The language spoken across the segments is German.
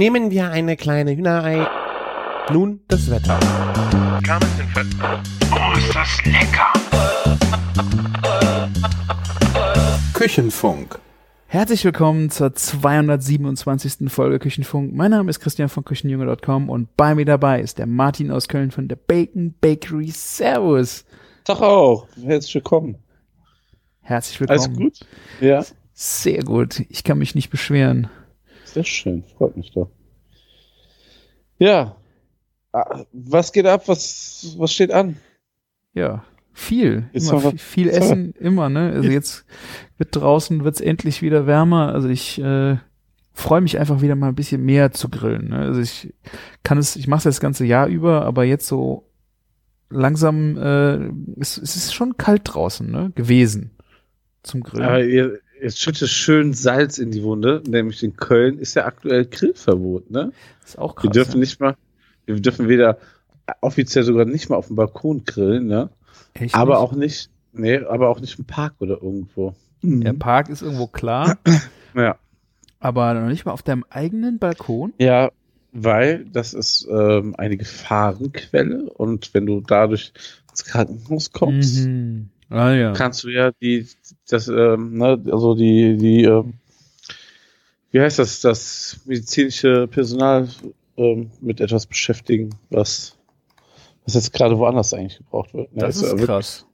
Nehmen wir eine kleine Hühnerei. Nun das Wetter. Oh, ist das lecker! Küchenfunk. Herzlich willkommen zur 227. Folge Küchenfunk. Mein Name ist Christian von Küchenjunge.com und bei mir dabei ist der Martin aus Köln von der Bacon Bakery. Servus. Tag auch. Herzlich willkommen. Herzlich willkommen. Alles gut? Ja. Sehr gut. Ich kann mich nicht beschweren. Sehr schön. Freut mich doch. Ja. Ah, Was geht ab? Was, was steht an? Ja, viel. Immer viel Essen, immer, ne? Also jetzt wird draußen wird's endlich wieder wärmer. Also ich äh, freue mich einfach wieder mal ein bisschen mehr zu grillen. Ne? Also ich kann es, ich mache es das ganze Jahr über, aber jetzt so langsam, äh, es, es ist schon kalt draußen, ne? Gewesen zum Grillen. Aber ihr, ihr schüttet schön Salz in die Wunde, nämlich in Köln ist ja aktuell Grillverbot, ne? ist auch krass. Wir dürfen ja. nicht mal, wir dürfen weder offiziell sogar nicht mal auf dem Balkon grillen, ne? Echt Aber nicht? auch nicht, nee, aber auch nicht im Park oder irgendwo. Mhm. Der Park ist irgendwo klar, Ja. aber noch nicht mal auf deinem eigenen Balkon. Ja, weil das ist ähm, eine Gefahrenquelle und wenn du dadurch ins Krankenhaus kommst, Mhm. Ah ja. kannst du ja die, das, ähm, ne, also die, die, ähm, wie heißt das, das medizinische Personal ähm, mit etwas beschäftigen, was, was jetzt gerade woanders eigentlich gebraucht wird. ne? Das ja ist wirklich- krass.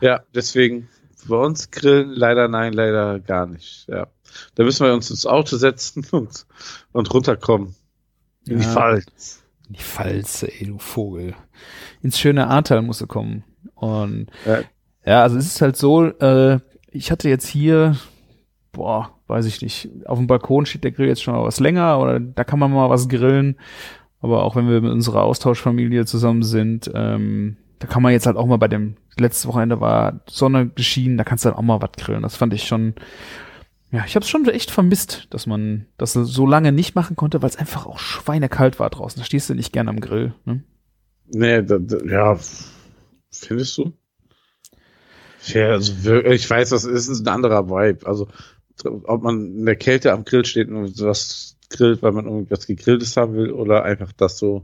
Ja, deswegen bei uns grillen leider nein, leider gar nicht. Ja, da müssen wir uns ins Auto setzen und, und runterkommen in die Ja. Pfalz. Die Falze, ey, du Vogel. Ins schöne Ahrtal musst du kommen. Und Ja. Ja, also es ist halt so, äh, ich hatte jetzt hier, boah, weiß ich nicht, auf dem Balkon steht der Grill jetzt schon mal was länger oder da kann man mal was grillen. Aber auch wenn wir mit unserer Austauschfamilie zusammen sind, ähm, da kann man jetzt halt auch mal bei dem, letztes Wochenende war Sonne geschienen, da kannst du halt auch mal was grillen. Das fand ich schon, ja, ich habe es schon echt vermisst, dass man das so lange nicht machen konnte, weil es einfach auch schweinekalt war draußen. Da stehst du nicht gern am Grill. Ne? Nee, da, da, ja, findest du? Ja, also ich weiß, das ist ein anderer Vibe. Also, ob man in der Kälte am Grill steht und was grillt, weil man irgendwas Gegrilltes haben will, oder einfach das so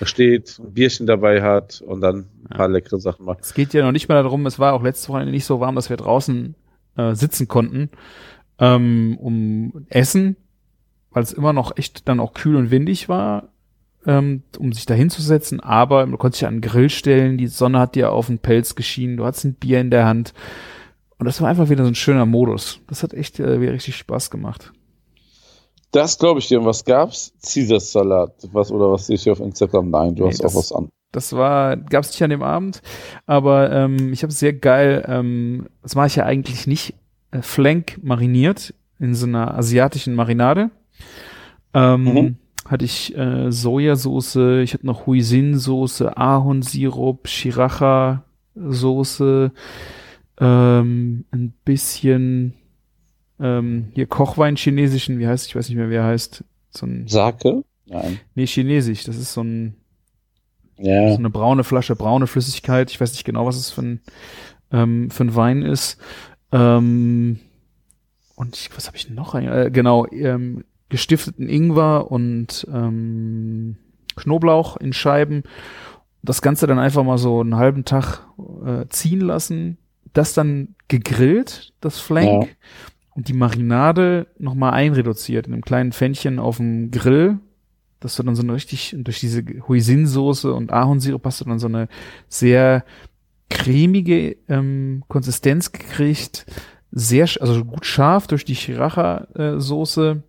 da steht, ein Bierchen dabei hat und dann ein paar leckere Sachen macht. Es geht ja noch nicht mal darum, es war auch letztes Wochenende nicht so warm, dass wir draußen äh, sitzen konnten, ähm, um Essen, weil es immer noch echt dann auch kühl und windig war, ähm, um sich da hinzusetzen, aber du konntest dich an den Grill stellen, die Sonne hat dir auf den Pelz geschienen, du hattest ein Bier in der Hand und das war einfach wieder so ein schöner Modus. Das hat echt äh, wieder richtig Spaß gemacht. Das glaube ich dir. Und was gab's? Caesar-Salat. Was, oder was sehe ich hier auf Instagram? Nein, du Nee, hast das- auch was an. Das war, gab es nicht an dem Abend, aber ähm, ich habe sehr geil, ähm, das mache ich ja eigentlich nicht, äh, Flank mariniert in so einer asiatischen Marinade. Ähm, Mhm. Hatte ich äh, Sojasauce, ich hatte noch Huisin-Soße, Ahornsirup, Shiracha-Soße, ähm, ein bisschen ähm, hier Kochwein chinesischen, wie heißt, ich weiß nicht mehr, wie er heißt. So ein, Sake? Nein. nee, chinesisch, das ist so ein Ja. so eine braune Flasche, braune Flüssigkeit. Ich weiß nicht genau, was es für ein, ähm, für ein Wein ist. Ähm, und ich, was habe ich noch? Äh, genau, ähm, gestifteten Ingwer und ähm, Knoblauch in Scheiben. Das Ganze dann einfach mal so einen halben Tag äh, ziehen lassen. Das dann gegrillt, das Flank. Ja. Und die Marinade nochmal einreduziert in einem kleinen Pfännchen auf dem Grill dass du dann so eine richtig, durch diese Hoisin-Soße und Ahornsirup hast du dann so eine sehr cremige ähm, Konsistenz gekriegt. Sehr, also gut scharf durch die Shiracha-Soße.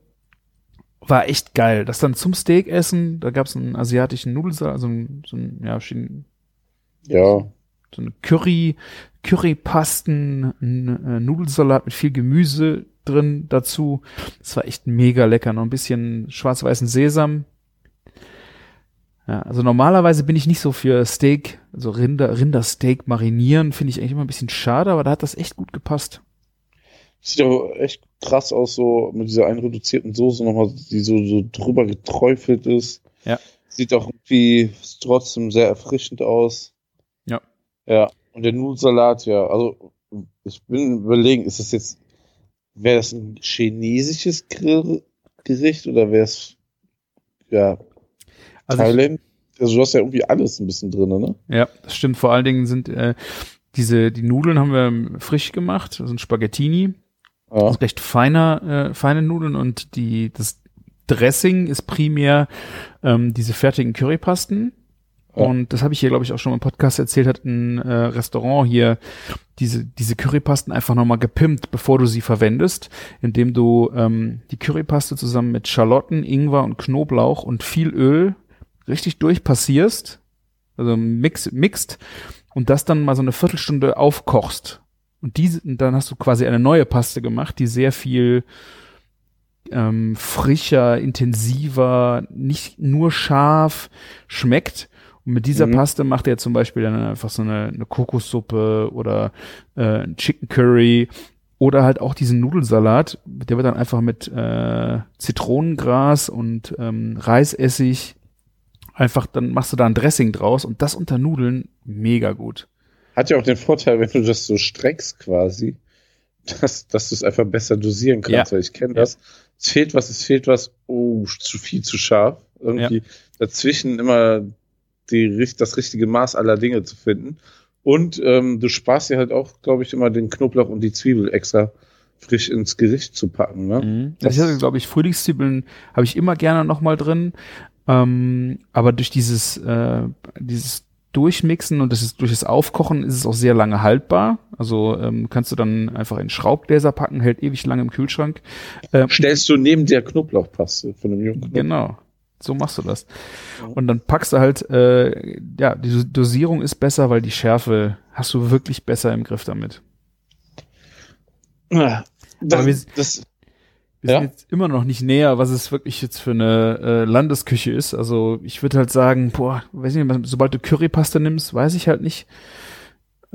War echt geil. Das dann zum Steak essen, da gab es einen asiatischen Nudelsalat, also ein, so ein, ja, Chin- Ja. so eine Curry, Currypasten, ein äh, Nudelsalat mit viel Gemüse drin dazu. Das war echt mega lecker. Noch ein bisschen schwarz-weißen Sesam. Ja, also normalerweise bin ich nicht so für Steak, also Rinder, Rindersteak marinieren, finde ich eigentlich immer ein bisschen schade, aber da hat das echt gut gepasst. Sieht auch echt krass aus, so mit dieser einreduzierten Soße nochmal, die so, so drüber geträufelt ist. Ja. Sieht auch irgendwie trotzdem sehr erfrischend aus. Ja. Ja. Und der Nudelsalat, ja, also ich bin überlegen, ist das jetzt, wäre das ein chinesisches Grillgericht oder wäre es ja, Also Thailand, also du hast ja irgendwie alles ein bisschen drin, ne? ja, das stimmt. Vor allen Dingen sind äh, diese die Nudeln haben wir frisch gemacht, das sind Spaghettini, Ja. Recht feiner, äh, feine Nudeln und die das Dressing ist primär ähm, diese fertigen Currypasten. Ja. Und das habe ich hier, glaube ich, auch schon im Podcast erzählt, hat ein äh, Restaurant hier diese, diese Currypasten einfach nochmal gepimpt, bevor du sie verwendest, indem du ähm, die Currypaste zusammen mit Schalotten, Ingwer und Knoblauch und viel Öl richtig durchpassierst, also mix, mixt und das dann mal so eine Viertelstunde aufkochst. Und diese, dann hast du quasi eine neue Paste gemacht, die sehr viel ähm, frischer, intensiver, nicht nur scharf schmeckt. Und mit dieser Mhm. Paste macht er zum Beispiel dann einfach so eine, eine Kokossuppe oder äh, ein Chicken Curry oder halt auch diesen Nudelsalat. Der wird dann einfach mit äh, Zitronengras und ähm, Reisessig einfach, dann machst du da ein Dressing draus und das unter Nudeln mega gut. Hat ja auch den Vorteil, wenn du das so streckst quasi, dass, dass du es einfach besser dosieren kannst, Ja. weil ich kenne das. Es fehlt was, es fehlt was, oh, zu viel, zu scharf. Irgendwie dazwischen immer die, das richtige Maß aller Dinge zu finden. Und ähm, du sparst dir halt auch, glaube ich, immer den Knoblauch und die Zwiebel extra frisch ins Gericht zu packen. Ne? Mhm. Das- Das ist, glaube ich, Frühlingszwiebeln habe ich immer gerne noch mal drin. Ähm, aber durch dieses, äh, dieses Durchmixen und das ist, durch das Aufkochen ist es auch sehr lange haltbar. Also ähm, kannst du dann einfach in Schraubgläser packen, hält ewig lange im Kühlschrank. Ähm, Stellst du neben der Knoblauchpaste von dem jungen. Genau. So machst du das. Und dann packst du halt, äh, ja, die Dosierung ist besser, weil die Schärfe hast du wirklich besser im Griff damit. Ah, Aber wir- Das, Wir Ja. sind jetzt immer noch nicht näher, was es wirklich jetzt für eine äh, Landesküche ist. Also ich würde halt sagen, boah, weiß nicht, sobald du Currypaste nimmst, weiß ich halt nicht.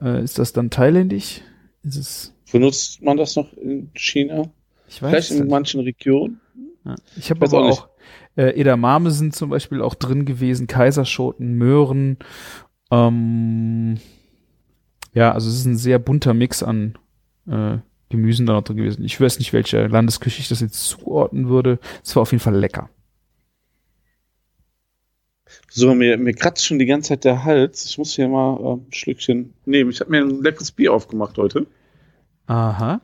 Äh, ist das dann thailändisch? Ist es? benutzt man das noch in China? Ich weiß Vielleicht in nicht. manchen Regionen? Ja. Ich habe aber auch äh, Edamame sind zum Beispiel auch drin gewesen, Kaiserschoten, Möhren. Ähm, ja, also es ist ein sehr bunter Mix an äh, Gemüsen da noch drin gewesen. Ich weiß nicht, welche Landesküche ich das jetzt zuordnen würde. Es war auf jeden Fall lecker. So, mir, mir kratzt schon die ganze Zeit der Hals. Ich muss hier mal äh, ein Schlückchen nehmen. Ich habe mir ein leckeres Bier aufgemacht heute. Aha.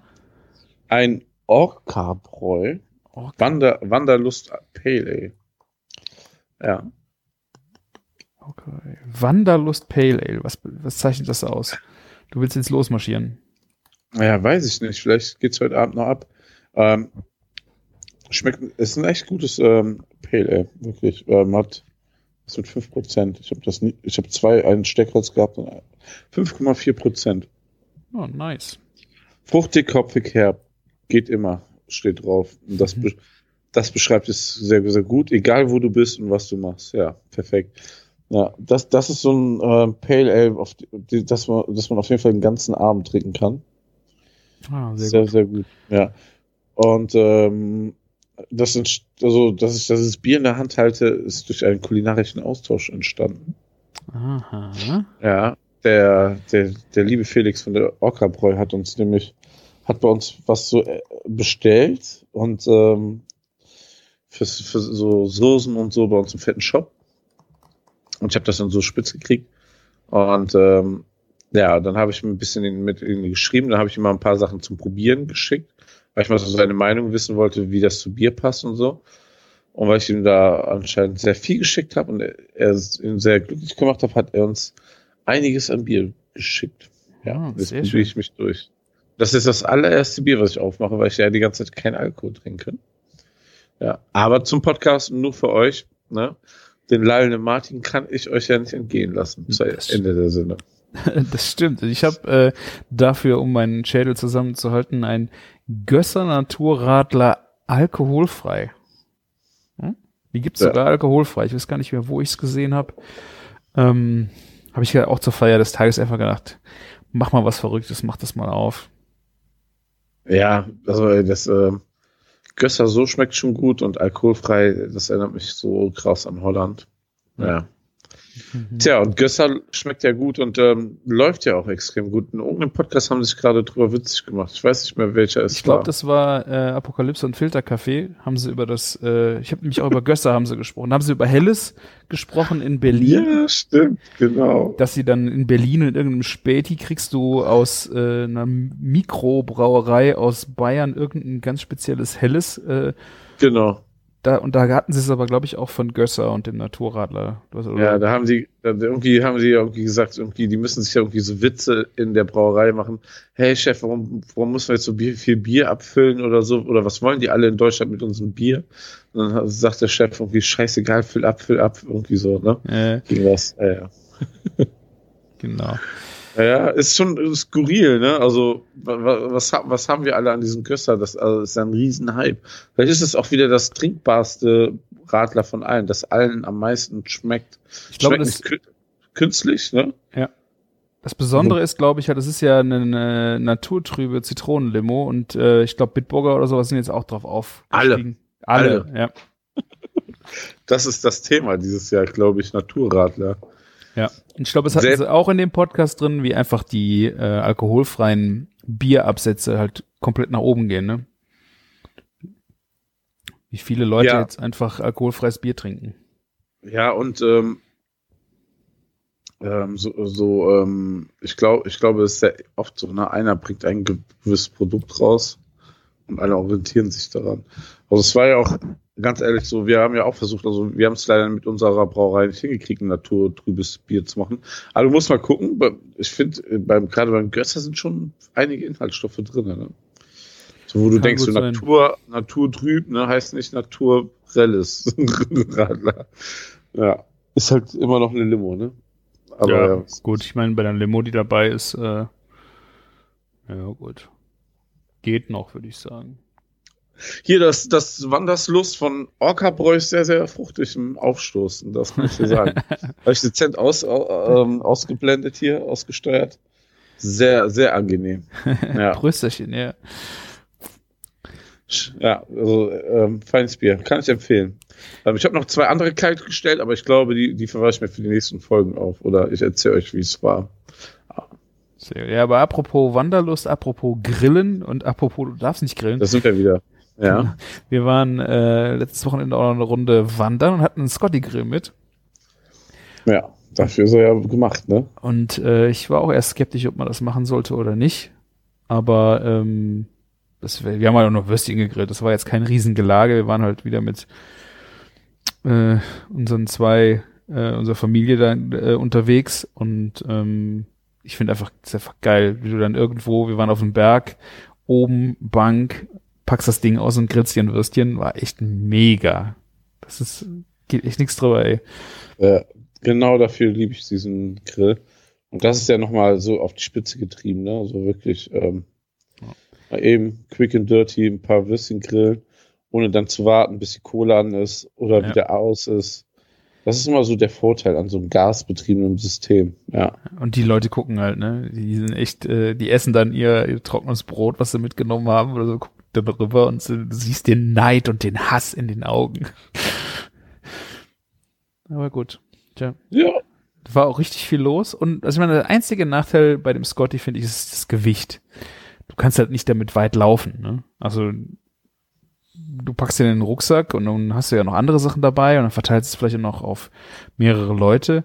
Ein Orca-Bräu. Oh, Wander, Wanderlust Pale Ale. Ja. Okay. Wanderlust Pale Ale. Was, was zeichnet das aus? Du willst jetzt losmarschieren. Naja, weiß ich nicht. Vielleicht geht's heute Abend noch ab. Ähm, schmeckt, ist ein echt gutes ähm, Pale Ale. Wirklich. Ähm, hat was mit 5%. Ich habe das nie, ich habe zwei, einen Steckholz gehabt und 5,4 Prozent. Oh, nice. Fruchtig, kopfig, herb. Geht immer, steht drauf. Und das, Mhm. be das beschreibt es sehr, sehr gut. Egal, wo du bist und was du machst. Ja, perfekt. Ja, das, das ist so ein äh, Pale Ale, auf die, die, das, man, das man auf jeden Fall den ganzen Abend trinken kann. Ah, sehr, Sehr, gut. sehr gut. Ja. Und ähm, das, ist, also, dass ich dieses Bier in der Hand halte, ist durch einen kulinarischen Austausch entstanden. Aha. Ja, der, der, der liebe Felix von der Orca-Bräu hat uns nämlich, hat bei uns was so äh, bestellt und ähm, für, für so Soßen und so bei uns im fetten Shop. Und ich habe das dann so spitz gekriegt. Und ähm, ja, dann habe ich ein bisschen mit ihm geschrieben, dann habe ich ihm mal ein paar Sachen zum Probieren geschickt, weil ich mal so seine Meinung wissen wollte, wie das zu Bier passt und so. Und weil ich ihm da anscheinend sehr viel geschickt habe und er, es ihn sehr glücklich gemacht hat, hat er uns einiges an Bier geschickt. Ja, probiere schön. ich mich durch. Das ist das allererste Bier, was ich aufmache, weil ich ja die ganze Zeit keinen Alkohol trinke. Ja, aber zum Podcast nur für euch, ne? Den lallenden Martin kann ich euch ja nicht entgehen lassen, zu Das- Ende der Sinne. Das stimmt. Ich habe äh, dafür, um meinen Schädel zusammenzuhalten, ein Gösser Naturradler alkoholfrei. Hm? Die gibt's Ja. sogar alkoholfrei. Ich weiß gar nicht mehr, wo ich es gesehen habe. Ähm, habe ich ja auch zur Feier des Tages einfach gedacht, mach mal was Verrücktes, mach das mal auf. Ja, also das äh, Gösser so schmeckt schon gut und alkoholfrei, das erinnert mich so krass an Holland. Ja. Mhm. Tja, und Gösser schmeckt ja gut und ähm, läuft ja auch extrem gut. In irgendeinem Podcast haben sie sich gerade drüber witzig gemacht. Ich weiß nicht mehr, welcher es Ich glaube, war. das war äh, Apokalypse und Filterkaffee. Haben sie über das, äh, ich habe nämlich auch über Gösser haben sie gesprochen. Haben sie über Helles gesprochen in Berlin. ja, stimmt, genau. Dass sie dann in Berlin in irgendeinem Späti kriegst du aus äh, einer Mikrobrauerei aus Bayern irgendein ganz spezielles Helles. Äh, Genau. Da, und da hatten sie es aber, glaube ich, auch von Gösser und dem Naturradler. Ja, da haben die, da, irgendwie haben die irgendwie gesagt, irgendwie, die müssen sich ja irgendwie so Witze in der Brauerei machen. Hey Chef, warum, warum müssen wir jetzt so viel Bier abfüllen oder so? Oder was wollen die alle in Deutschland mit unserem Bier? Und dann sagt der Chef irgendwie, scheißegal, füll ab, füll ab, irgendwie so, ne? Äh, Gegen was, ja, ja. genau. Ja, ja, ist schon skurril, ne? Also, wa- wa- was, was haben wir alle an diesem Gösser? Das also, ist ein Riesenhype. Vielleicht ist es auch wieder das trinkbarste Radler von allen, das allen am meisten schmeckt. Ich glaube, das, kü- künstlich, ne? das Besondere ist, glaube ich, ja, das ist ja eine, eine naturtrübe Zitronenlimo und äh, ich glaube, Bitburger oder sowas sind jetzt auch drauf aufgestiegen. Alle. Alle. ja. Das ist das Thema dieses Jahr, glaube ich, Naturradler. Ja. Ich glaube, es hatten sie auch in dem Podcast drin, wie einfach die äh, alkoholfreien Bierabsätze halt komplett nach oben gehen, ne? Wie viele Leute Ja. jetzt einfach alkoholfreies Bier trinken. Ja, und ähm, ähm, so, so ähm, ich glaube, ich glaube, es ist sehr oft so, ne? einer bringt ein gewisses Produkt raus und alle orientieren sich daran. Also es war ja auch ganz ehrlich so, wir haben ja auch versucht, also wir haben es leider mit unserer Brauerei nicht hingekriegt, ein naturtrübes Bier zu machen. Aber du musst mal gucken, ich finde, beim, gerade beim Gösser sind schon einige Inhaltsstoffe drin, ne? So, wo du Kann denkst, gut so sein. Natur, naturtrüb, ne, heißt nicht naturrelles Radler. Ja, ist halt immer noch eine Limo, ne? Aber ja, gut, ich meine, bei der Limo, die dabei ist, äh, ja gut. Geht noch, würde ich sagen. Hier das, das Wanderslust von Orca-Bräu ist sehr, sehr fruchtig im Aufstoßen, das muss ich dir sagen. Habe ich dezent aus, au- ähm, ausgeblendet hier, ausgesteuert. Sehr, sehr angenehm. Ja, Prösterchen, ja. ja also ähm, feines Bier, kann ich empfehlen. Ähm, ich habe noch zwei andere kalt gestellt, aber ich glaube, die, die verweise ich mir für die nächsten Folgen auf. Oder ich erzähle euch, wie es war. Ja, aber apropos Wanderlust, apropos Grillen und apropos, du darfst nicht grillen. Da sind wir wieder. Ja. Wir waren äh, letztes Wochenende auch noch eine Runde wandern und hatten einen Scotty-Grill mit. Ja, dafür ist er ja gemacht, ne? Und äh, ich war auch erst skeptisch, ob man das machen sollte oder nicht. Aber ähm, das, wir haben halt auch noch Würstchen gegrillt. Das war jetzt kein Riesengelage. Wir waren halt wieder mit äh, unseren zwei, äh, unserer Familie da äh, unterwegs. Und ähm, ich finde einfach, ist einfach geil, wie du dann irgendwo, wir waren auf dem Berg, oben Bank, packst das Ding aus und grillst dir ein Würstchen. War echt mega. Das ist, geht echt nichts drüber, ey. Ja, genau dafür liebe ich diesen Grill. Und das ist ja nochmal so auf die Spitze getrieben, ne? Also wirklich ähm, mal eben quick and dirty ein paar Würstchen grillen, ohne dann zu warten, bis die Kohle an ist oder Ja. wieder aus ist. Das ist immer so der Vorteil an so einem gasbetriebenen System. Ja. Und die Leute gucken halt, ne? Die sind echt, äh, die essen dann ihr, ihr trockenes Brot, was sie mitgenommen haben oder so, gucken dann rüber und du siehst den Neid und den Hass in den Augen. Aber gut. Tja. Ja. War auch richtig viel los. Und also ich meine, der einzige Nachteil bei dem Scotty, finde ich, ist das Gewicht. Du kannst halt nicht damit weit laufen, ne? Also du packst dir in den Rucksack und dann hast du ja noch andere Sachen dabei und dann verteilst du es vielleicht auch noch auf mehrere Leute.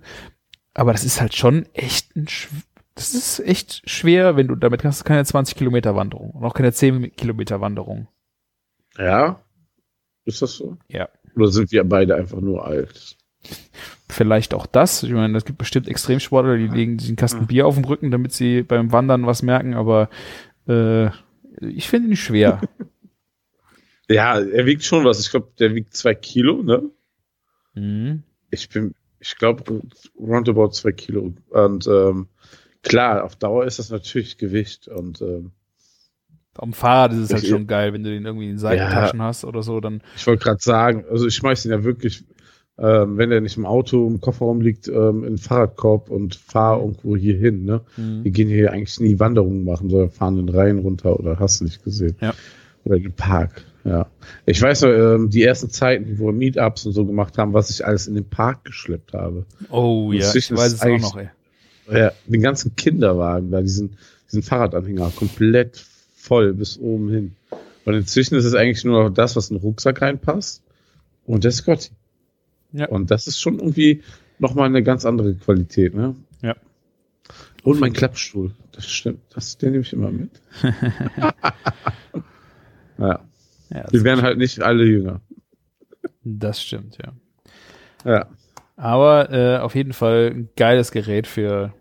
Aber das ist halt schon echt ein, schw- das ist echt schwer, wenn du damit kannst du keine 20 Kilometer Wanderung und auch keine 10 Kilometer Wanderung. Ja. Ist das so? Ja. Oder sind wir beide einfach nur alt? Vielleicht auch das. Ich meine, es gibt bestimmt Extremsportler, die legen einen Kasten Bier auf den Rücken, damit sie beim Wandern was merken, aber äh, ich finde ihn schwer. Ja, er wiegt schon was. Ich glaube, der wiegt zwei Kilo, ne? mhm. Ich bin, ich glaube, roundabout zwei Kilo. Und ähm, klar, auf Dauer ist das natürlich Gewicht. Und ähm, Am Fahrrad ist es halt schon geil, wenn du den irgendwie in Seitentaschen hast oder so, dann ich wollte gerade sagen, also ich schmeiß den ja wirklich, ähm, wenn der nicht im Auto, im Kofferraum liegt, ähm, in den Fahrradkorb und fahre irgendwo hier hin. Ne? Wir gehen hier eigentlich nie Wanderungen machen, sondern fahren den Rhein runter oder hast du nicht gesehen. Ja. Oder den Park. Ja. Ich weiß noch, ähm, die ersten Zeiten, wo wir Meetups und so gemacht haben, was ich alles in den Park geschleppt habe. Oh ja, ich weiß es auch noch, ey. Ja, den ganzen Kinderwagen da, diesen, diesen Fahrradanhänger, komplett voll bis oben hin. Und inzwischen ist es eigentlich nur noch das, was in den Rucksack reinpasst. Und der Scotty. Ja. Und das ist schon irgendwie nochmal eine ganz andere Qualität, ne? Ja. Und mein Klappstuhl. Das stimmt. Das, den nehme ich immer mit. ja. Ja, Wir werden halt nicht alle jünger. das stimmt, ja. Ja. Aber äh, auf jeden Fall ein geiles Gerät für,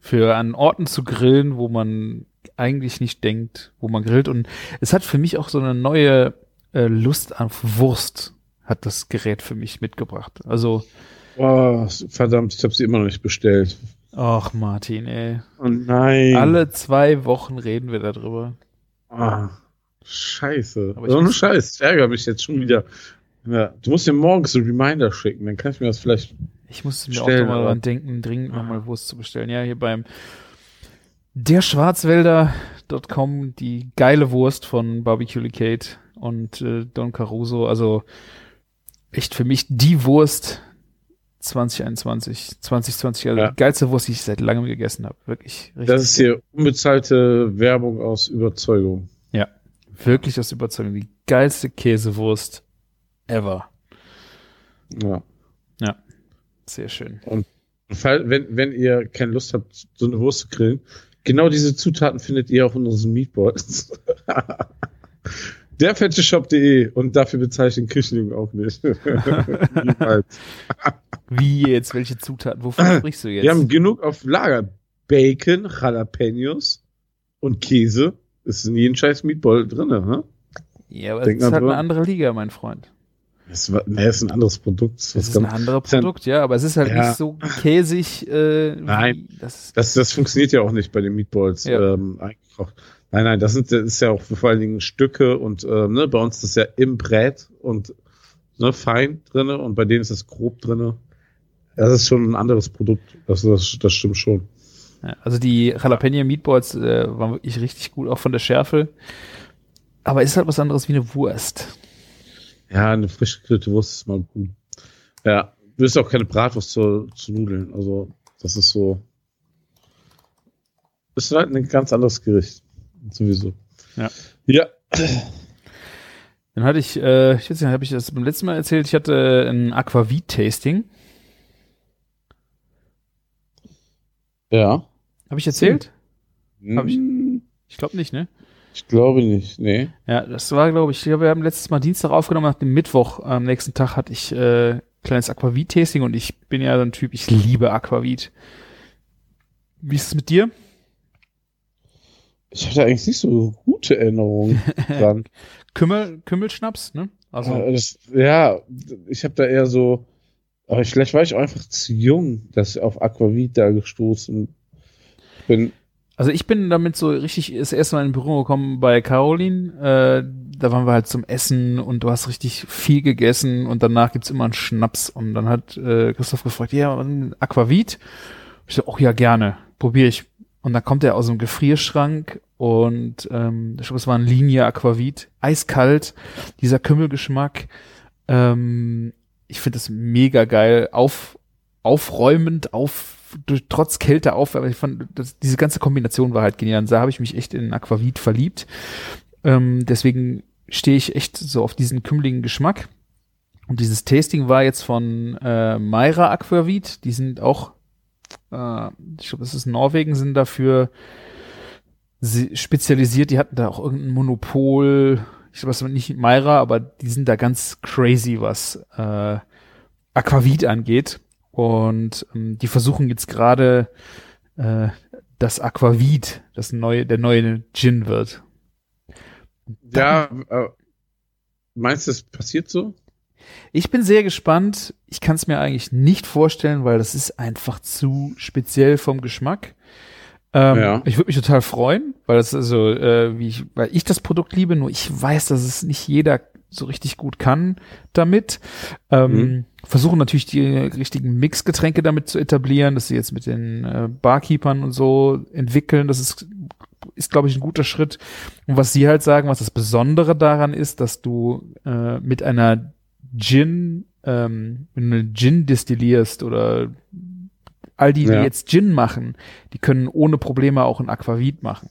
für an Orten zu grillen, wo man eigentlich nicht denkt, wo man grillt. Und es hat für mich auch so eine neue äh, Lust auf Wurst, hat das Gerät für mich mitgebracht. Also, Oh, verdammt, ich habe sie immer noch nicht bestellt. ach Martin, ey. Oh nein. Alle zwei Wochen reden wir darüber. Ah, scheiße. Aber ich Ohne muss- Scheiß, ich ärgere mich jetzt schon wieder. Ja, du musst dir morgens so einen Reminder schicken, dann kann ich mir das vielleicht. Ich musste mir auch mal dran denken, dringend nochmal Wurst zu bestellen. Ja, hier beim derschwarzwälder.com die geile Wurst von Barbecue Kate und äh, Don Caruso. Also echt für mich die Wurst 2021, 2020, also Ja. die geilste Wurst, die ich seit langem gegessen habe. Wirklich, richtig. Das ist hier unbezahlte Werbung aus Überzeugung. wirklich aus Überzeugung. Die geilste Käsewurst ever. Ja. Sehr schön. Fall, wenn, wenn ihr keine Lust habt, so eine Wurst zu grillen, genau diese Zutaten findet ihr auch in unseren Meatballs. Derfetcheshop.de und dafür bezahle ich den Küchenjungen auch nicht. Wie jetzt? Welche Zutaten? Wovon sprichst du jetzt? Wir haben genug auf Lager. Bacon, Jalapenos und Käse. Ist in jedem scheiß Meatball drin, ne? ja, aber Denk das ist halt eine drüber. andere Liga, mein Freund. War, nee, ist ein anderes Produkt. Das, Das ist ein anderes Produkt, ja, aber es ist halt Ja. nicht so käsig. Äh, Nein. Das, das, das funktioniert ja auch nicht bei den Meatballs Ja. ähm, eingekocht. Nein, nein, das, sind, das ist ja auch vor allen Dingen Stücke und ähm, ne, bei uns ist das ja im Brät und ne, fein drinne und bei denen ist das grob drinne. Das ist schon ein anderes Produkt. Das, das, das stimmt schon. ja, also die Jalapeno Meatballs äh, waren wirklich richtig gut, auch von der Schärfe. Aber ist halt was anderes wie eine Wurst. Ja, eine frisch gegrillte Wurst ist mal gut. Ja, du isst auch keine Bratwurst zu, zu Nudeln. Also, das ist so. Das ist halt ein ganz anderes Gericht. Sowieso. Ja. Ja. Dann hatte ich, äh, ich weiß nicht, habe ich das beim letzten Mal erzählt, ich hatte ein Aquavit-Tasting. Ja. Habe ich erzählt? Hab ich- Hm, Ich glaube nicht, ne? Ich glaube nicht. Nee. Ja, das war, glaube ich, ich glaube, wir haben letztes Mal Dienstag aufgenommen, nach dem Mittwoch, am nächsten Tag hatte ich äh, kleines Aquavit-Tasting und ich bin ja so ein Typ, ich liebe Aquavit. Wie ist es mit dir? Ich hatte eigentlich nicht so gute Erinnerungen dran. Kümmel, Kümmelschnaps, ne? Also, Äh, das, ja, ich habe da eher so. Aber ich, vielleicht war ich auch einfach zu jung, dass ich auf Aquavit da gestoßen bin. Also ich bin damit so richtig das erste Mal in Berührung gekommen bei Caroline. Äh, da waren wir halt zum Essen und du hast richtig viel gegessen und danach gibt's immer einen Schnaps. Und dann hat äh, Christoph gefragt, ja, Aquavit? Ich so, oh ja, gerne, probiere ich. Und dann kommt er aus dem Gefrierschrank und ähm, ich glaube, es war ein Linie Aquavit, eiskalt, dieser Kümmelgeschmack. Ähm, ich finde das mega geil, auf, aufräumend, auf, durch, trotz Kälte auf, aber ich fand, das, diese ganze Kombination war halt genial. Und da habe ich mich echt in Aquavit verliebt. Ähm, deswegen stehe ich echt so auf diesen kümmeligen Geschmack. Und dieses Tasting war jetzt von äh, Mayra Aquavit. Die sind auch, äh, ich glaube, das ist Norwegen, sind dafür sie- spezialisiert. Die hatten da auch irgendein Monopol. Ich war nicht Mayra, aber die sind da ganz crazy, was äh, Aquavit angeht. Und ähm, die versuchen jetzt gerade, äh, das Aquavit, das neue, der neue Gin wird. Ja, äh, meinst du, das passiert so? Ich bin sehr gespannt. Ich kann es mir eigentlich nicht vorstellen, weil das ist einfach zu speziell vom Geschmack. Ähm, Ja. Ich würde mich total freuen, weil das ist so, äh, wie ich, weil ich das Produkt liebe, nur ich weiß, dass es nicht jeder so richtig gut kann damit. Ähm, Mhm. Versuchen natürlich die richtigen Mixgetränke damit zu etablieren, dass sie jetzt mit den äh, Barkeepern und so entwickeln. Das ist ist, glaube ich, ein guter Schritt. Und was sie halt sagen, was das Besondere daran ist, dass du äh, mit einer Gin, ähm, wenn du einen Gin destillierst oder all die, die Ja. jetzt Gin machen, die können ohne Probleme auch ein Aquavit machen.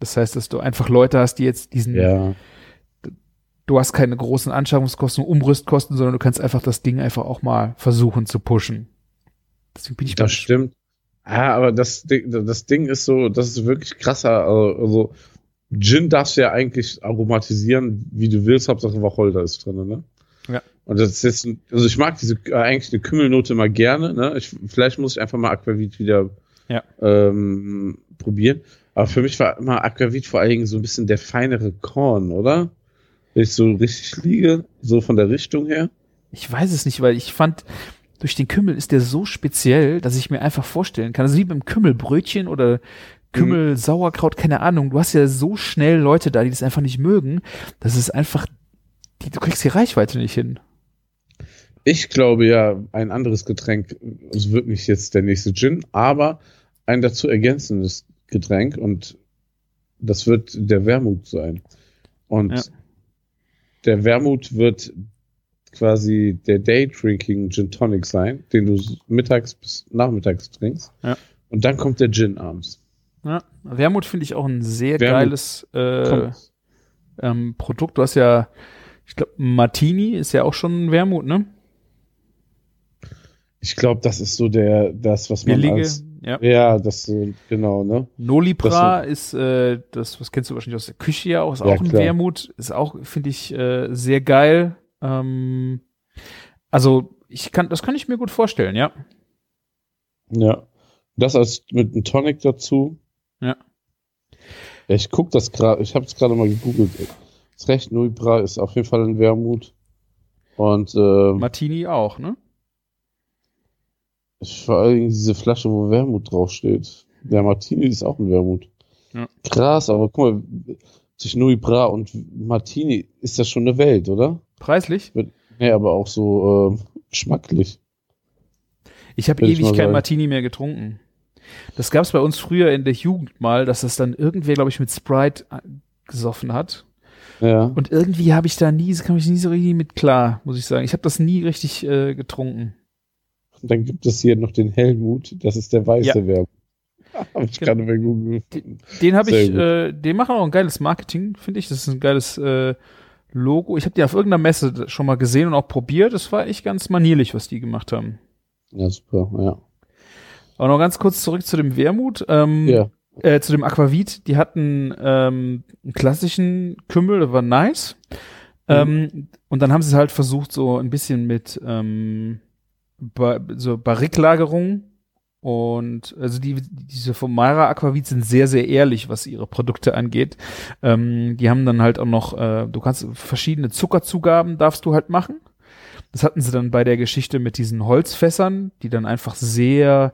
Das heißt, dass du einfach Leute hast, die jetzt diesen, Ja. Du hast keine großen Anschaffungskosten, Umrüstkosten, sondern du kannst einfach das Ding einfach auch mal versuchen zu pushen. Deswegen bin ich Das stimmt. Ja, aber das Ding, das Ding ist so, das ist wirklich krasser. Also, also Gin darfst du ja eigentlich aromatisieren, wie du willst, Hauptsache Wacholder ist drin, ne? Ja. Und das ist jetzt, also ich mag diese äh, eigentlich eine Kümmelnote mal gerne, ne? Ich, vielleicht muss ich einfach mal Aquavit wieder Ja. ähm, probieren. Aber für mich war immer Aquavit vor allen Dingen so ein bisschen der feinere Korn, oder? Wenn ich so richtig liege, so von der Richtung her. Ich weiß es nicht, weil ich fand, durch den Kümmel ist der so speziell, dass ich mir einfach vorstellen kann. Also wie beim Kümmelbrötchen oder Kümmel, Sauerkraut, keine Ahnung. Du hast ja so schnell Leute da, die das einfach nicht mögen. Das ist einfach, die, du kriegst die Reichweite nicht hin. Ich glaube ja, ein anderes Getränk, es wird nicht jetzt der nächste Gin, aber ein dazu ergänzendes Getränk und das wird der Wermut sein. Und Ja. Der Wermut wird quasi der Day Drinking Gin Tonic sein, den du mittags bis nachmittags trinkst. Ja. Und dann kommt der Gin abends. Ja. Wermut finde ich auch ein sehr Wermut geiles äh, ähm, Produkt. Du hast ja, ich glaube, Martini ist ja auch schon ein Wermut, ne? Ich glaube, das ist so der, das, was man Billige, als, ja. ja, das so, genau, ne? Nolibra ist äh, das, was kennst du wahrscheinlich aus der Küche ja auch, ist Ja, auch ein klar. Wermut, ist auch, finde ich, äh, sehr geil. Ähm, also ich kann, das kann ich mir gut vorstellen, ja. Ja. Das als mit einem Tonic dazu. Ja. Ja, ich guck das gerade, ich habe es gerade mal gegoogelt. Das recht Nuibra ist auf jeden Fall ein Wermut. Und äh, Martini auch, ne? Vor Dingen diese Flasche, wo Wermut draufsteht. Der Martini ist auch ein Wermut. Ja. Krass, aber guck mal, zwischen Nuibra und Martini ist das schon eine Welt, oder? Preislich? Nee, aber auch so äh, geschmacklich. Ich habe ewig kein. Martini mehr getrunken. Das gab es bei uns früher in der Jugend mal, dass das dann irgendwer, glaube ich, mit Sprite äh, gesoffen hat. Ja. Und irgendwie habe ich da nie, kam ich nie so richtig mit klar, muss ich sagen. Ich habe das nie richtig äh, getrunken. Und dann gibt es hier noch den Helmut, das ist der weiße Ja. Wermut. Hab ich Genau. gerade bei Google Den habe Sehr ich, äh, den machen auch ein geiles Marketing, finde ich. Das ist ein geiles äh, Logo. Ich habe die auf irgendeiner Messe schon mal gesehen und auch probiert. Das war echt ganz manierlich, was die gemacht haben. Ja, super, ja. Aber noch ganz kurz zurück zu dem Wermut. Ähm, Ja, äh, zu dem Aquavit, die hatten ähm, einen klassischen Kümmel, der war nice. Ähm, und dann haben sie es halt versucht, so ein bisschen mit ähm, ba so Barriklagerung und also die diese vom Mara Aquavit sind sehr sehr ehrlich, was ihre Produkte angeht. Ähm, die haben dann halt auch noch, äh, du kannst verschiedene Zuckerzugaben darfst du halt machen. Das hatten sie dann bei der Geschichte mit diesen Holzfässern, die dann einfach sehr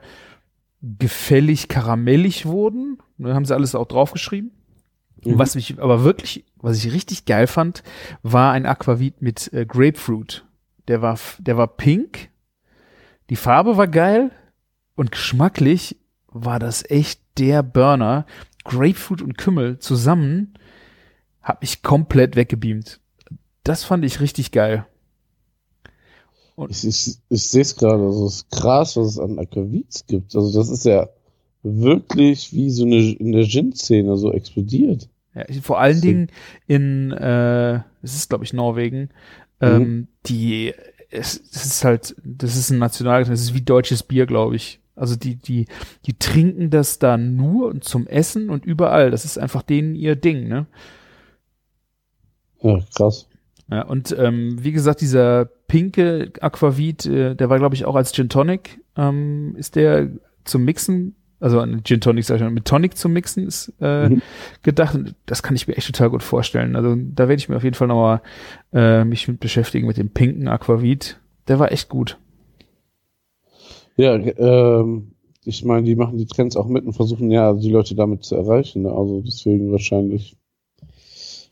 gefällig karamellig wurden. Da haben sie alles auch draufgeschrieben. Mhm. Was mich aber wirklich, was ich richtig geil fand, war ein Aquavit mit äh, Grapefruit. Der war, der war pink. Die Farbe war geil und geschmacklich war das echt der Burner. Grapefruit und Kümmel zusammen hat mich komplett weggebeamt. Das fand ich richtig geil. ich, ich, ich sehe es gerade, also es ist krass, was es an Aquavits gibt. Also das ist ja wirklich wie so eine in der Gin-Szene so explodiert. Ja, vor allen Dingen in, äh, es ist glaube ich Norwegen, ähm, die, es, es ist halt, das ist ein Nationalgetränk, das ist wie deutsches Bier, glaube ich. Also die, die, die trinken das da nur zum Essen und überall. Das ist einfach denen ihr Ding, ne? Ja, krass. Ja, und ähm, wie gesagt, dieser pinke Aquavit, äh, der war, glaube ich, auch als Gin Tonic, ähm, ist der zum Mixen, also Gin Tonic, sag ich mal, mit Tonic zum Mixen ist äh, Mhm. gedacht. Und Das kann ich mir echt total gut vorstellen. Also da werde ich mir auf jeden Fall nochmal äh, mich mit beschäftigen mit dem pinken Aquavit. Der war echt gut. Ja, ähm, ich meine, die machen die Trends auch mit und versuchen ja die Leute damit zu erreichen. Ne? Also deswegen wahrscheinlich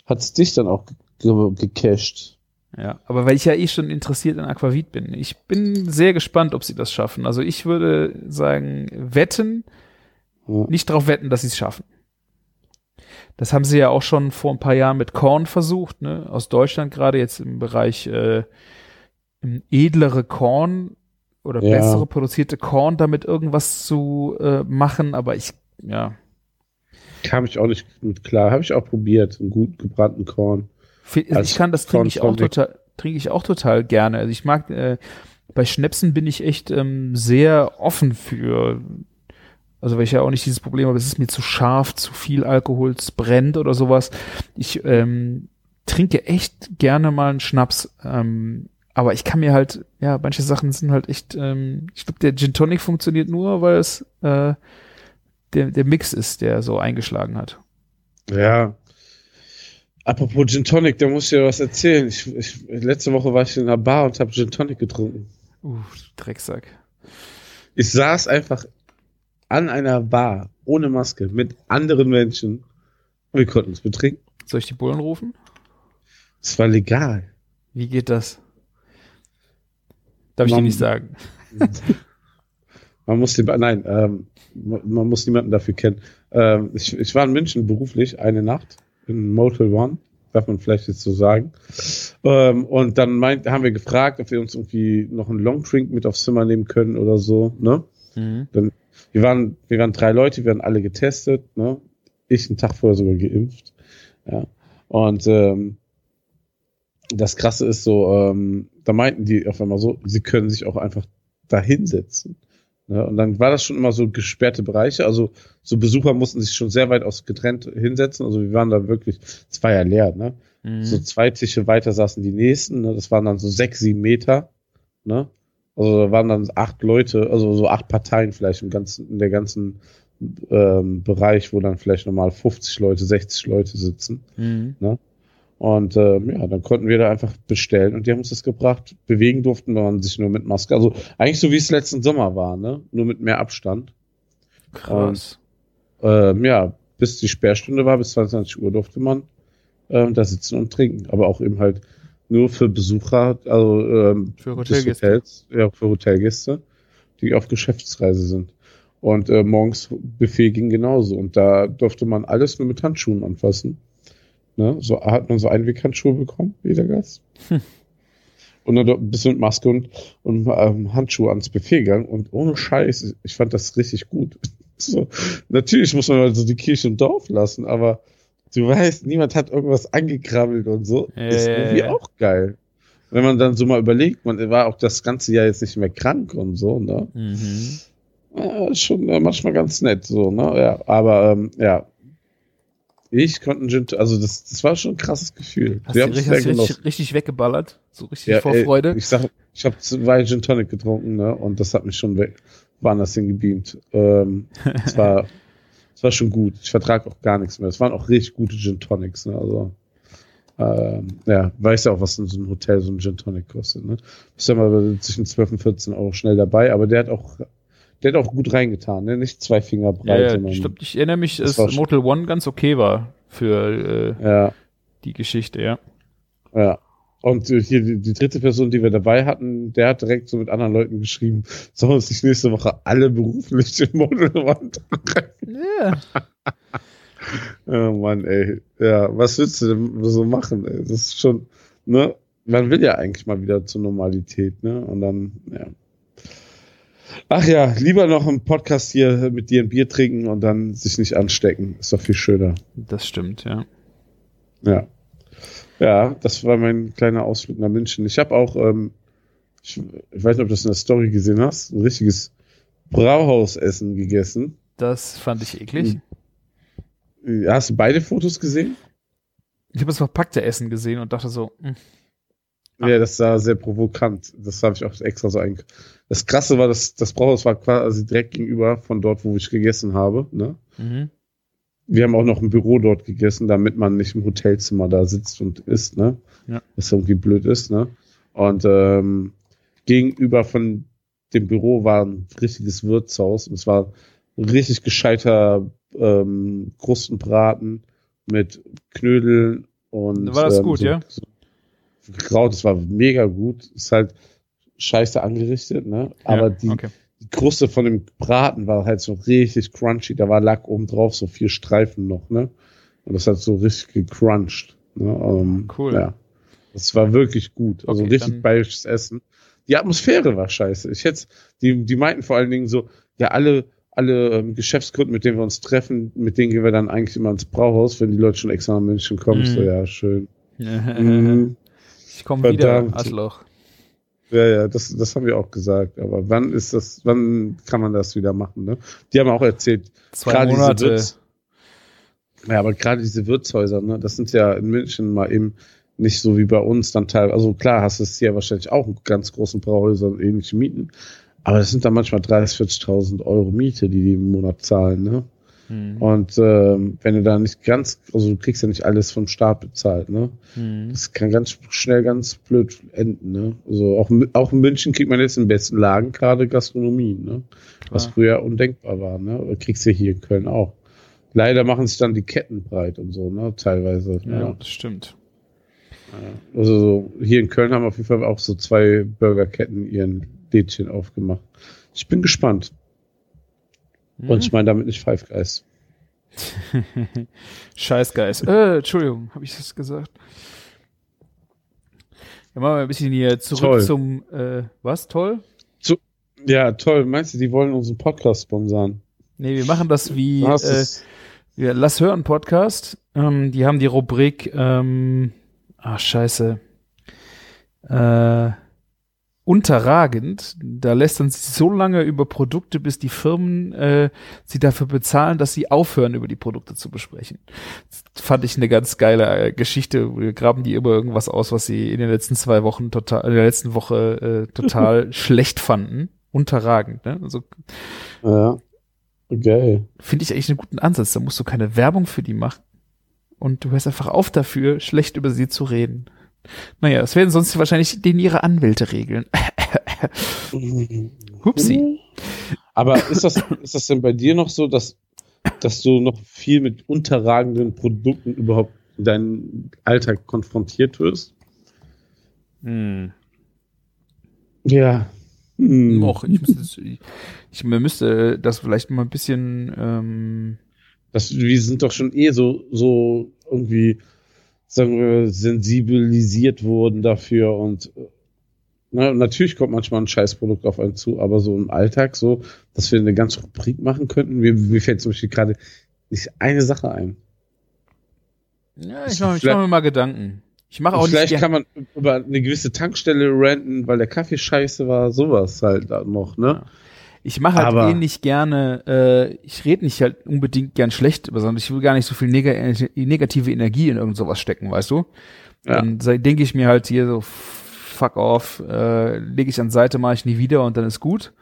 hat es dich dann auch ge gecached. Ja, aber weil ich ja eh schon interessiert an Aquavit bin. Ich bin sehr gespannt, ob sie das schaffen. Also ich würde sagen, wetten, Ja. nicht drauf wetten, dass sie es schaffen. Das haben sie ja auch schon vor ein paar Jahren mit Korn versucht, ne? Aus Deutschland gerade jetzt im Bereich äh, edlere Korn oder Ja. bessere produzierte Korn damit irgendwas zu äh, machen, aber ich, ja, Kam ich auch nicht mit klar. Habe ich auch probiert. Einen gut gebrannten Korn. Also Als ich kann das trinke ich auch total, trinke ich auch total gerne. Also ich mag äh, bei Schnäpsen bin ich echt ähm, sehr offen für. Also weil ich ja auch nicht dieses Problem habe, es ist mir zu scharf, zu viel Alkohol, es brennt oder sowas. Ich ähm, trinke echt gerne mal einen Schnaps, ähm, aber ich kann mir halt, ja, manche Sachen sind halt echt, ähm, ich glaube, der Gin Tonic funktioniert nur, weil es äh, der, der Mix ist, der so eingeschlagen hat. Ja. Apropos Gin Tonic, da muss ich dir was erzählen. Ich, ich, letzte Woche war ich in einer Bar und habe Gin Tonic getrunken. Uh, Drecksack. Ich saß einfach an einer Bar ohne Maske mit anderen Menschen und wir konnten es betrinken. Soll ich die Bullen rufen? Es war legal. Wie geht das? Darf ich dir Man- nicht sagen. Man muss den, nein, ähm, man man muss niemanden dafür kennen. Ähm, ich, ich war in München beruflich eine Nacht in Motel One, darf man vielleicht jetzt so sagen. Ähm, und dann meint, haben wir gefragt, ob wir uns irgendwie noch einen Longdrink mit aufs Zimmer nehmen können oder so. Ne? Mhm. Wir waren, wir waren drei Leute, wir waren alle getestet. Ne? Ich einen Tag vorher sogar geimpft. Ja. Und ähm, das Krasse ist so, ähm, da meinten die auf einmal so, sie können sich auch einfach da hinsetzen. Ne? Und dann war das schon immer so gesperrte Bereiche. Also so Besucher mussten sich schon sehr weit aus getrennt hinsetzen. Also wir waren da wirklich, es war ja leer, ne? Mhm. So zwei Tische weiter saßen die nächsten, ne? Das waren dann so sechs, sieben Meter, ne? Also da waren dann acht Leute, also so acht Parteien vielleicht im ganzen, in der ganzen ähm, Bereich, wo dann vielleicht nochmal 50 Leute, 60 Leute sitzen. Mhm. Und ähm, ja, dann konnten wir da einfach bestellen und die haben uns das gebracht. Bewegen durften wir sich nur mit Maske. Also eigentlich so wie es letzten Sommer war, ne? Nur mit mehr Abstand. Krass. Ähm, ja, bis die Sperrstunde war, bis 22 Uhr durfte man ähm, da sitzen und trinken. Aber auch eben halt nur für Besucher, also ähm, Für Hotelgäste. Hotels, ja, für Hotelgäste, die auf Geschäftsreise sind. Und äh, morgens Buffet ging genauso. Und da durfte man alles nur mit Handschuhen anfassen. Ne? So hat man so Einweghandschuhe bekommen, jeder Gast. Hm. Und dann ein bisschen mit Maske und, und ähm, Handschuhe ans Buffet gegangen. Und ohne Scheiß, ich fand das richtig gut. So, natürlich muss man also die Kirche im Dorf lassen, aber du weißt, niemand hat irgendwas angekrabbelt und so. Ja, ist irgendwie auch geil. Wenn man dann so mal überlegt, man war auch das ganze Jahr jetzt nicht mehr krank und so, ne? Mhm. Ja, schon äh, manchmal ganz nett, so, ne? Ja, aber ähm, ja. Ich konnte einen Gin, also das, das war schon ein krasses Gefühl. Hast Wir du richtig, richtig, richtig weggeballert? So richtig Ja, vor ey, Freude? Ich sag, ich habe zwei Gin Tonic getrunken, ne? Und das hat mich schon weg, woanders hingebeamt. Ähm, es war, es war schon gut. Ich vertrag auch gar nichts mehr. Es waren auch richtig gute Gin Tonics, ne? Also, ähm, ja, weiß ja auch, was in so einem Hotel so ein Gin Tonic kostet, ne? Bist ja mal zwischen 12 und 14 Euro schnell dabei, aber der hat auch, der hat auch gut reingetan, ne? Nicht zwei Finger ja, breit, ja, sondern, stimmt. Ich erinnere mich, Das dass Motel One ganz okay war für äh, ja. die Geschichte, ja. Ja. Und äh, hier die, die dritte Person, die wir dabei hatten, der hat direkt so mit anderen Leuten geschrieben, sollen uns nicht nächste Woche alle beruflich im Modelwand Ja. Oh Mann, ey. Ja, was willst du denn so machen? Ey? Das ist schon, ne? Man will ja eigentlich mal wieder zur Normalität, ne? Und dann, ja. Ach ja, lieber noch im Podcast hier mit dir ein Bier trinken und dann sich nicht anstecken. Ist doch viel schöner. Das stimmt, ja. Ja. Ja, das war mein kleiner Ausflug nach München. Ich habe auch, ähm, ich, ich weiß nicht, ob du das in der Story gesehen hast, ein richtiges Brauhausessen gegessen. Das fand ich eklig. Äh, Hast du beide Fotos gesehen? Ich habe das verpackte Essen gesehen und dachte so, hm, Ah. Ja, das sah sehr provokant. Das habe ich auch extra so einge... Das Krasse war, dass das Brauhaus war quasi direkt gegenüber von dort, wo ich gegessen habe. Ne? mhm. Wir haben auch noch ein Büro dort gegessen, damit man nicht im Hotelzimmer da sitzt und isst, ne? Ja. Was irgendwie blöd ist, ne? Und ähm, gegenüber von dem Büro war ein richtiges Wirtshaus und es war ein richtig gescheiter ähm, Krustenbraten mit Knödeln und War das ähm, gut, so, ja? So gekraut, es war mega gut. Ist halt scheiße angerichtet, ne? Aber ja, die, okay. die Kruste von dem Braten war halt so richtig crunchy. Da war Lack oben drauf, so vier Streifen noch, ne? Und das hat so richtig gecrunched. Ne? Um, Cool. Ja. Das war wirklich gut. Also Okay, richtig bayerisches Essen. Die Atmosphäre war scheiße. Ich hätte, die, die meinten vor allen Dingen so, ja, alle, alle ähm, Geschäftskunden, mit denen wir uns treffen, mit denen gehen wir dann eigentlich immer ins Brauhaus, wenn die Leute schon extra nach München kommen. Mhm. So, ja, schön. Mhm. Ich komme wieder. Arschloch. Ja, ja, das, das haben wir auch gesagt. Aber wann ist das, wann kann man das wieder machen, ne? Die haben auch erzählt, Zwei gerade diese Monate. Wirts, ja, aber gerade diese Wirtshäuser, ne, das sind ja in München mal eben nicht so wie bei uns dann teilweise. Also klar, hast du es hier wahrscheinlich auch in ganz großen Brauhäusern ähnliche Mieten. Aber das sind dann manchmal 30.000, 40.000 Euro Miete, die die im Monat zahlen, ne? Hm. Und ähm, wenn du da nicht ganz, also du kriegst ja nicht alles vom Staat bezahlt, ne? Hm. Das kann ganz schnell ganz blöd enden, ne? Also auch, in- auch in München kriegt man jetzt in besten Lagen gerade Gastronomie, ne? Was Klar. früher undenkbar war, ne? Kriegst du hier in Köln auch. Leider machen sich dann die Ketten breit und so, ne? Teilweise. Ja, Ja. das stimmt. Also so, hier in Köln haben auf jeden Fall auch so zwei Burgerketten ihren Lädchen aufgemacht. Ich bin gespannt. Hm. Und ich meine damit nicht Five Guys. Scheißgeist. Äh, Entschuldigung, habe ich das gesagt? Ja, machen wir ein bisschen hier zurück Toll. zum, äh, was? Toll? Ja, toll. Meinst du, die wollen unseren Podcast sponsern? Nee, wir machen das wie, äh, wir, Lass hören Podcast. Ähm, die haben die Rubrik, ähm, ach, scheiße, äh, unterragend. Da lästern sie so lange über Produkte, bis die Firmen äh, sie dafür bezahlen, dass sie aufhören, über die Produkte zu besprechen. Das fand ich eine ganz geile äh, Geschichte. Wir graben die immer irgendwas aus, was sie in den letzten zwei Wochen total, in der letzten Woche äh, total schlecht fanden. Unterragend, ne? Also Ja. Geil. finde ich eigentlich einen guten Ansatz. Da musst du keine Werbung für die machen. Und du hörst einfach auf dafür, schlecht über sie zu reden. Naja, das werden sonst wahrscheinlich denen ihre Anwälte regeln. Hupsi. Aber ist das, ist das denn bei dir noch so, dass, dass du noch viel mit unterragenden Produkten überhaupt in deinem Alltag konfrontiert wirst? Hm. Ja. Hm. Och, ich müsste, das- ich, müsste das vielleicht mal ein bisschen, ähm, Das, wir sind doch schon eh so, so irgendwie, sagen wir, sensibilisiert worden dafür und äh, na, natürlich kommt manchmal ein Scheißprodukt auf einen zu, aber so im Alltag so, dass wir eine ganze Rubrik machen könnten. Mir, mir fällt zum Beispiel gerade nicht eine Sache ein. ja, ich mache mach mir mal Gedanken. Ich mache auch nicht Vielleicht gern- kann man über eine gewisse Tankstelle ranten, weil der Kaffee scheiße war, sowas halt da noch, ne? Ich mache halt eh nicht gerne, äh, ich rede nicht halt unbedingt gern schlecht, über, sondern ich will gar nicht so viel neg negative Energie in irgend sowas stecken, weißt du? Ja. Dann denke ich mir halt hier so, fuck off, äh, lege ich an Seite, mache ich nie wieder und dann ist gut.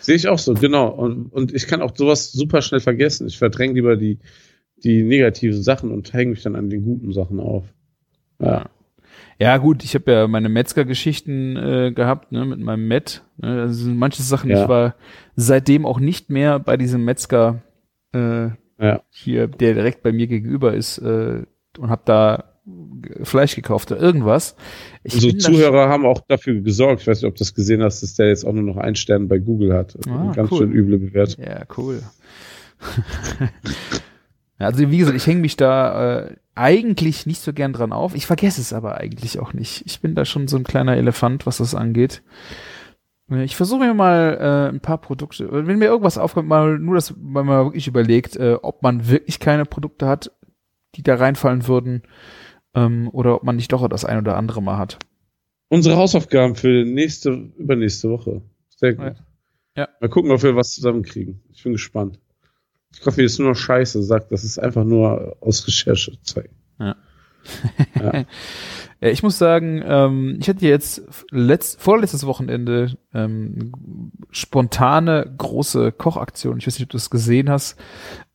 Sehe ich auch so, genau. Und, und ich kann auch sowas super schnell vergessen. Ich verdränge lieber die, die negativen Sachen und hänge mich dann an den guten Sachen auf. Ja. Ja gut, ich habe ja meine Metzger-Geschichten äh, gehabt, ne, mit meinem Met. Ne, also manche Sachen, Ja. ich war seitdem auch nicht mehr bei diesem Metzger äh, Ja. hier, der direkt bei mir gegenüber ist äh, und habe da Fleisch gekauft oder irgendwas. Ich da Zuhörer haben auch dafür gesorgt, ich weiß nicht, ob du das gesehen hast, dass der jetzt auch nur noch einen Stern bei Google hat. Ah, Ganz cool. schön üble Bewertung. Ja, cool. Also wie gesagt, ich hänge mich da äh, eigentlich nicht so gern dran auf. Ich vergesse es aber eigentlich auch nicht. Ich bin da schon so ein kleiner Elefant, was das angeht. Äh, Ich versuche mir mal äh, ein paar Produkte, wenn mir irgendwas aufkommt, mal nur, dass man mal wirklich überlegt, äh, ob man wirklich keine Produkte hat, die da reinfallen würden, ähm, oder ob man nicht doch das ein oder andere mal hat. Unsere Hausaufgaben für nächste, übernächste Woche. Sehr gut. Ja. Ja. Mal gucken, ob wir was zusammenkriegen. Ich bin gespannt. Ich hoffe, jetzt nur noch Scheiße sagt, das ist einfach nur aus Recherche zeigen. Ja, ich muss sagen, ähm, ich hatte jetzt letzt, vorletztes Wochenende ähm, spontane große Kochaktion. Ich weiß nicht, ob du das gesehen hast.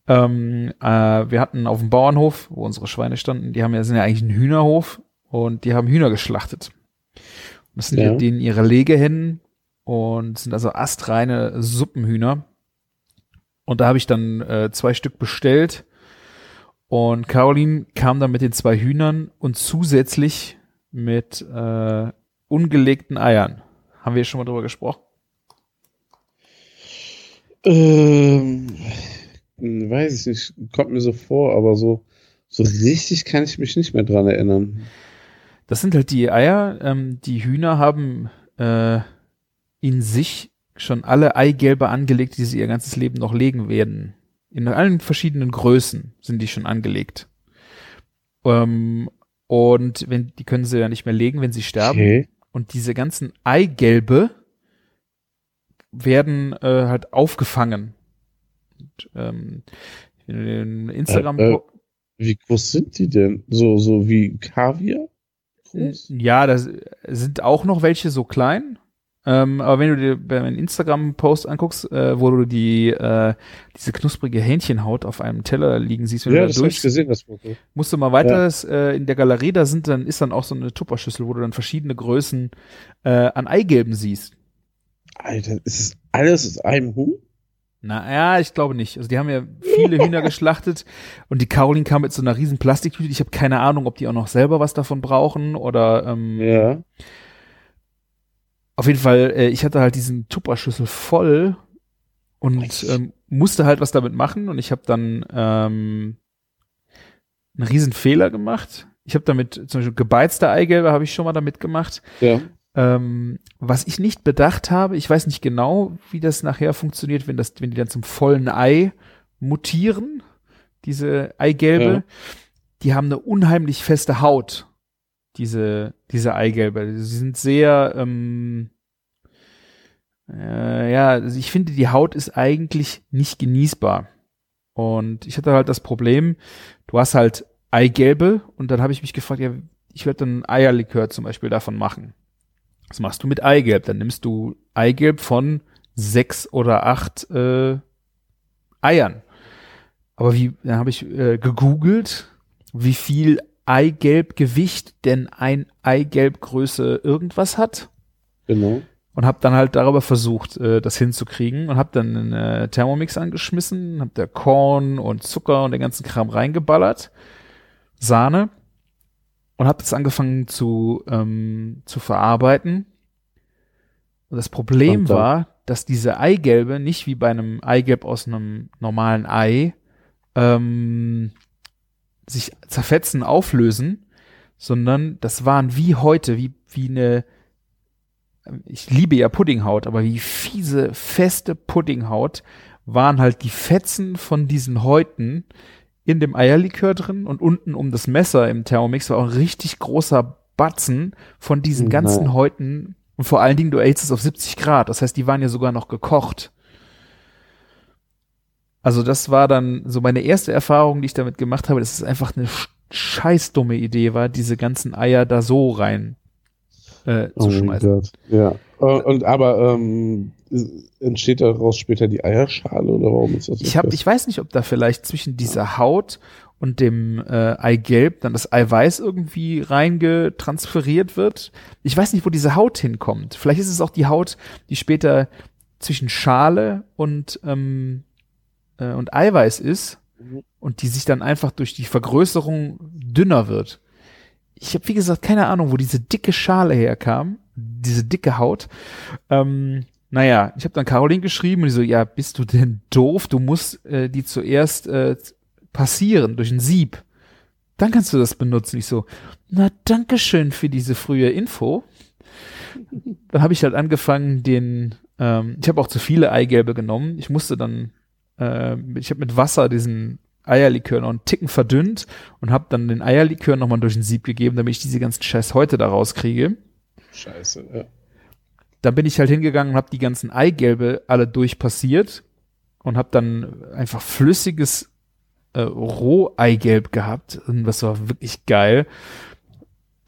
Ähm, äh, wir hatten auf dem Bauernhof, wo unsere Schweine standen, die haben ja sind ja eigentlich ein Hühnerhof und die haben Hühner geschlachtet. Und das sind Ja. ja. denen ihre Legehennen und sind also astreine Suppenhühner. Und da habe ich dann äh, zwei Stück bestellt. Und Caroline kam dann mit den zwei Hühnern und zusätzlich mit äh, ungelegten Eiern. Haben wir schon mal drüber gesprochen? Ähm, weiß ich nicht, kommt mir so vor, aber so, So richtig kann ich mich nicht mehr dran erinnern. Das sind halt die Eier. Ähm, die Hühner haben äh, in sich schon alle Eigelbe angelegt, die sie ihr ganzes Leben noch legen werden. In allen verschiedenen Größen sind die schon angelegt. Ähm, und wenn die können sie ja nicht mehr legen, wenn sie sterben. Okay. Und diese ganzen Eigelbe werden äh, halt aufgefangen. Und, ähm, in Instagram Äh, äh, Wie groß sind die denn? So, so wie Kaviar? Groß? Ja, da sind auch noch welche so klein. Ähm, aber wenn du dir beim Instagram-Post anguckst, äh, wo du die äh, diese knusprige Hähnchenhaut auf einem Teller liegen siehst, wenn Ja, du das da durch ich gesehen, das Foto. musst du mal weiter das, äh, in der Galerie, da sind dann ist dann auch so eine Tupperschüssel, wo du dann verschiedene Größen äh, an Eigelben siehst. Alter, ist es alles aus einem Huhn? Na ja, ich glaube nicht. Also die haben ja viele Hühner geschlachtet und die Caroline kam mit so einer riesen Plastiktüte. Ich habe keine Ahnung, ob die auch noch selber was davon brauchen oder ähm, Ja. Auf jeden Fall, äh, ich hatte halt diesen Tupperschüssel voll und ähm, musste halt was damit machen und ich habe dann ähm, einen riesen Fehler gemacht. Ich habe damit zum Beispiel gebeizte Eigelbe habe ich schon mal damit gemacht. Ja. Ähm, was ich nicht bedacht habe, ich weiß nicht genau, wie das nachher funktioniert, wenn das, wenn die dann zum vollen Ei mutieren, diese Eigelbe, Ja. die haben eine unheimlich feste Haut, diese, diese Eigelbe. Sie sind sehr, ähm, äh, ja, also ich finde, die Haut ist eigentlich nicht genießbar. Und ich hatte halt das Problem, du hast halt Eigelbe und dann habe ich mich gefragt, ja, ich werde dann Eierlikör zum Beispiel davon machen. Was machst du mit Eigelb? Dann nimmst du Eigelb von sechs oder acht äh, Eiern. Aber wie, dann habe ich äh, gegoogelt, wie viel Eigelbgewicht denn ein Eigelbgröße irgendwas hat Genau. und habe dann halt darüber versucht, äh, das hinzukriegen und habe dann einen äh, Thermomix angeschmissen, habe da Korn und Zucker und den ganzen Kram reingeballert, Sahne und habe das angefangen zu ähm, zu verarbeiten. Und das Problem Und war, dass diese Eigelbe nicht wie bei einem Eigelb aus einem normalen Ei ähm, sich zerfetzen, auflösen, sondern das waren wie heute, wie, wie eine, ich liebe ja Puddinghaut, aber wie fiese, feste Puddinghaut waren halt die Fetzen von diesen Häuten in dem Eierlikör drin und unten um das Messer im Thermomix war auch ein richtig großer Batzen von diesen ganzen Nein. Häuten und vor allen Dingen, du erhitzt es auf 70 Grad, das heißt, die waren ja sogar noch gekocht. Also das war dann so meine erste Erfahrung, die ich damit gemacht habe, dass es einfach eine sch- scheiß dumme Idee war, diese ganzen Eier da so rein äh, zu Oh schmeißen. Ja. Und, und aber ähm, entsteht daraus später die Eierschale oder warum ist das so Ich fest? ich weiß nicht, ob da vielleicht zwischen dieser Haut und dem äh, Eigelb dann das Eiweiß irgendwie reingetransferiert wird. Ich weiß nicht, wo diese Haut hinkommt. Vielleicht ist es auch die Haut, die später zwischen Schale und ähm, äh, und Eiweiß ist Mhm. und die sich dann einfach durch die Vergrößerung dünner wird. Ich habe wie gesagt keine Ahnung, wo diese dicke Schale herkam, diese dicke Haut. Ähm, naja, ich habe dann Caroline geschrieben und die so, ja, bist du denn doof? Du musst äh, die zuerst äh, passieren durch ein Sieb. Dann kannst du das benutzen. Ich so, na, danke schön für diese frühe Info. Dann habe ich halt angefangen, den, ähm, ich habe auch zu viele Eigelbe genommen. Ich musste dann, äh, ich habe mit Wasser diesen Eierlikör noch einen Ticken verdünnt und habe dann den Eierlikör nochmal durch ein Sieb gegeben, damit ich diese ganzen Scheiß heute da rauskriege. Scheiße, ja. Dann bin ich halt hingegangen und habe die ganzen Eigelbe alle durchpassiert und habe dann einfach flüssiges äh, Roheigelb gehabt. Und das war wirklich geil.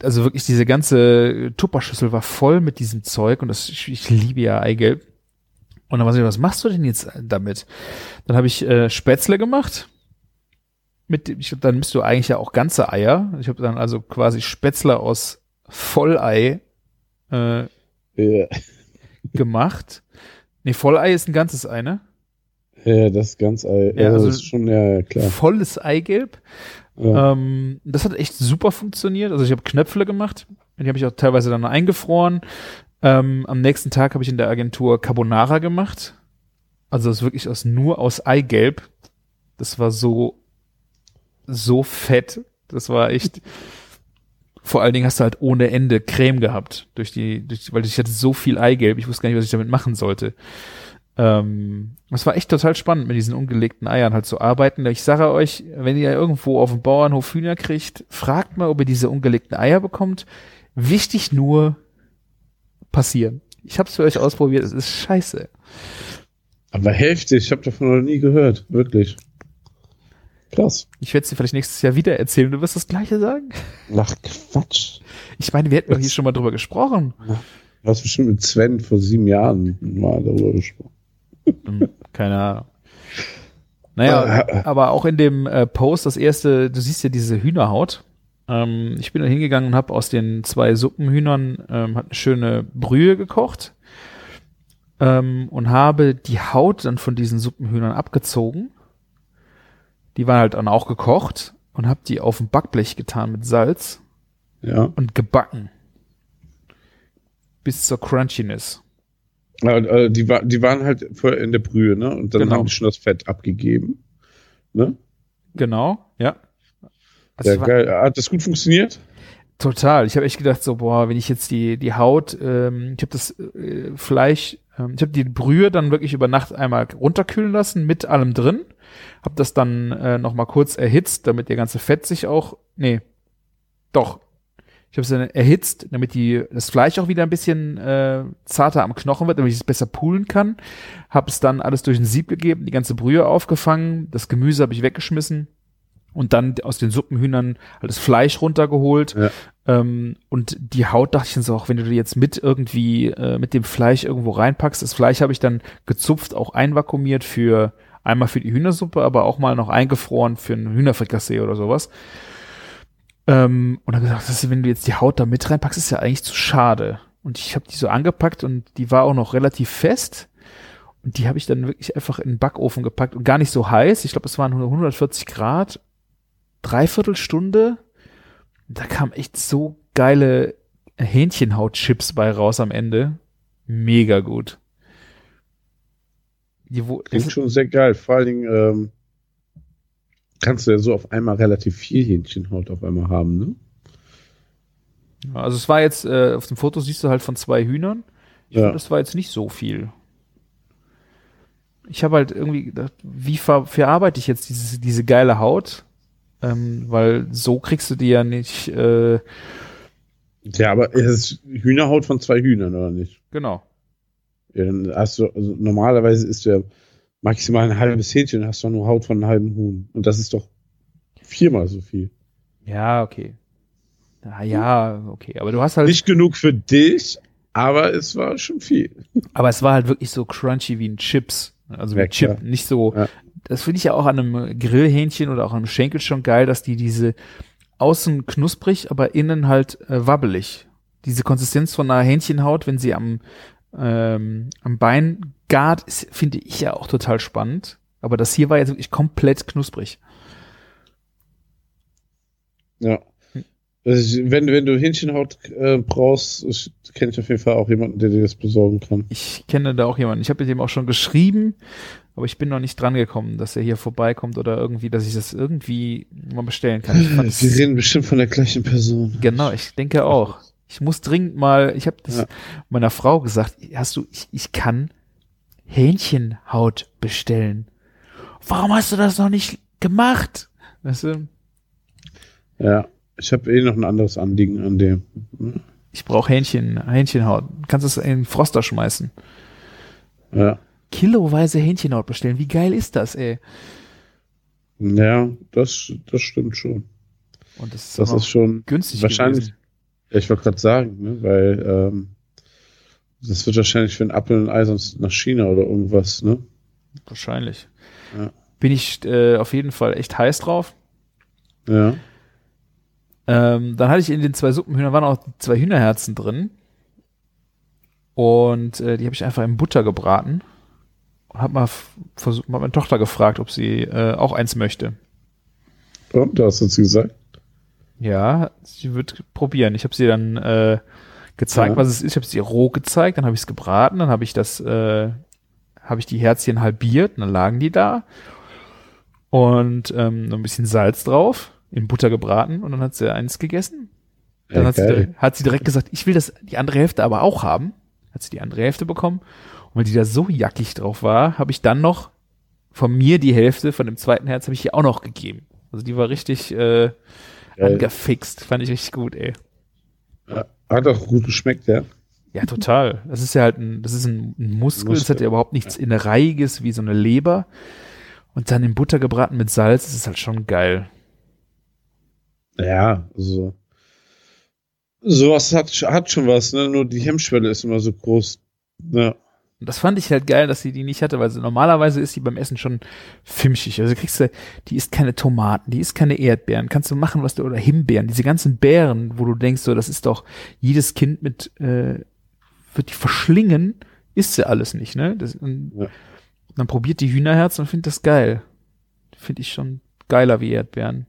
Also wirklich diese ganze Tupperschüssel war voll mit diesem Zeug und das ich, ich liebe ja Eigelb. Und dann war ich, was machst du denn jetzt damit? Dann habe ich äh, Spätzle gemacht. Mit, dem- ich glaub, dann bist du eigentlich ja auch ganze Eier. Ich habe dann also quasi Spätzle aus Vollei äh, Ja, gemacht. Nee, Vollei ist ein ganzes Ei, ne? ja das ist ganz Ei. Ja, Ja, also- das ist schon, ja, klar. Volles Eigelb. Ja. Ähm, das hat echt super funktioniert. Also ich habe Knöpfle gemacht. Die habe ich auch teilweise dann eingefroren. Ähm, am nächsten Tag habe ich in der Agentur Carbonara gemacht. Also das wirklich aus, nur aus Eigelb. Das war so so fett. Das war echt. Vor allen Dingen hast du halt ohne Ende Creme gehabt, durch die, durch, weil ich hatte so viel Eigelb, ich wusste gar nicht, was ich damit machen sollte. Ähm, es war echt total spannend, mit diesen ungelegten Eiern halt zu arbeiten. Ich sage euch, wenn ihr irgendwo auf dem Bauernhof Hühner kriegt, fragt mal, ob ihr diese ungelegten Eier bekommt. Wichtig nur passieren. Ich habe es für euch ausprobiert, es ist scheiße. Aber heftig, ich habe davon noch nie gehört, wirklich. Krass. Ich werde es dir vielleicht nächstes Jahr wieder erzählen. Du wirst das Gleiche sagen. Ach, Quatsch. Ich meine, wir hätten doch hier schon mal drüber gesprochen. Du hast bestimmt mit Sven vor sieben Jahren mal darüber gesprochen. Hm, Keine Ahnung. Naja, aber auch in dem äh, Post, das erste, du siehst ja diese Hühnerhaut. Ähm, ich bin da hingegangen und habe aus den zwei Suppenhühnern ähm, hat eine schöne Brühe gekocht ähm, und habe die Haut dann von diesen Suppenhühnern abgezogen. Die waren halt dann auch gekocht und habe die auf ein Backblech getan mit Salz Ja. und gebacken. Bis zur Crunchiness. Ja, äh, die, war, die waren halt vorher in der Brühe, ne? Und dann Genau. haben die schon das Fett abgegeben. Ne? Genau, ja. Also Ja. Hat das gut funktioniert? Total. Ich habe echt gedacht, so, boah, wenn ich jetzt die, die Haut, ähm, ich habe das äh, Fleisch, ähm, ich habe die Brühe dann wirklich über Nacht einmal runterkühlen lassen, mit allem drin. Habe das dann äh, noch mal kurz erhitzt, damit der ganze Fett sich auch, nee, doch. Ich habe es dann erhitzt, damit die, das Fleisch auch wieder ein bisschen äh, zarter am Knochen wird, damit ich es besser poolen kann. Habe es dann alles durch ein Sieb gegeben, die ganze Brühe aufgefangen, das Gemüse habe ich weggeschmissen und dann aus den Suppenhühnern halt das Fleisch runtergeholt. Ja. Ähm, und die Haut dachte ich dann so, auch wenn du die jetzt mit irgendwie äh, mit dem Fleisch irgendwo reinpackst, das Fleisch habe ich dann gezupft, auch einvakuumiert für einmal für die Hühnersuppe, aber auch mal noch eingefroren für ein Hühnerfrikassee oder sowas. Ähm, und dann gesagt, das ist, wenn du jetzt die Haut da mit reinpackst, ist ja eigentlich zu schade. Und ich habe die so angepackt und die war auch noch relativ fest. Und die habe ich dann wirklich einfach in den Backofen gepackt und gar nicht so heiß. Ich glaube, es waren nur 140 Grad. Dreiviertel Stunde. Da kam echt so geile Hähnchenhautchips bei raus am Ende. Mega gut. Die, wo, Klingt schon sehr geil. Vor allen Dingen ähm, kannst du ja so auf einmal relativ viel Hähnchenhaut auf einmal haben, ne? also es war jetzt, äh, auf dem Foto siehst du halt von zwei Hühnern. Ich Ja. finde, das war jetzt nicht so viel. Ich habe halt irgendwie gedacht, wie ver verarbeite ich jetzt diese, diese geile Haut? Ähm, weil so kriegst du die ja nicht, äh, Ja, aber es ist Hühnerhaut von zwei Hühnern, oder nicht? genau. Ja, dann hast du, also normalerweise ist ja maximal ein halbes Hähnchen, dann hast du nur Haut von einem halben Huhn. Und das ist doch viermal so viel. Ja, okay. Ja, ja, okay. Aber du hast halt, Nicht genug für dich, aber es war schon viel. aber es war halt wirklich so crunchy wie ein Chips. Also wie Ja, ein Chip, klar. nicht so. Ja. Das finde ich ja auch an einem Grillhähnchen oder auch an einem Schenkel schon geil, dass die diese außen knusprig, aber innen halt äh, wabbelig. Diese Konsistenz von einer Hähnchenhaut, wenn sie am, ähm, am Bein gart, finde ich ja auch total spannend. Aber das hier war jetzt wirklich komplett knusprig. Ja. Also ich, wenn, wenn du Hähnchenhaut äh, brauchst, kenne ich auf jeden Fall auch jemanden, der dir das besorgen kann. Ich kenne da auch jemanden. Ich habe mit dem auch schon geschrieben, aber ich bin noch nicht dran gekommen, dass er hier vorbeikommt oder irgendwie, dass ich das irgendwie mal bestellen kann. Es- reden bestimmt von der gleichen Person. Genau, ich denke auch. Ich muss dringend mal, ich habe das Ja. meiner Frau gesagt, hast du, ich, ich kann Hähnchenhaut bestellen. Warum hast du das noch nicht gemacht? Weißt du, Ja. Ich habe eh noch ein anderes Anliegen an dem. ich brauche Hähnchen, Hähnchenhaut. Kannst es in den Froster schmeißen. Ja. Kiloweise Hähnchenhaut bestellen. Wie geil ist das, ey? Ja, das, das stimmt schon. Und das ist, Das ist schon günstig wahrscheinlich. gewesen. Ich wollte gerade sagen, ne, weil ähm, das wird wahrscheinlich für ein Apfel und ein Ei sonst nach China oder irgendwas, ne? Wahrscheinlich. Ja. Bin ich äh, auf jeden Fall echt heiß drauf. Ja. Ähm, dann hatte ich in den zwei Suppenhühnern waren auch zwei Hühnerherzen drin. Und äh, die habe ich einfach in Butter gebraten. Hab mal versucht, hab meine Tochter gefragt, ob sie äh, auch eins möchte. Und du hast uns gesagt. Ja, sie wird probieren. Ich habe sie dann äh, gezeigt, Ja. was es ist. Ich habe sie roh gezeigt, dann habe ich es gebraten, dann habe ich das, äh, habe ich die Herzchen halbiert, und dann lagen die da. und ähm, noch ein bisschen Salz drauf, in Butter gebraten und dann hat sie eins gegessen. Dann hat, sie, hat sie direkt gesagt, ich will das die andere Hälfte aber auch haben. Hat sie die andere Hälfte bekommen. Und weil die da so jackig drauf war, habe ich dann noch von mir die Hälfte von dem zweiten Herz habe ich ihr auch noch gegeben. Also die war richtig äh, angefixt, fand ich richtig gut, ey. Ja, Hat auch gut geschmeckt, ja. Ja, total. Das ist ja halt ein, das ist ein, ein Muskel, das Muskel, hat ja überhaupt nichts Innereiiges wie so eine Leber. Und dann in Butter gebraten mit Salz, das ist halt schon geil. Ja, also. Sowas hat, hat schon was, ne? Nur die Hemmschwelle ist immer so groß. Ne? Und das fand ich halt geil, dass sie die nicht hatte, weil sie, normalerweise ist die beim Essen schon fimschig. Also kriegst du, die isst keine Tomaten, die isst keine Erdbeeren, kannst du machen, was du, oder Himbeeren, diese ganzen Beeren, wo du denkst, so, das ist doch, jedes Kind mit, äh, wird die verschlingen, isst sie alles nicht, ne? Das, und Ja. dann probiert die Hühnerherz und findet das geil. Finde ich schon geiler wie Erdbeeren.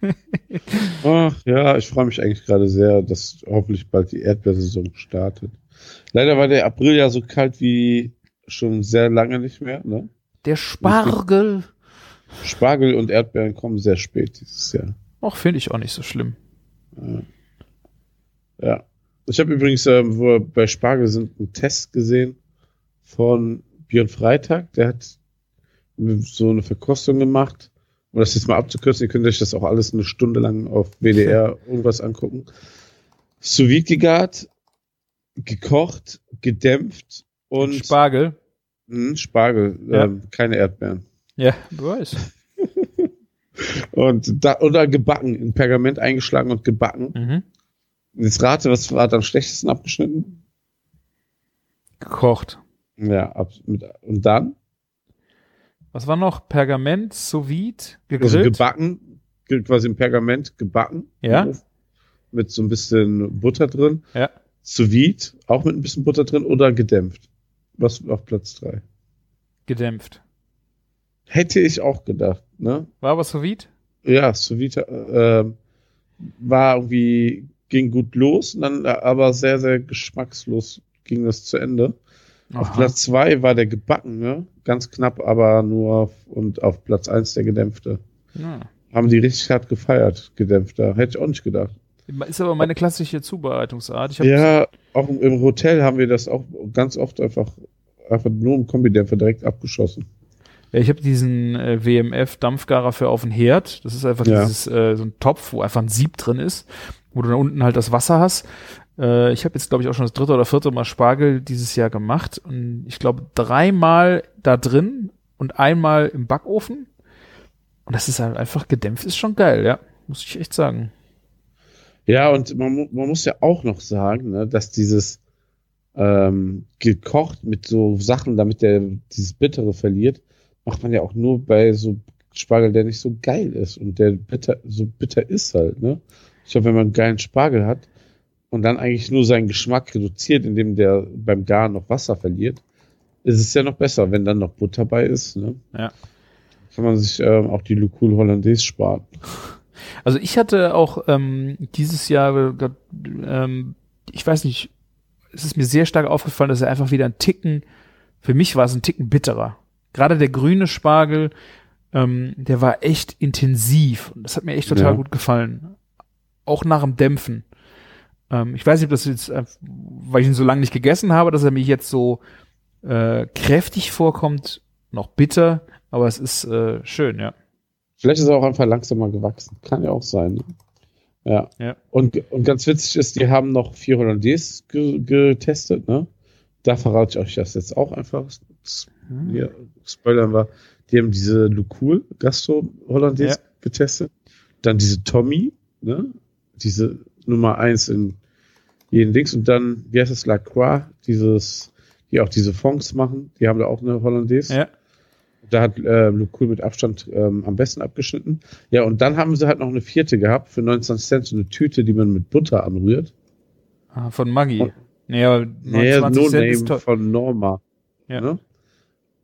Ach, ja, ich freue mich eigentlich gerade sehr, dass hoffentlich bald die Erdbeersaison startet. Leider war der April ja so kalt wie schon sehr lange nicht mehr. Ne? Der Spargel. Spargel und Erdbeeren kommen sehr spät dieses Jahr. Auch finde ich auch nicht so schlimm. Ja. Ich habe übrigens, ähm, wo wir bei Spargel sind, einen Test gesehen von Björn Freitag. Der hat so eine Verkostung gemacht. Um das jetzt mal abzukürzen, ihr könnt euch das auch alles eine Stunde lang auf WDR irgendwas angucken. Sous gegart, gekocht, gedämpft und Spargel. mh, Spargel, Ja. ähm, keine Erdbeeren. Ja, du weißt. Und da, oder gebacken, in Pergament eingeschlagen und gebacken. Mhm. Jetzt rate, was war am schlechtesten abgeschnitten? Gekocht. Ja, ab, mit, und dann? Was war noch? Pergament, sous vide, Also gegrillt. gebacken, ge- quasi im Pergament gebacken. Ja. Mit so ein bisschen Butter drin. ja. Sous vide, auch mit ein bisschen Butter drin oder gedämpft. Was auf Platz drei? Gedämpft. Hätte ich auch gedacht, ne? War aber sous vide? Ja, Sous vide äh, war irgendwie, ging gut los, dann äh, aber sehr, sehr geschmackslos ging das zu Ende. Auf Aha. Platz zwei war der gebackene, ganz knapp, aber nur auf, und auf Platz eins der gedämpfte. Ja. Haben die richtig hart gefeiert, gedämpfter. Hätte ich auch nicht gedacht. Ist aber meine klassische Zubereitungsart. Ja, auch im, Hotel haben wir das auch ganz oft einfach, einfach nur im Kombidämpfer direkt abgeschossen. Ja, ich habe diesen äh, WMF Dampfgarer für auf den Herd. Das ist einfach Ja. dieses äh, so ein Topf, wo einfach ein Sieb drin ist, wo du da unten halt das Wasser hast. Äh, ich habe jetzt glaube ich auch schon das dritte oder vierte Mal Spargel dieses Jahr gemacht und ich glaube dreimal da drin und einmal im Backofen. Und das ist halt einfach gedämpft, ist schon geil, ja, muss ich echt sagen. Ja, und man, man muss ja auch noch sagen, ne, dass dieses ähm, gekocht mit so Sachen, damit der dieses Bittere verliert, macht man ja auch nur bei so Spargel, der nicht so geil ist und der bitter, so bitter ist halt, ne? Ich glaube, wenn man einen geilen Spargel hat und dann eigentlich nur seinen Geschmack reduziert, indem der beim Garen noch Wasser verliert, ist es ja noch besser, wenn dann noch Butter bei ist, ne? Ja. Kann man sich ähm, auch die Lucul Hollandaise sparen. Also ich hatte auch ähm, dieses Jahr, äh, ähm, ich weiß nicht, es ist mir sehr stark aufgefallen, dass er einfach wieder ein Ticken, für mich war es ein Ticken bitterer. Gerade der grüne Spargel, ähm, der war echt intensiv und das hat mir echt total Ja. gut gefallen. Auch nach dem Dämpfen. Ähm, ich weiß nicht, ob das jetzt, äh, weil ich ihn so lange nicht gegessen habe, dass er mir jetzt so äh, kräftig vorkommt, noch bitter, aber es ist äh, schön, ja. Vielleicht ist er auch einfach langsamer gewachsen. Kann ja auch sein. Ne? Ja. Ja. Und, und ganz witzig ist, die haben noch vier Hollandaise ge getestet. Ne? Da verrate ich euch das jetzt auch einfach. S- Hm. Spoilern war, die haben diese Lucul Gastro Hollandaise Ja. getestet. Dann diese Tommy, ne? diese Nummer eins in jeden Dings. Und dann, wie heißt es, La Croix, dieses, die auch diese Fonds machen. Die haben da auch eine Hollandaise. Ja. Da hat äh, Lucul mit Abstand ähm, am besten abgeschnitten. Ja, und dann haben sie halt noch eine vierte gehabt für 29 Cent, so eine Tüte, die man mit Butter anrührt. Ah, von Maggi. Von- Nee, Nee, 29 No Cent ist von Norma. Ja. Ne?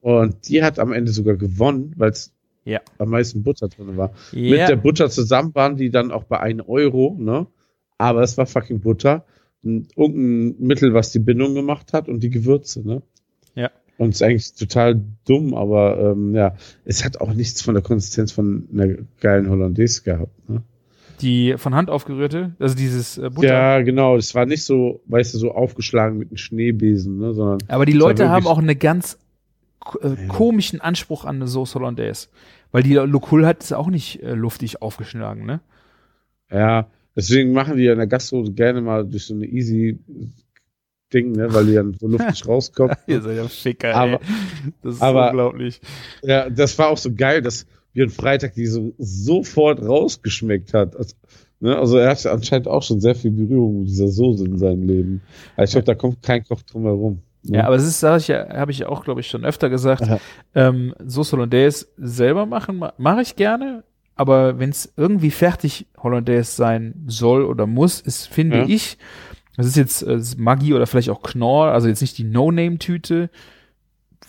Und die hat am Ende sogar gewonnen, weil es Ja. am meisten Butter drin war. Ja. Mit der Butter zusammen waren die dann auch bei 1 Euro, ne? Aber es war fucking Butter. Ein- Irgendein Mittel, was die Bindung gemacht hat und die Gewürze, ne? Ja. Und ist eigentlich total dumm, aber ähm, ja, es hat auch nichts von der Konsistenz von einer geilen Hollandaise gehabt. Ne? Die von Hand aufgerührte, also dieses äh, Butter. Ja, genau. Es war nicht so, weißt du, so aufgeschlagen mit einem Schneebesen, ne, sondern. Aber die Leute haben auch eine ganz äh, komischen Anspruch an eine Sauce Hollandaise. Weil die Locul hat es auch nicht äh, luftig aufgeschlagen, ne? Ja, deswegen machen die ja in der Gastro gerne mal durch so eine easy Ding, ne, weil die dann so luftig rauskommt. Ihr seid ja Ficker, Aber- ey. Das ist aber- unglaublich. Ja, das war auch so geil, dass Björn Freitag die so sofort rausgeschmeckt hat. Also, ne, also er hatte anscheinend auch schon sehr viel Berührung mit dieser Soße in seinem Leben. Also ich glaube, da kommt kein Koch drum herum. Ne? Ja, aber das ist, sag ich ja, habe ich ja auch, glaube ich, schon öfter gesagt. Aha. Ähm, Sauce Hollandaise selber machen, ma- mache ich gerne. Aber wenn es irgendwie fertig Hollandaise sein soll oder muss, ist, finde Ja. ich, das ist jetzt äh, Maggi oder vielleicht auch Knorr, also jetzt nicht die No-Name-Tüte,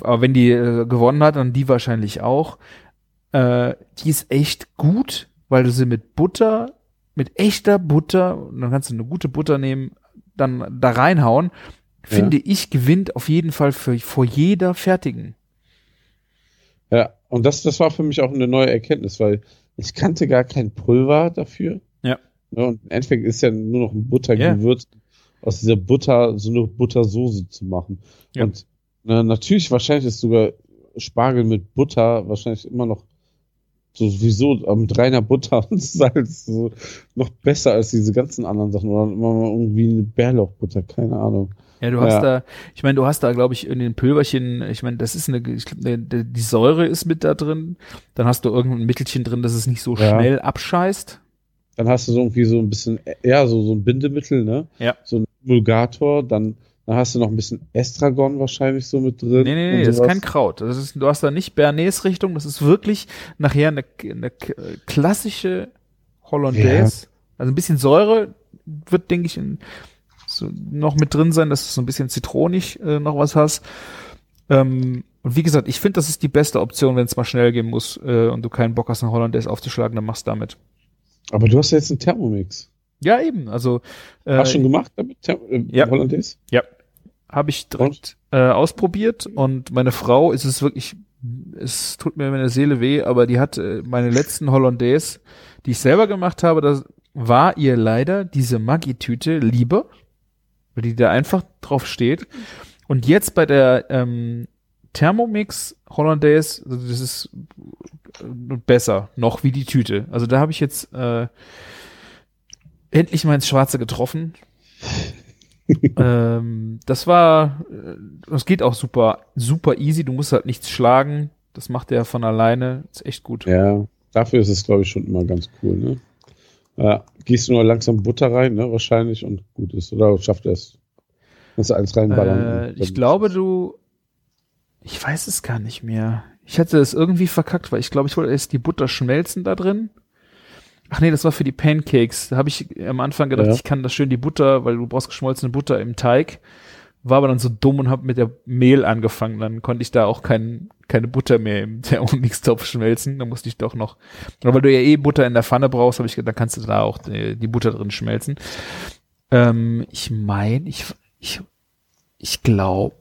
aber wenn die äh, gewonnen hat, dann die wahrscheinlich auch. Äh, die ist echt gut, weil du sie mit Butter, mit echter Butter, dann kannst du eine gute Butter nehmen, dann da reinhauen. Finde ich, gewinnt auf jeden Fall für, vor jeder fertigen. Ja, und das, das war für mich auch eine neue Erkenntnis, weil ich kannte gar kein Pulver dafür. Ja. Ne, und im Endeffekt ist ja nur noch ein Buttergewürz, aus dieser Butter so eine Buttersoße zu machen. Ja. Und na, natürlich, wahrscheinlich ist sogar Spargel mit Butter wahrscheinlich immer noch so sowieso am reiner Butter und Salz so noch besser als diese ganzen anderen Sachen. Oder immer mal irgendwie eine Bärlauchbutter, keine Ahnung. Ja, du hast Ja. da, ich meine, du hast da, glaube ich, in den Pülverchen, ich meine, das ist eine, ich glaub, die die Säure ist mit da drin. Dann hast du irgendein Mittelchen drin, dass es nicht so Ja. schnell abscheißt. Dann hast du so irgendwie so ein bisschen, ja, so, so ein Bindemittel, ne? Ja. So ein Emulgator, dann, dann hast du noch ein bisschen Estragon wahrscheinlich so mit drin. Nee, nee, nee, das ist kein Kraut. Das ist, du hast da nicht Bernays-Richtung, das ist wirklich nachher eine, eine k- klassische Hollandaise. Also ein bisschen Säure wird, denke ich, in, so noch mit drin sein, dass du so ein bisschen zitronig äh, noch was hast. Ähm, und wie gesagt, ich finde, das ist die beste Option, wenn es mal schnell gehen muss äh, und du keinen Bock hast, einen Hollandaise aufzuschlagen, dann machst du damit. Aber du hast ja jetzt einen Thermomix. Ja, eben. Also äh, Hast du schon gemacht damit? Äh, ja. Hollandaise? habe ich direkt äh, ausprobiert und meine Frau ist es wirklich, es tut mir meine Seele weh, aber die hat äh, meine letzten Hollandaise, die ich selber gemacht habe, das war ihr leider diese Maggi-Tüte lieber, weil die da einfach drauf steht. Und jetzt bei der ähm, Thermomix Hollandaise, also das ist äh, besser noch wie die Tüte. Also da habe ich jetzt äh, endlich mal ins Schwarze getroffen. ähm, das war, äh, das geht auch super, super easy. Du musst halt nichts schlagen. Das macht er von alleine. Ist echt gut. Ja, dafür ist es, glaube ich, schon immer ganz cool, ne? Ja, gießt nur langsam Butter rein, ne, wahrscheinlich, und gut ist. Oder schafft er es? Kannst du alles reinballern? Äh, ich glaube, du, ich weiß es gar nicht mehr. Ich hatte es irgendwie verkackt, weil ich glaube, ich wollte erst die Butter schmelzen da drin. Ach nee, das war für die Pancakes. Da habe ich am Anfang gedacht, Ja. ich kann das schön die Butter, weil du brauchst geschmolzene Butter im Teig. War aber dann so dumm und habe mit der Mehl angefangen. Dann konnte ich da auch kein, keine Butter mehr im Thermomix-Topf schmelzen. Da musste ich doch noch. Aber weil du ja eh Butter in der Pfanne brauchst, habe ich gedacht, dann kannst du da auch die, die Butter drin schmelzen. Ähm, ich meine, ich, ich, ich glaube,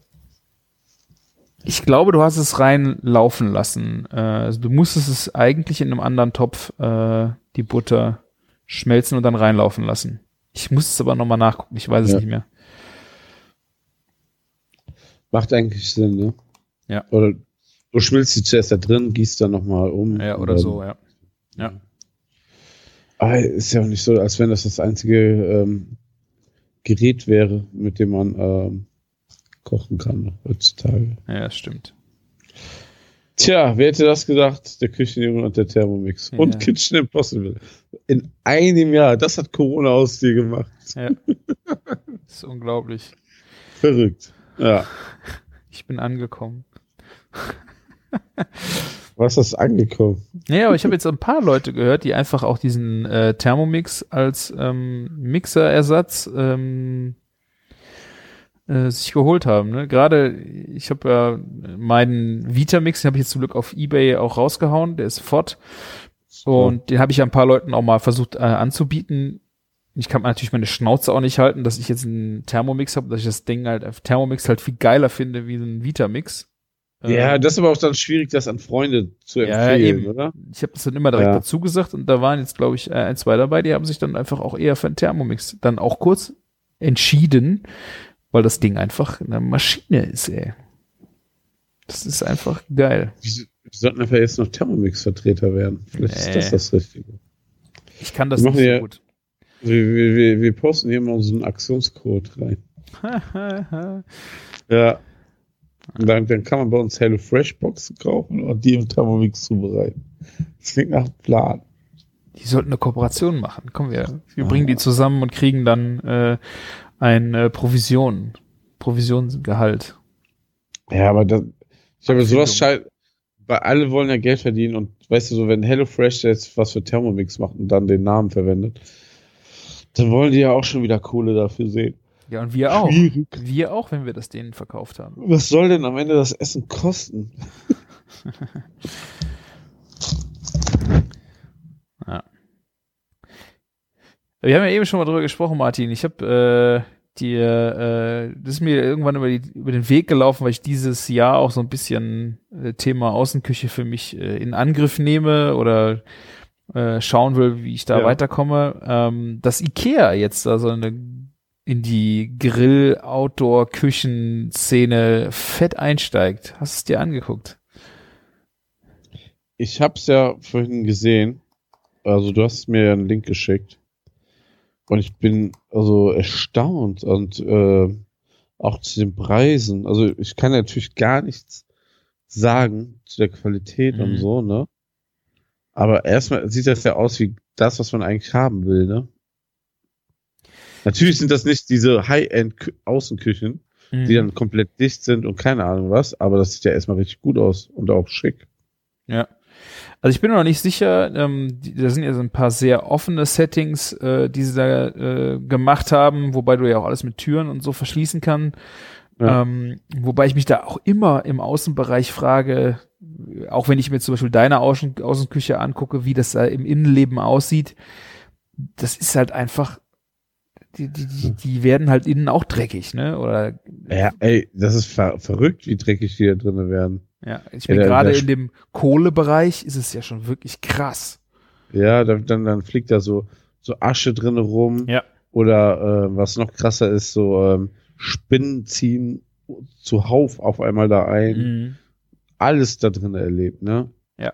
ich glaube, du hast es reinlaufen lassen. Äh, also du musstest es eigentlich in einem anderen Topf äh, die Butter schmelzen und dann reinlaufen lassen. Ich muss es aber nochmal nachgucken. Ich weiß es Ja. nicht mehr. Macht eigentlich Sinn, ne? Ja. Oder du schmilzt sie zuerst da drin, gießt dann nochmal um. Ja, oder dann- so, ja. Ja. Aber ist ja auch nicht so, als wenn das das einzige ähm, Gerät wäre, mit dem man ähm, kochen kann heutzutage. Ja, das stimmt. Tja, wer hätte das gedacht? Der Küchenjunge und der Thermomix. Ja. Und Kitchen Impossible. In einem Jahr. Das hat Corona aus dir gemacht. Ja. das ist unglaublich. Verrückt. Ja. Ich bin angekommen. Was ist angekommen? Naja, aber ich habe jetzt ein paar Leute gehört, die einfach auch diesen äh, Thermomix als ähm, Mixerersatz ähm, äh, sich geholt haben. Ne? Gerade, ich habe ja meinen Vitamix, den habe ich jetzt zum Glück auf Ebay auch rausgehauen, der ist fort. Und den habe ich ja ein paar Leuten auch mal versucht äh, anzubieten. Ich kann natürlich meine Schnauze auch nicht halten, dass ich jetzt einen Thermomix habe, dass ich das Ding halt, Thermomix halt viel geiler finde wie ein Vitamix. Ja, Äh, das ist aber auch dann schwierig, das an Freunde zu Ja, empfehlen, eben. oder? ich habe das dann immer direkt Ja. dazu gesagt und da waren jetzt, glaube ich, äh, ein, zwei dabei, die haben sich dann einfach auch eher für einen Thermomix dann auch kurz entschieden, weil das Ding einfach eine Maschine ist, ey. Das ist einfach geil. Wir sollten einfach jetzt noch Thermomix-Vertreter werden. Vielleicht ist Nee. das das Richtige. Ich kann das Wir nicht so ja- gut. Wir, wir, wir, wir posten hier mal einen Aktionscode rein. Ja. Dann, dann kann man bei uns Hello Fresh Boxen kaufen und die im Thermomix zubereiten. Das klingt nach Plan. Die sollten eine Kooperation machen. Komm, wir, wir bringen die zusammen und kriegen dann äh, ein äh, Provision, Provisionsgehalt. Ja, aber das, ich habe sowas scheint, weil alle wollen ja Geld verdienen und weißt du so, wenn HelloFresh jetzt was für Thermomix macht und dann den Namen verwendet, dann wollen die ja auch schon wieder Kohle dafür sehen. Ja, und wir auch. Schwierig. Wir auch, wenn wir das denen verkauft haben. Was soll denn am Ende das Essen kosten? Wir haben ja eben schon mal drüber gesprochen, Martin. Ich habe äh, dir, äh, das ist mir irgendwann über, die, über den Weg gelaufen, weil ich dieses Jahr auch so ein bisschen äh, Thema Außenküche für mich äh, in Angriff nehme oder äh, schauen will, wie ich da Ja. weiterkomme. Ähm, dass Ikea jetzt da so eine in die Grill-Outdoor-Küchenszene fett einsteigt. Hast du es dir angeguckt? Ich hab's ja vorhin gesehen. Also du hast mir ja einen Link geschickt. Und ich bin also erstaunt und äh, auch zu den Preisen. Also ich kann natürlich gar nichts sagen zu der Qualität Mhm. und so, ne? Aber erstmal sieht das ja aus wie das, was man eigentlich haben will, ne? Natürlich sind das nicht diese High-End-Außenküchen, Mhm. die dann komplett dicht sind und keine Ahnung was, aber das sieht ja erstmal richtig gut aus und auch schick. Ja. Also ich bin noch nicht sicher, ähm, die, da sind ja so ein paar sehr offene Settings, äh, die sie da äh, gemacht haben, wobei du ja auch alles mit Türen und so verschließen kann. Ja. Ähm, wobei ich mich da auch immer im Außenbereich frage, auch wenn ich mir zum Beispiel deine Außen Außenküche angucke, wie das da im Innenleben aussieht, das ist halt einfach, die, die, die, die werden halt innen auch dreckig, ne? Oder Ja, ey, das ist ver verrückt, wie dreckig die da drinnen werden. Ja, ich bin gerade in dem Kohlebereich, ist es ja schon wirklich krass. Ja, dann, dann, fliegt da so, so Asche drinne rum. Ja. Oder äh, was noch krasser ist, so ähm, Spinnen ziehen zuhauf auf einmal da ein. Mhm. Alles da drin erlebt, ne? Ja.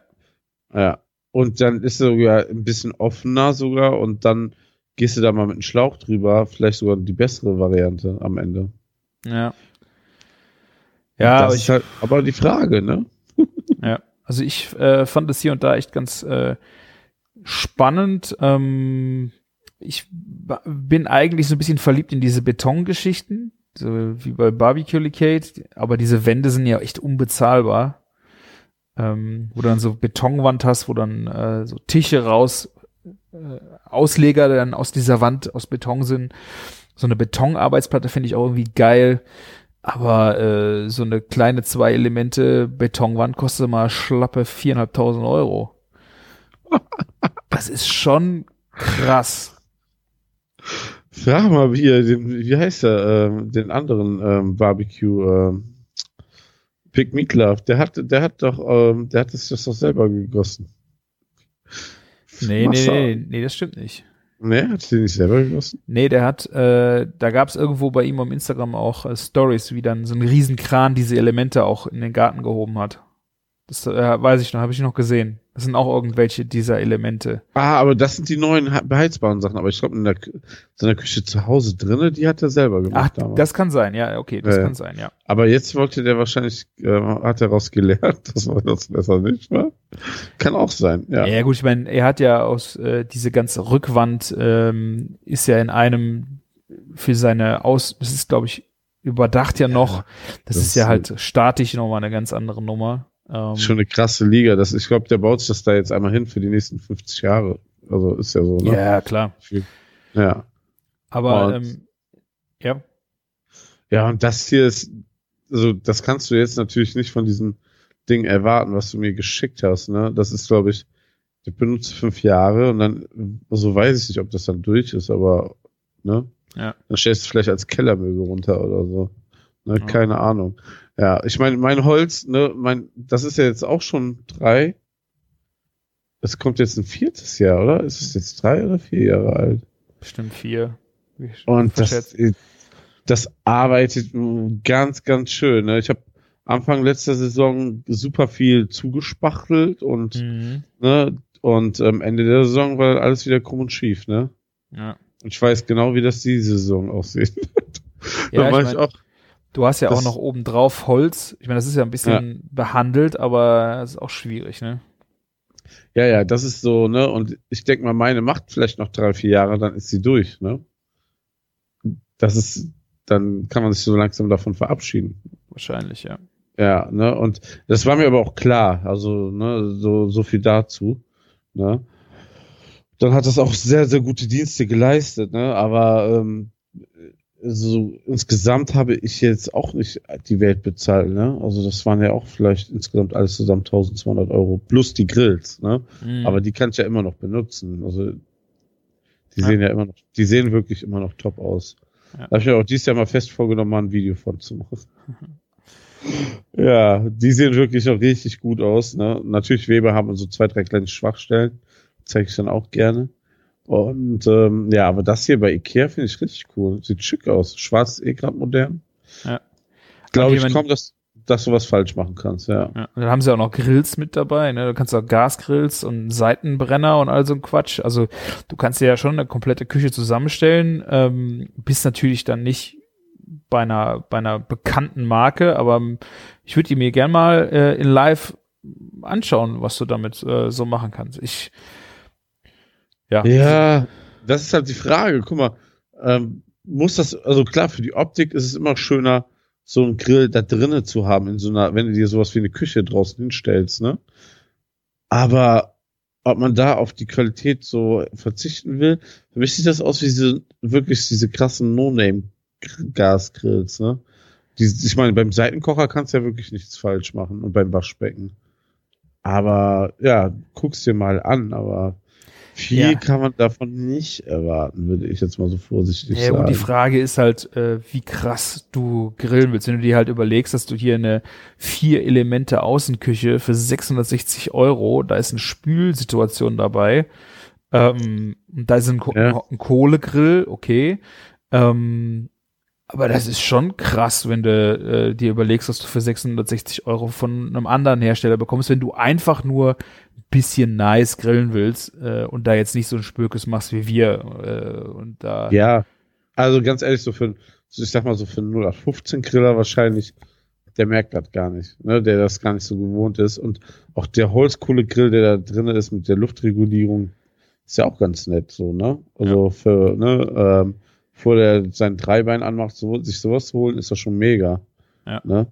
Ja. Und dann ist es sogar ein bisschen offener sogar und dann gehst du da mal mit einem Schlauch drüber, vielleicht sogar die bessere Variante am Ende. Ja. Ja, aber ich, halt aber die Frage, ne? ja. Also ich äh, fand es hier und da echt ganz äh, spannend. Ähm, ich bin eigentlich so ein bisschen verliebt in diese Betongeschichten, so wie bei Barbecue Licate, aber diese Wände sind ja echt unbezahlbar. Ähm, wo du dann so Betonwand hast, wo dann äh, so Tische raus, äh, Ausleger dann aus dieser Wand aus Beton sind. So eine Betonarbeitsplatte finde ich auch irgendwie geil. Aber äh, so eine kleine zwei Elemente Betonwand kostet mal schlappe viereinhalbtausend Euro. Das ist schon krass. Frag mal hier, den, wie heißt der, ähm, den anderen ähm, Barbecue, ähm, Big Meat Love, der hat, der hat doch, ähm, der hat das, das doch selber gegossen. Nee, nee, nee, nee, das stimmt nicht. Nee, hat den nicht selber gegossen? Nee, der hat, äh, da gab es irgendwo bei ihm am Instagram auch äh, Stories, wie dann so ein Riesenkran diese Elemente auch in den Garten gehoben hat. Das äh, weiß ich noch, habe ich noch gesehen. Das sind auch irgendwelche dieser Elemente. Ah, aber das sind die neuen beheizbaren Sachen, aber ich glaube in der, Kü- so einer Küche zu Hause drinne, die hat er selber Ach, gemacht damals. das kann sein, ja, okay, das ja. kann sein, ja. aber jetzt wollte der wahrscheinlich, äh, hat er gelernt, dass man das besser nicht war. Kann auch sein, ja. Ja, gut, ich meine, er hat ja aus äh, diese ganze Rückwand ähm, ist ja in einem für seine Aus, das ist glaube ich überdacht ja noch. Das, das ist ja ist halt statisch nochmal eine ganz andere Nummer. Ähm, Schon eine krasse Liga. Das, ich glaube, der baut sich das da jetzt einmal hin für die nächsten 50 Jahre. Also ist ja so, ne? ja, klar. Ja. Aber Und- ähm, ja, Ja, und das hier ist, also das kannst du jetzt natürlich nicht von diesem Ding erwarten, was du mir geschickt hast, ne? Das ist, glaube ich, ich benutze fünf Jahre und dann, so weiß ich nicht, ob das dann durch ist, aber, ne? Ja. Dann stellst du es vielleicht als Kellermöbel runter oder so. Ne? Ja. Keine Ahnung. Ja, ich meine, mein Holz, ne, mein, das ist ja jetzt auch schon drei. Es kommt jetzt ein viertes Jahr, oder? Ist es jetzt drei oder vier Jahre alt? Bestimmt vier. Und das, das arbeitet ganz, ganz schön. Ne? Ich habe Anfang letzter Saison super viel zugespachtelt und, Mhm. ne, und am Ende der Saison war alles wieder krumm und schief, ne? Ja. Und ich weiß genau, wie das diese Saison aussieht. Ja, da ich war mein, ich auch. Du hast ja Das- auch noch obendrauf Holz. Ich meine, das ist ja ein bisschen behandelt, aber es ist auch schwierig, ne? Ja, ja, das ist so, ne? Und ich denke mal, meine macht vielleicht noch drei, vier Jahre, dann ist sie durch, ne? Das ist, dann kann man sich so langsam davon verabschieden. Wahrscheinlich, ja. Ja, ne, und das war mir aber auch klar, also, ne, so, so viel dazu, ne. Dann hat das auch sehr, sehr gute Dienste geleistet, ne, aber, ähm, so insgesamt habe ich jetzt auch nicht die Welt bezahlt, ne, also das waren ja auch vielleicht insgesamt alles zusammen 1200 Euro plus die Grills, ne, Mhm. aber die kann ich ja immer noch benutzen, also, die Ja. sehen ja immer noch, die sehen wirklich immer noch top aus. Ja. Da habe ich mir auch dieses Jahr mal fest vorgenommen, mal ein Video von zu machen. Ja, die sehen wirklich noch richtig gut aus. Ne? Natürlich, Weber haben so zwei, drei kleine Schwachstellen. Zeige ich dann auch gerne. Und ähm, ja, aber das hier bei Ikea finde ich richtig cool. Sieht schick aus. Schwarz eh gerade modern. Ja. Glaube ich kaum, dass, dass du was falsch machen kannst, ja. Ja, und dann haben sie auch noch Grills mit dabei, ne? Du kannst auch Gasgrills und Seitenbrenner und all so ein Quatsch. Also du kannst dir ja schon eine komplette Küche zusammenstellen, ähm, bist natürlich dann nicht bei einer, bei einer bekannten Marke, aber ähm, ich würde die mir gern mal äh, in live anschauen, was du damit äh, so machen kannst. Ich ja, Ja, das ist halt die Frage. Guck mal, ähm, muss das, also klar, für die Optik ist es immer schöner, so einen Grill da drinnen zu haben, in so einer, wenn du dir sowas wie eine Küche draußen hinstellst, ne? Aber ob man da auf die Qualität so verzichten will, für mich sieht das aus wie diese, wirklich diese krassen No-Name-Gasgrills, ne? Die, ich meine, beim Seitenkocher kannst du ja wirklich nichts falsch machen und beim Waschbecken. Aber ja, guck's dir mal an, aber viel Ja. kann man davon nicht erwarten, würde ich jetzt mal so vorsichtig Ja, sagen. und die Frage ist halt, äh, wie krass du grillen willst. Wenn du dir halt überlegst, dass du hier eine vier Elemente Außenküche für 660 Euro, da ist eine Spülsituation dabei, ähm, da ist ein, Ko Ja. ein Kohlegrill, okay, ähm, aber das ist schon krass, wenn du äh, dir überlegst, was du für 660 Euro von einem anderen Hersteller bekommst, wenn du einfach nur ein bisschen nice grillen willst äh, und da jetzt nicht so ein Spökes machst wie wir äh, und da Ja, also ganz ehrlich, so für, ich sag mal so für einen 0815 Griller wahrscheinlich, der merkt das gar nicht, ne, der das gar nicht so gewohnt ist. Und auch der Holzkohlegrill, der da drin ist mit der Luftregulierung, ist ja auch ganz nett, so, ne, also für, ne, ähm, bevor der sein Dreibein anmacht, so, sich sowas zu holen, ist das schon mega, Ja. ne,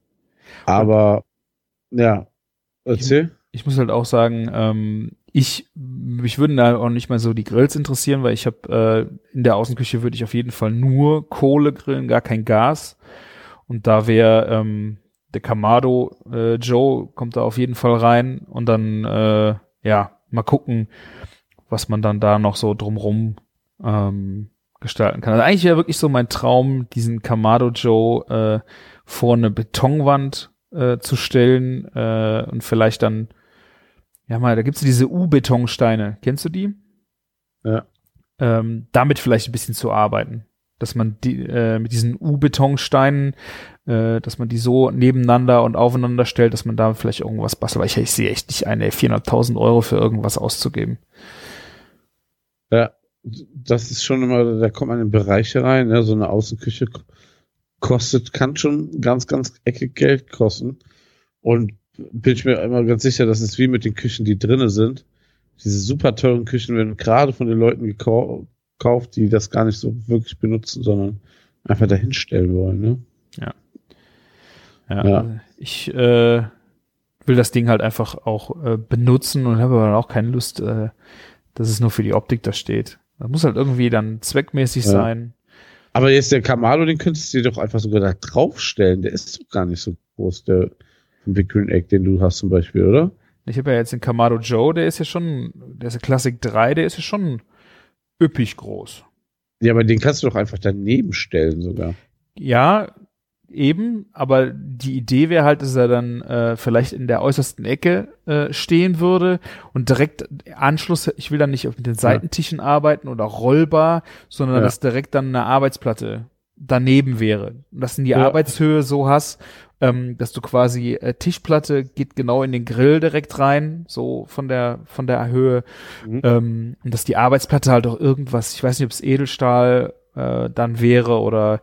aber, ja, erzähl. ich muss halt auch sagen, ähm, ich, mich würden da auch nicht mal so die Grills interessieren, weil ich habe äh, in der Außenküche würde ich auf jeden Fall nur Kohle grillen, gar kein Gas. Und da wäre ähm, der Kamado äh, Joe kommt da auf jeden Fall rein und dann äh, ja mal gucken, was man dann da noch so drumrum ähm, gestalten kann. Also eigentlich wäre wirklich so mein Traum, diesen Kamado Joe äh, vor eine Betonwand äh, zu stellen äh, und vielleicht dann ja mal, da gibt's diese U-Betonsteine. Kennst du die? Ja. Ähm, damit vielleicht ein bisschen zu arbeiten. Dass man die äh, mit diesen U-Betonsteinen, äh, dass man die so nebeneinander und aufeinander stellt, dass man da vielleicht irgendwas bastelt. Weil ich, ich sehe echt nicht eine 400.000 Euro für irgendwas auszugeben. Ja, das ist schon immer, da kommt man in Bereiche rein, ne? so eine Außenküche kostet, kann schon ganz, ganz eckig Geld kosten. Und bin ich mir immer ganz sicher, dass es wie mit den Küchen, die drinnen sind. Diese super teuren Küchen werden gerade von den Leuten gekau- gekauft, die das gar nicht so wirklich benutzen, sondern einfach dahinstellen wollen. Ne? Ja, Ja. also ich äh, will das Ding halt einfach auch äh, benutzen und habe aber auch keine Lust, äh, dass es nur für die Optik da steht. Das muss halt irgendwie dann zweckmäßig Ja. sein. Aber jetzt der Kamado, den könntest du dir doch einfach sogar da draufstellen. Der ist doch gar nicht so groß, der vom Big Green Egg, den du hast zum Beispiel, oder? Ich habe ja jetzt den Kamado Joe, der ist ja schon, der ist ja Classic 3, der ist ja schon üppig groß. Ja, aber den kannst du doch einfach daneben stellen sogar. Ja, eben, aber die Idee wäre halt, dass er dann äh, vielleicht in der äußersten Ecke äh, stehen würde und direkt Anschluss, ich will dann nicht auf den Seitentischen arbeiten oder rollbar, sondern Ja. dass direkt dann eine Arbeitsplatte daneben wäre. Und dass du die Ja. Arbeitshöhe so hast, ähm, dass du quasi äh, Tischplatte geht genau in den Grill direkt rein, so von der von der Höhe. Mhm. Ähm, und dass die Arbeitsplatte halt auch irgendwas, ich weiß nicht, ob es Edelstahl äh, dann wäre oder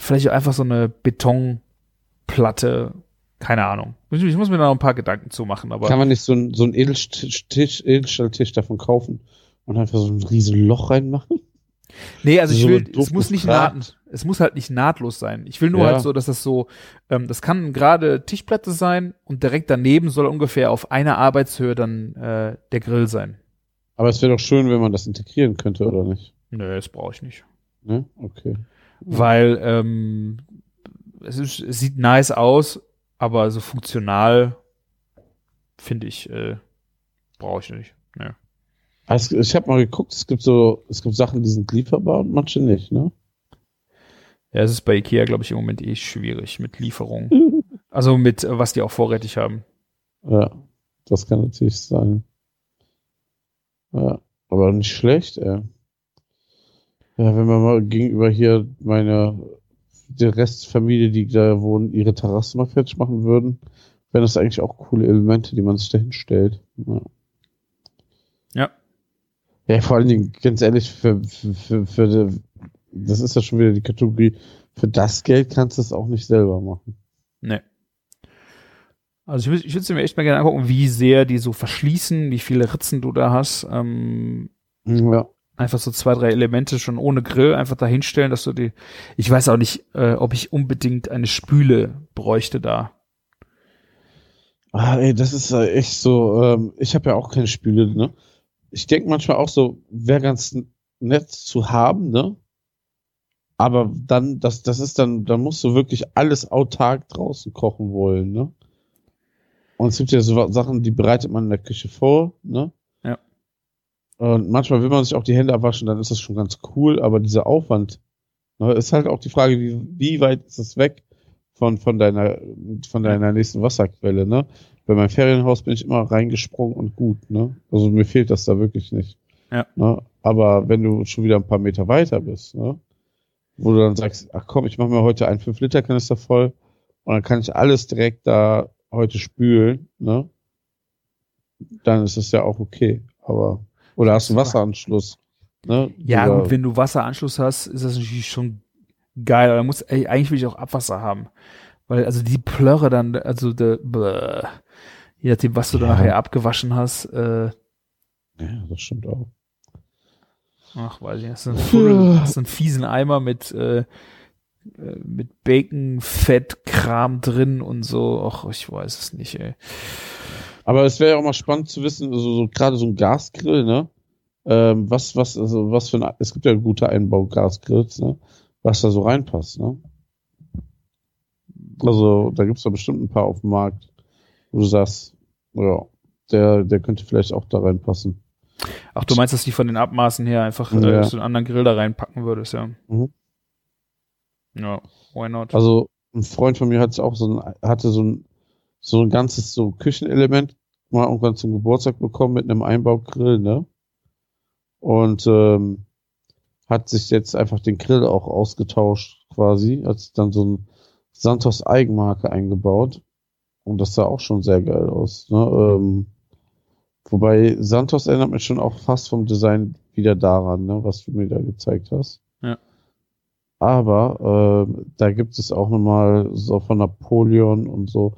vielleicht auch einfach so eine Betonplatte, keine Ahnung. Ich, ich muss mir da noch ein paar Gedanken zu machen, aber Kann man nicht so ein, so ein Edelstisch, Tisch, Edelstahltisch davon kaufen und einfach so ein riesen Loch reinmachen? nee, also ich so will, doof es muss nicht naht, es muss halt nicht nahtlos sein. Ich will nur Ja. halt so, dass das so, ähm, das kann gerade Tischplatte sein und direkt daneben soll ungefähr auf einer Arbeitshöhe dann äh, der Grill sein. Aber es wäre doch schön, wenn man das integrieren könnte, oder nicht? Nö, das brauche ich nicht. Ne? Okay. Weil ähm, es, ist, es sieht nice aus, aber so funktional finde ich, äh, brauche ich nicht. Ja. Also ich habe mal geguckt, es gibt so, es gibt Sachen, die sind lieferbar und manche nicht, ne? ja, es ist bei Ikea, glaube ich, im Moment eh schwierig mit Lieferung. Also mit, äh, was die auch vorrätig haben. Ja, das kann natürlich sein. Ja, aber nicht schlecht, ey. Ja, wenn man mal gegenüber hier meine, der Restfamilie, die da wohnen, ihre Terrasse mal fertig machen würden, wären das eigentlich auch coole Elemente, die man sich da hinstellt. Ja. Ja. Ja, vor allen Dingen, ganz ehrlich, für, für, für, für das ist ja schon wieder die Kategorie, für das Geld kannst du es auch nicht selber machen. Nee. Also ich, ich würde mir echt mal gerne angucken, wie sehr die so verschließen, wie viele Ritzen du da hast. Ähm, Ja. Einfach so zwei, drei Elemente schon ohne Grill einfach da hinstellen, dass du die. Ich weiß auch nicht, äh, ob ich unbedingt eine Spüle bräuchte da. Ah, ey, das ist äh, echt so, ähm, ich habe ja auch keine Spüle, ne? Ich denke manchmal auch so, wäre ganz nett zu haben, ne? Aber dann, das, das ist dann, dann musst du wirklich alles autark draußen kochen wollen, ne? Und es gibt ja so Sachen, die bereitet man in der Küche vor, ne? Und manchmal will man sich auch die Hände abwaschen, dann ist das schon ganz cool, aber dieser Aufwand, ne, ist halt auch die Frage, wie, wie weit ist das weg von, von deiner, von deiner nächsten Wasserquelle, ne? Bei meinem Ferienhaus bin ich immer reingesprungen und gut, ne? Also mir fehlt das da wirklich nicht. Ja. Ne? Aber wenn du schon wieder ein paar Meter weiter bist, ne? Wo du dann sagst, ach komm, ich mache mir heute einen 5-Liter-Kanister voll und dann kann ich alles direkt da heute spülen, ne? Dann ist es ja auch okay. Aber, oder hast du einen Wasseranschluss, ne? Ja, Oder- gut, wenn du Wasseranschluss hast, ist das natürlich schon geil. Aber da muss, ey, eigentlich will ich auch Abwasser haben. Weil, also die Plörre dann, also der, bäh, je nachdem, was du da Ja. nachher abgewaschen hast, äh, Ja, das stimmt auch. ach, weiß ich nicht, hast du einen, Fuddel, hast einen fiesen Eimer mit, äh, äh, mit Bacon, Fett, Kram drin und so. Ach, ich weiß es nicht, ey. Aber es wäre ja auch mal spannend zu wissen, also so, gerade so ein Gasgrill, ne? Ähm, was, was, also was für ein, es gibt ja gute Einbau-Gasgrills, ne? Was da so reinpasst, ne? Also, da gibt's da bestimmt ein paar auf dem Markt, wo du sagst, ja, der, der könnte vielleicht auch da reinpassen. Ach, du meinst, dass die von den Abmaßen her einfach Ja. äh, so einen anderen Grill da reinpacken würdest, ja. Mhm. Ja, why not? Also, ein Freund von mir hat auch so ein, hatte so ein, so ein ganzes so Küchenelement mal irgendwann zum Geburtstag bekommen mit einem Einbaugrill, ne? Und ähm, hat sich jetzt einfach den Grill auch ausgetauscht quasi, hat sich dann so ein Santos Eigenmarke eingebaut und das sah auch schon sehr geil aus. Ne? Ähm, wobei Santos erinnert mich schon auch fast vom Design wieder daran, ne, was du mir da gezeigt hast. Ja. Aber ähm, da gibt es auch nochmal so von Napoleon und so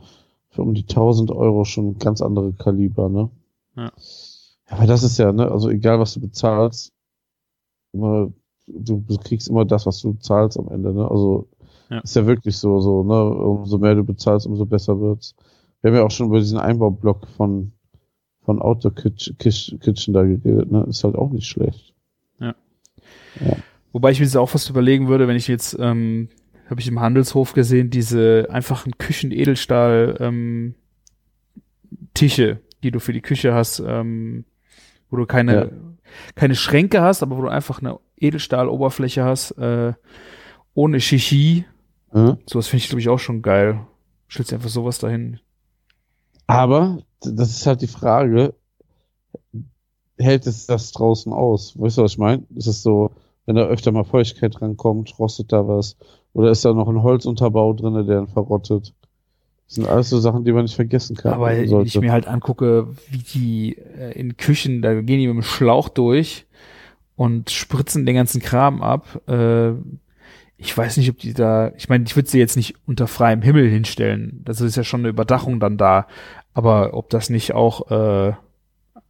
für um die 1000 Euro schon ganz andere Kaliber, ne? Ja. Aber das ist ja, ne, also egal was du bezahlst, immer, du, du kriegst immer das, was du zahlst am Ende, ne? Also Ja. ist ja wirklich so, so, ne? Umso mehr du bezahlst, umso besser wird's. Wir haben ja auch schon über diesen Einbaublock von von Outdoor Kitchen, Kitchen, da geredet, ne? Ist halt auch nicht schlecht. Wobei ich mir das auch fast überlegen würde, wenn ich jetzt, ähm, habe ich im Handelshof gesehen, diese einfachen Küchenedelstahl ähm, die du für die Küche hast, ähm, wo du keine, Ja. keine Schränke hast, aber wo du einfach eine Edelstahloberfläche hast, äh, ohne Shishi Hm? Sowas finde ich, glaube ich, auch schon geil. Stellst einfach sowas dahin. Aber das ist halt die Frage, hält es das draußen aus? Weißt du, was ich meine? Ist es so, wenn da öfter mal Feuchtigkeit rankommt, rostet da was? Oder ist da noch ein Holzunterbau drin, der dann verrottet? Das sind alles so Sachen, die man nicht vergessen kann. Aber wenn ich mir halt angucke, wie die äh, in Küchen, da gehen die mit dem Schlauch durch und spritzen den ganzen Kram ab. Äh, ich weiß nicht, ob die da, ich meine, ich würde sie jetzt nicht unter freiem Himmel hinstellen. Das ist ja schon eine Überdachung dann da. Aber ob das nicht auch, äh,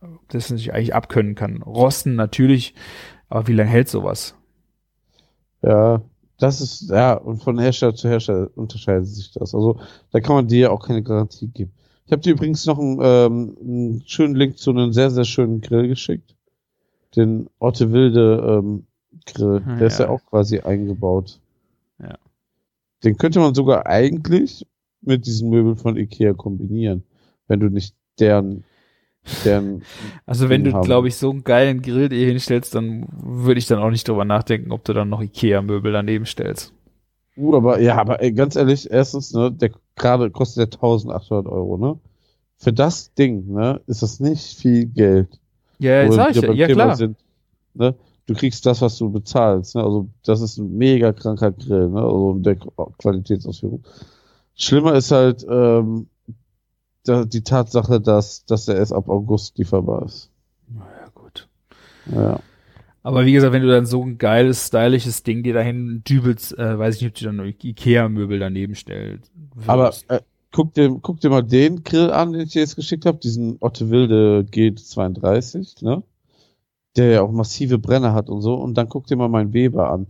ob das nicht eigentlich abkönnen kann. Rosten natürlich, aber wie lange hält sowas? Ja, das ist, ja, und von Hersteller zu Hersteller unterscheidet sich das. Also da kann man dir ja auch keine Garantie geben. Ich habe dir übrigens noch einen, ähm, einen schönen Link zu einem sehr, sehr schönen Grill geschickt. Den Orte Wilde ähm, Grill. Ah, Der ist ja. ja auch quasi eingebaut. Ja. Den könnte man sogar eigentlich mit diesen Möbeln von Ikea kombinieren, wenn du nicht deren Also wenn du, glaube ich, so einen geilen Grill dir hinstellst, dann würde ich dann auch nicht drüber nachdenken, ob du dann noch Ikea-Möbel daneben stellst. Uh, aber ja, aber ey, ganz ehrlich, erstens, ne, der gerade kostet der 1800 Euro, ne? Für das Ding, ne, ist das nicht viel Geld. Ja, wir sag ich ja, ja klar. Sind, ne? Du kriegst das, was du bezahlst, ne? Also das ist ein mega kranker Grill, ne? Also der Qualitätsausführung. Schlimmer ist halt ähm, die Tatsache, dass, dass der erst ab August lieferbar ist. Ja, gut. Ja. Aber wie gesagt, wenn du dann so ein geiles, stylisches Ding dir dahin dübelst, äh, weiß ich nicht, ob du dann Ikea-Möbel daneben stellt. Aber äh, guck, dir, guck dir mal den Grill an, den ich dir jetzt geschickt habe, diesen Otte Wilde G32, ne? Der ja auch massive Brenner hat und so. Und dann guck dir mal meinen Weber an.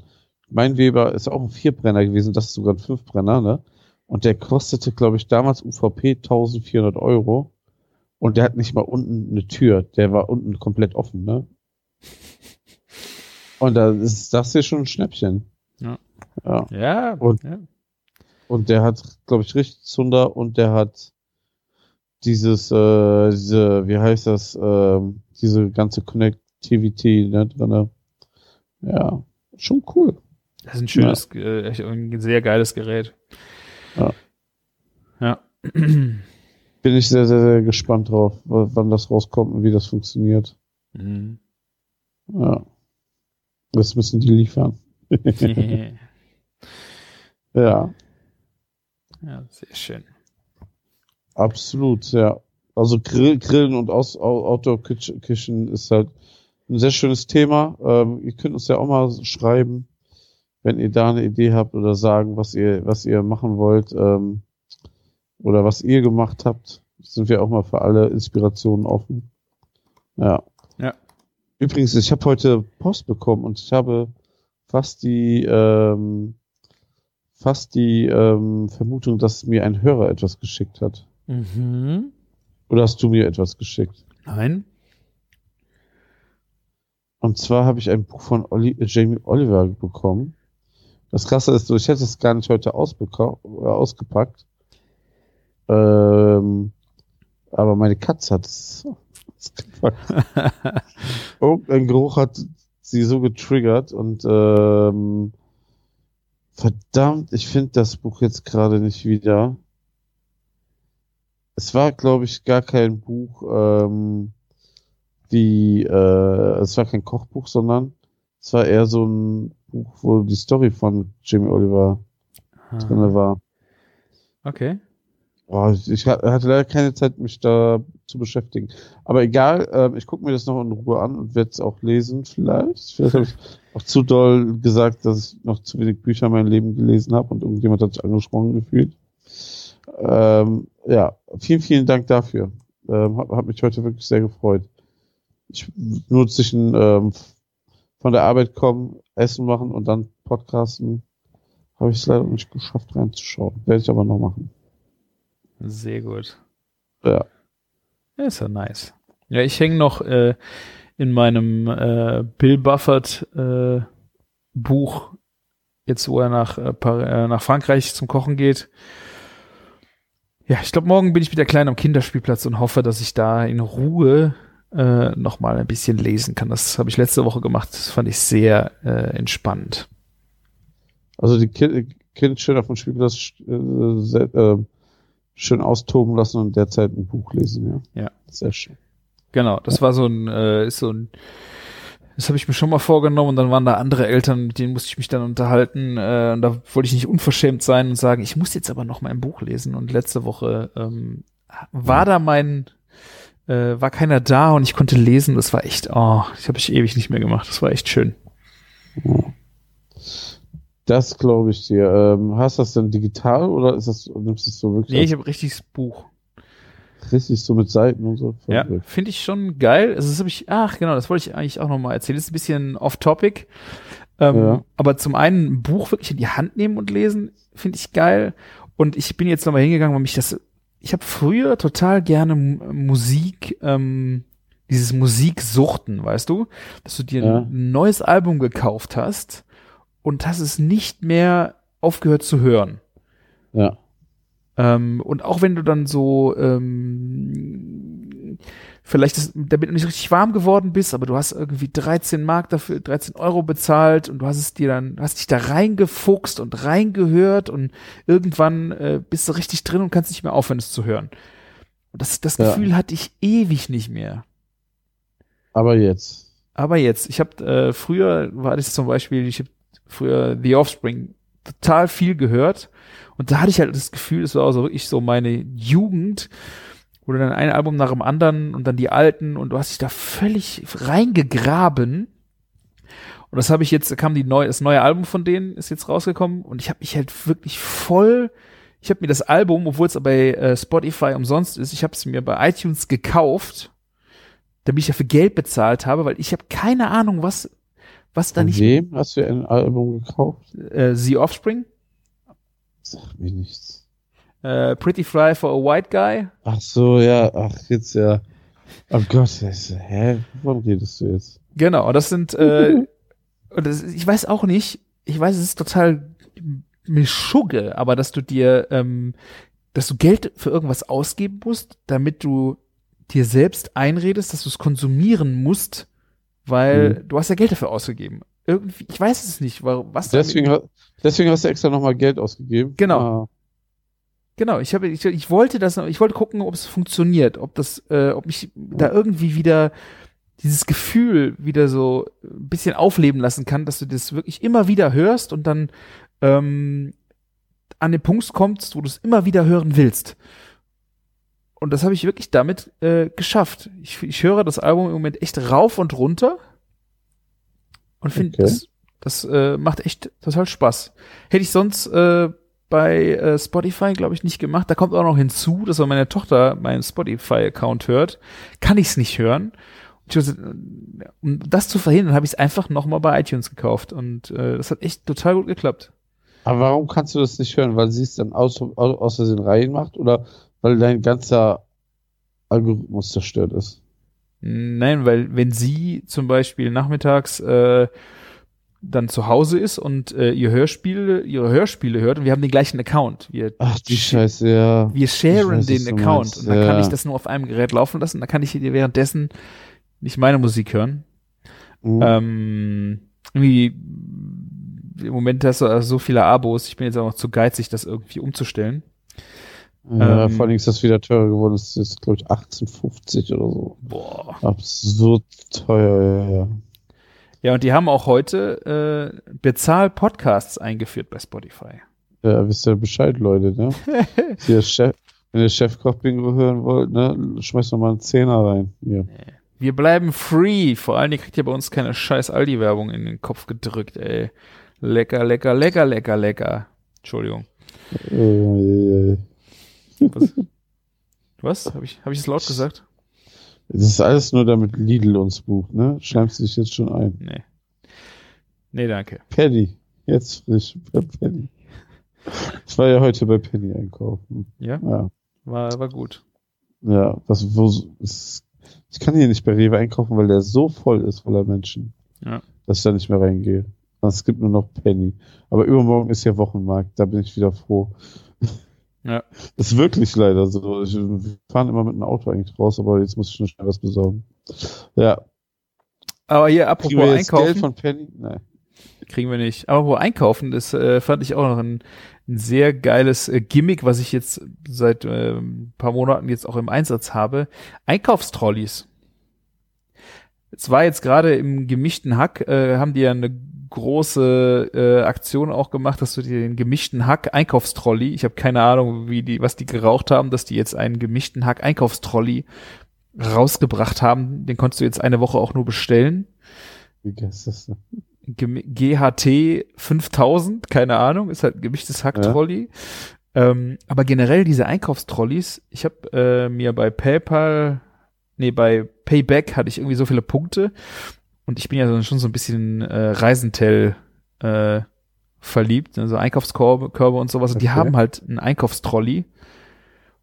Mein Weber ist auch ein Vierbrenner gewesen, das ist sogar ein Fünfbrenner, ne? Und der kostete, glaube ich, damals UVP 1400 Euro. Und der hat nicht mal unten eine Tür. Der war unten komplett offen, ne? Und da ist das hier schon ein Schnäppchen. Ja. Ja. ja, Und- ja. Und der hat, glaube ich, richtig Zunder und der hat dieses, äh, diese, wie heißt das, ähm, diese ganze Connectivity ne, drinne. Ja, schon cool. Das ist ein schönes, äh, echt ein sehr geiles Gerät. Ja. Ja. Bin ich sehr, sehr, sehr gespannt drauf, wann das rauskommt und wie das funktioniert. Mhm. Ja. Das müssen die liefern. Ja, ja, sehr schön. absolut, ja. Also Grill, Grillen und Aus, Au- Outdoor Kitchen Kitchen ist halt ein sehr schönes Thema. Ähm, ihr könnt uns ja auch mal schreiben, wenn ihr da eine Idee habt oder sagen, was ihr, was ihr machen wollt ähm, oder was ihr gemacht habt. Sind wir auch mal für alle Inspirationen offen. Ja. Ja. Übrigens, ich habe heute Post bekommen und ich habe fast die ähm, fast die ähm, Vermutung, dass mir ein Hörer etwas geschickt hat. Mhm. Oder hast du mir etwas geschickt? Nein. Und zwar habe ich ein Buch von Oli äh, Jamie Oliver bekommen. Das Krasse ist so, ich hätte es gar nicht heute äh, ausgepackt. Ähm, aber meine Katze hat es ausgepackt. Irgendein Geruch hat sie so getriggert und ähm, verdammt, ich finde das Buch jetzt gerade nicht wieder. Es war, glaube ich, gar kein Buch, ähm, die, äh, es war kein Kochbuch, sondern es war eher so ein Buch, wo die Story von Jamie Oliver drinne war. Okay. Oh, ich, ich ha- hatte leider keine Zeit, mich da zu beschäftigen. Aber egal, ähm, ich gucke mir das noch in Ruhe an und werde es auch lesen, vielleicht. Vielleicht habe ich auch zu doll gesagt, dass ich noch zu wenig Bücher in meinem Leben gelesen habe und irgendjemand hat sich angesprochen gefühlt. Ähm, ja, vielen, vielen Dank dafür. Ähm, hat, hat mich heute wirklich sehr gefreut. Ich nur zwischen ähm, von der Arbeit kommen, Essen machen und dann Podcasten habe ich es leider nicht geschafft reinzuschauen. Werde ich aber noch machen. Sehr gut. Ja. Ja, ist ja nice. Ja, ich hänge noch äh, in meinem äh, Bill Buffett äh, Buch, jetzt wo er nach, äh, äh, nach Frankreich zum Kochen geht. Ja, ich glaube, morgen bin ich wieder klein am Kinderspielplatz und hoffe, dass ich da in Ruhe äh, noch mal ein bisschen lesen kann. Das habe ich letzte Woche gemacht. Das fand ich sehr äh, entspannt. Also die Ki Kind schön auf dem Spielplatz äh, se- äh, schön austoben lassen und derzeit ein Buch lesen, ja. Ja. Sehr schön. Genau, das war so ein, äh, ist so ein, das habe ich mir schon mal vorgenommen und dann waren da andere Eltern, mit denen musste ich mich dann unterhalten äh, und da wollte ich nicht unverschämt sein und sagen, ich muss jetzt aber noch mal ein Buch lesen und letzte Woche ähm, war da mein, äh, war keiner da und ich konnte lesen, das war echt, oh, ich habe ich ewig nicht mehr gemacht, das war echt schön. Das glaube ich dir. Ähm, hast du das denn digital oder ist das, nimmst du es so wirklich Nee, ich habe richtiges Buch. richtig so mit Seiten und so? Ja, finde ich schon geil. Also das habe ich, ach genau, das wollte ich eigentlich auch noch mal erzählen. Das ist ein bisschen off-topic. Ähm, Ja. Aber zum einen ein Buch wirklich in die Hand nehmen und lesen, finde ich geil. Und ich bin jetzt noch mal hingegangen, weil mich das, ich habe früher total gerne Musik, ähm, dieses Musiksuchten, weißt du, dass du dir Ja. ein neues Album gekauft hast und hast es nicht mehr aufgehört zu hören. Ja. Ähm, und auch wenn du dann so ähm, vielleicht das, damit du nicht richtig warm geworden bist, aber du hast irgendwie 13 Mark dafür, 13 Euro bezahlt und du hast es dir dann, hast dich da reingefuchst und reingehört und irgendwann äh, bist du richtig drin und kannst nicht mehr aufhören, es zu hören. Und das, das Ja. Gefühl hatte ich ewig nicht mehr. Aber jetzt. Aber jetzt, ich habe äh, früher war das zum Beispiel, ich habe früher The Offspring total viel gehört und da hatte ich halt das Gefühl, es war also wirklich so meine Jugend, du dann ein Album nach dem anderen und dann die alten und du hast dich da völlig reingegraben. Und das habe ich jetzt, da kam die neue, das neue Album von denen ist jetzt rausgekommen und ich habe mich halt wirklich voll, ich habe mir das Album, obwohl es bei äh, Spotify umsonst ist, ich habe es mir bei iTunes gekauft, damit ich dafür Geld bezahlt habe, weil ich habe keine Ahnung, was, was da nicht, wem hast du ein Album gekauft? äh, The Offspring, Sag mir nichts. Äh, Pretty Fly for a White Guy, Ach so, ja, ach, jetzt ja. Oh Gott, hä? Wovon redest du jetzt? Genau, das sind, äh, das, ich weiß auch nicht, ich weiß, es ist total Mischugge, aber dass du dir, ähm, dass du Geld für irgendwas ausgeben musst, damit du dir selbst einredest, dass du es konsumieren musst, weil du hast ja Geld dafür ausgegeben. Irgendwie, ich weiß es nicht, warum, was Deswegen, deswegen hast du extra nochmal Geld ausgegeben. Genau. Ah, Genau, ich habe, ich, ich wollte das, ich wollte gucken, ob es funktioniert, ob das, äh, ob mich da irgendwie wieder dieses Gefühl wieder so ein bisschen aufleben lassen kann, dass du das wirklich immer wieder hörst und dann ähm, an den Punkt kommst, wo du es immer wieder hören willst. Und das habe ich wirklich damit äh, geschafft. Ich, ich höre das Album im Moment echt rauf und runter und finde, Okay. das, das äh, macht echt total Spaß. Hätte ich sonst äh, bei äh, Spotify, glaube ich, nicht gemacht. Da kommt auch noch hinzu, dass wenn meine Tochter meinen Spotify-Account hört, kann ich es nicht hören. Äh, um das zu verhindern, habe ich es einfach nochmal bei iTunes gekauft. Und äh, das hat echt total gut geklappt. Aber warum kannst du das nicht hören? Weil sie es dann aus, aus, aus Versehen rein macht oder weil dein ganzer Algorithmus zerstört ist? Nein, weil wenn sie zum Beispiel nachmittags äh, dann zu Hause ist und äh, ihr Hörspiele, ihre Hörspiele hört und wir haben den gleichen Account. Wir, Ach, die Scheiße, ja. wir sharen weiß, den Account und dann kann ja. ich das nur auf einem Gerät laufen lassen. Dann kann ich hier währenddessen nicht meine Musik hören. Mhm. Ähm, irgendwie im Moment hast du also so viele Abos. Ich bin jetzt auch noch zu geizig, das irgendwie umzustellen. ja, ähm, vor allem ist das wieder teurer geworden. Das ist jetzt, glaube ich, 18,50 oder so. Boah. Absurd teuer, ja, ja. Ja, und die haben auch heute äh, Bezahl-Podcasts eingeführt bei Spotify. Ja, wisst ihr Bescheid, Leute, ne? Hier, Chef, wenn ihr Chefkoch-Bingo hören wollt, ne, schmeißt noch mal einen Zehner rein. Hier. Wir bleiben free. Vor allen Dingen kriegt ihr bei uns keine scheiß Aldi-Werbung in den Kopf gedrückt, ey. Lecker, lecker, lecker, lecker, lecker. Entschuldigung. Äh, Was? Was? Habe ich, hab ich es laut gesagt? Das ist alles nur, damit Lidl uns bucht, ne? Schleimst du dich jetzt schon ein. Nee. Nee, danke. Penny. Jetzt frisch bei Penny. Ich war ja heute bei Penny einkaufen. Ja, Ja. war, war gut. Ja, das, wo, ist, ich kann hier nicht bei Rewe einkaufen, weil der so voll ist voller Menschen, Ja. dass ich da nicht mehr reingehe. Es gibt nur noch Penny. Aber übermorgen ist ja Wochenmarkt, da bin ich wieder froh. Ja. Das ist wirklich leider so. Ich, wir fahren immer mit einem Auto eigentlich raus, aber jetzt muss ich schon schnell was besorgen. Ja. Aber hier, Kriegen apropos wir jetzt Geld einkaufen. von Penny? Nein. Kriegen wir nicht. Aber wo einkaufen, das äh, fand ich auch noch ein, ein sehr geiles äh, Gimmick, was ich jetzt seit äh, ein paar Monaten jetzt auch im Einsatz habe. Einkaufstrolleys. Es war jetzt gerade im gemischten Hack, äh, haben die ja eine große äh, Aktion auch gemacht, dass du dir den gemischten Hack Einkaufstrolley, ich habe keine Ahnung, wie die, was die geraucht haben, dass die jetzt einen gemischten Hack Einkaufstrolley rausgebracht haben. Den konntest du jetzt eine Woche auch nur bestellen. Wie ist das denn? GHT 5000, keine Ahnung, ist halt ein gemischtes Hack-Trolley. Ähm, aber generell diese Einkaufstrolleys, ich habe äh, mir bei PayPal, nee, bei Payback hatte ich irgendwie so viele Punkte und ich bin ja schon so ein bisschen äh, Reisentel äh, verliebt, also Einkaufskörbe Körbe und sowas. Und die Okay. haben halt einen Einkaufstrolley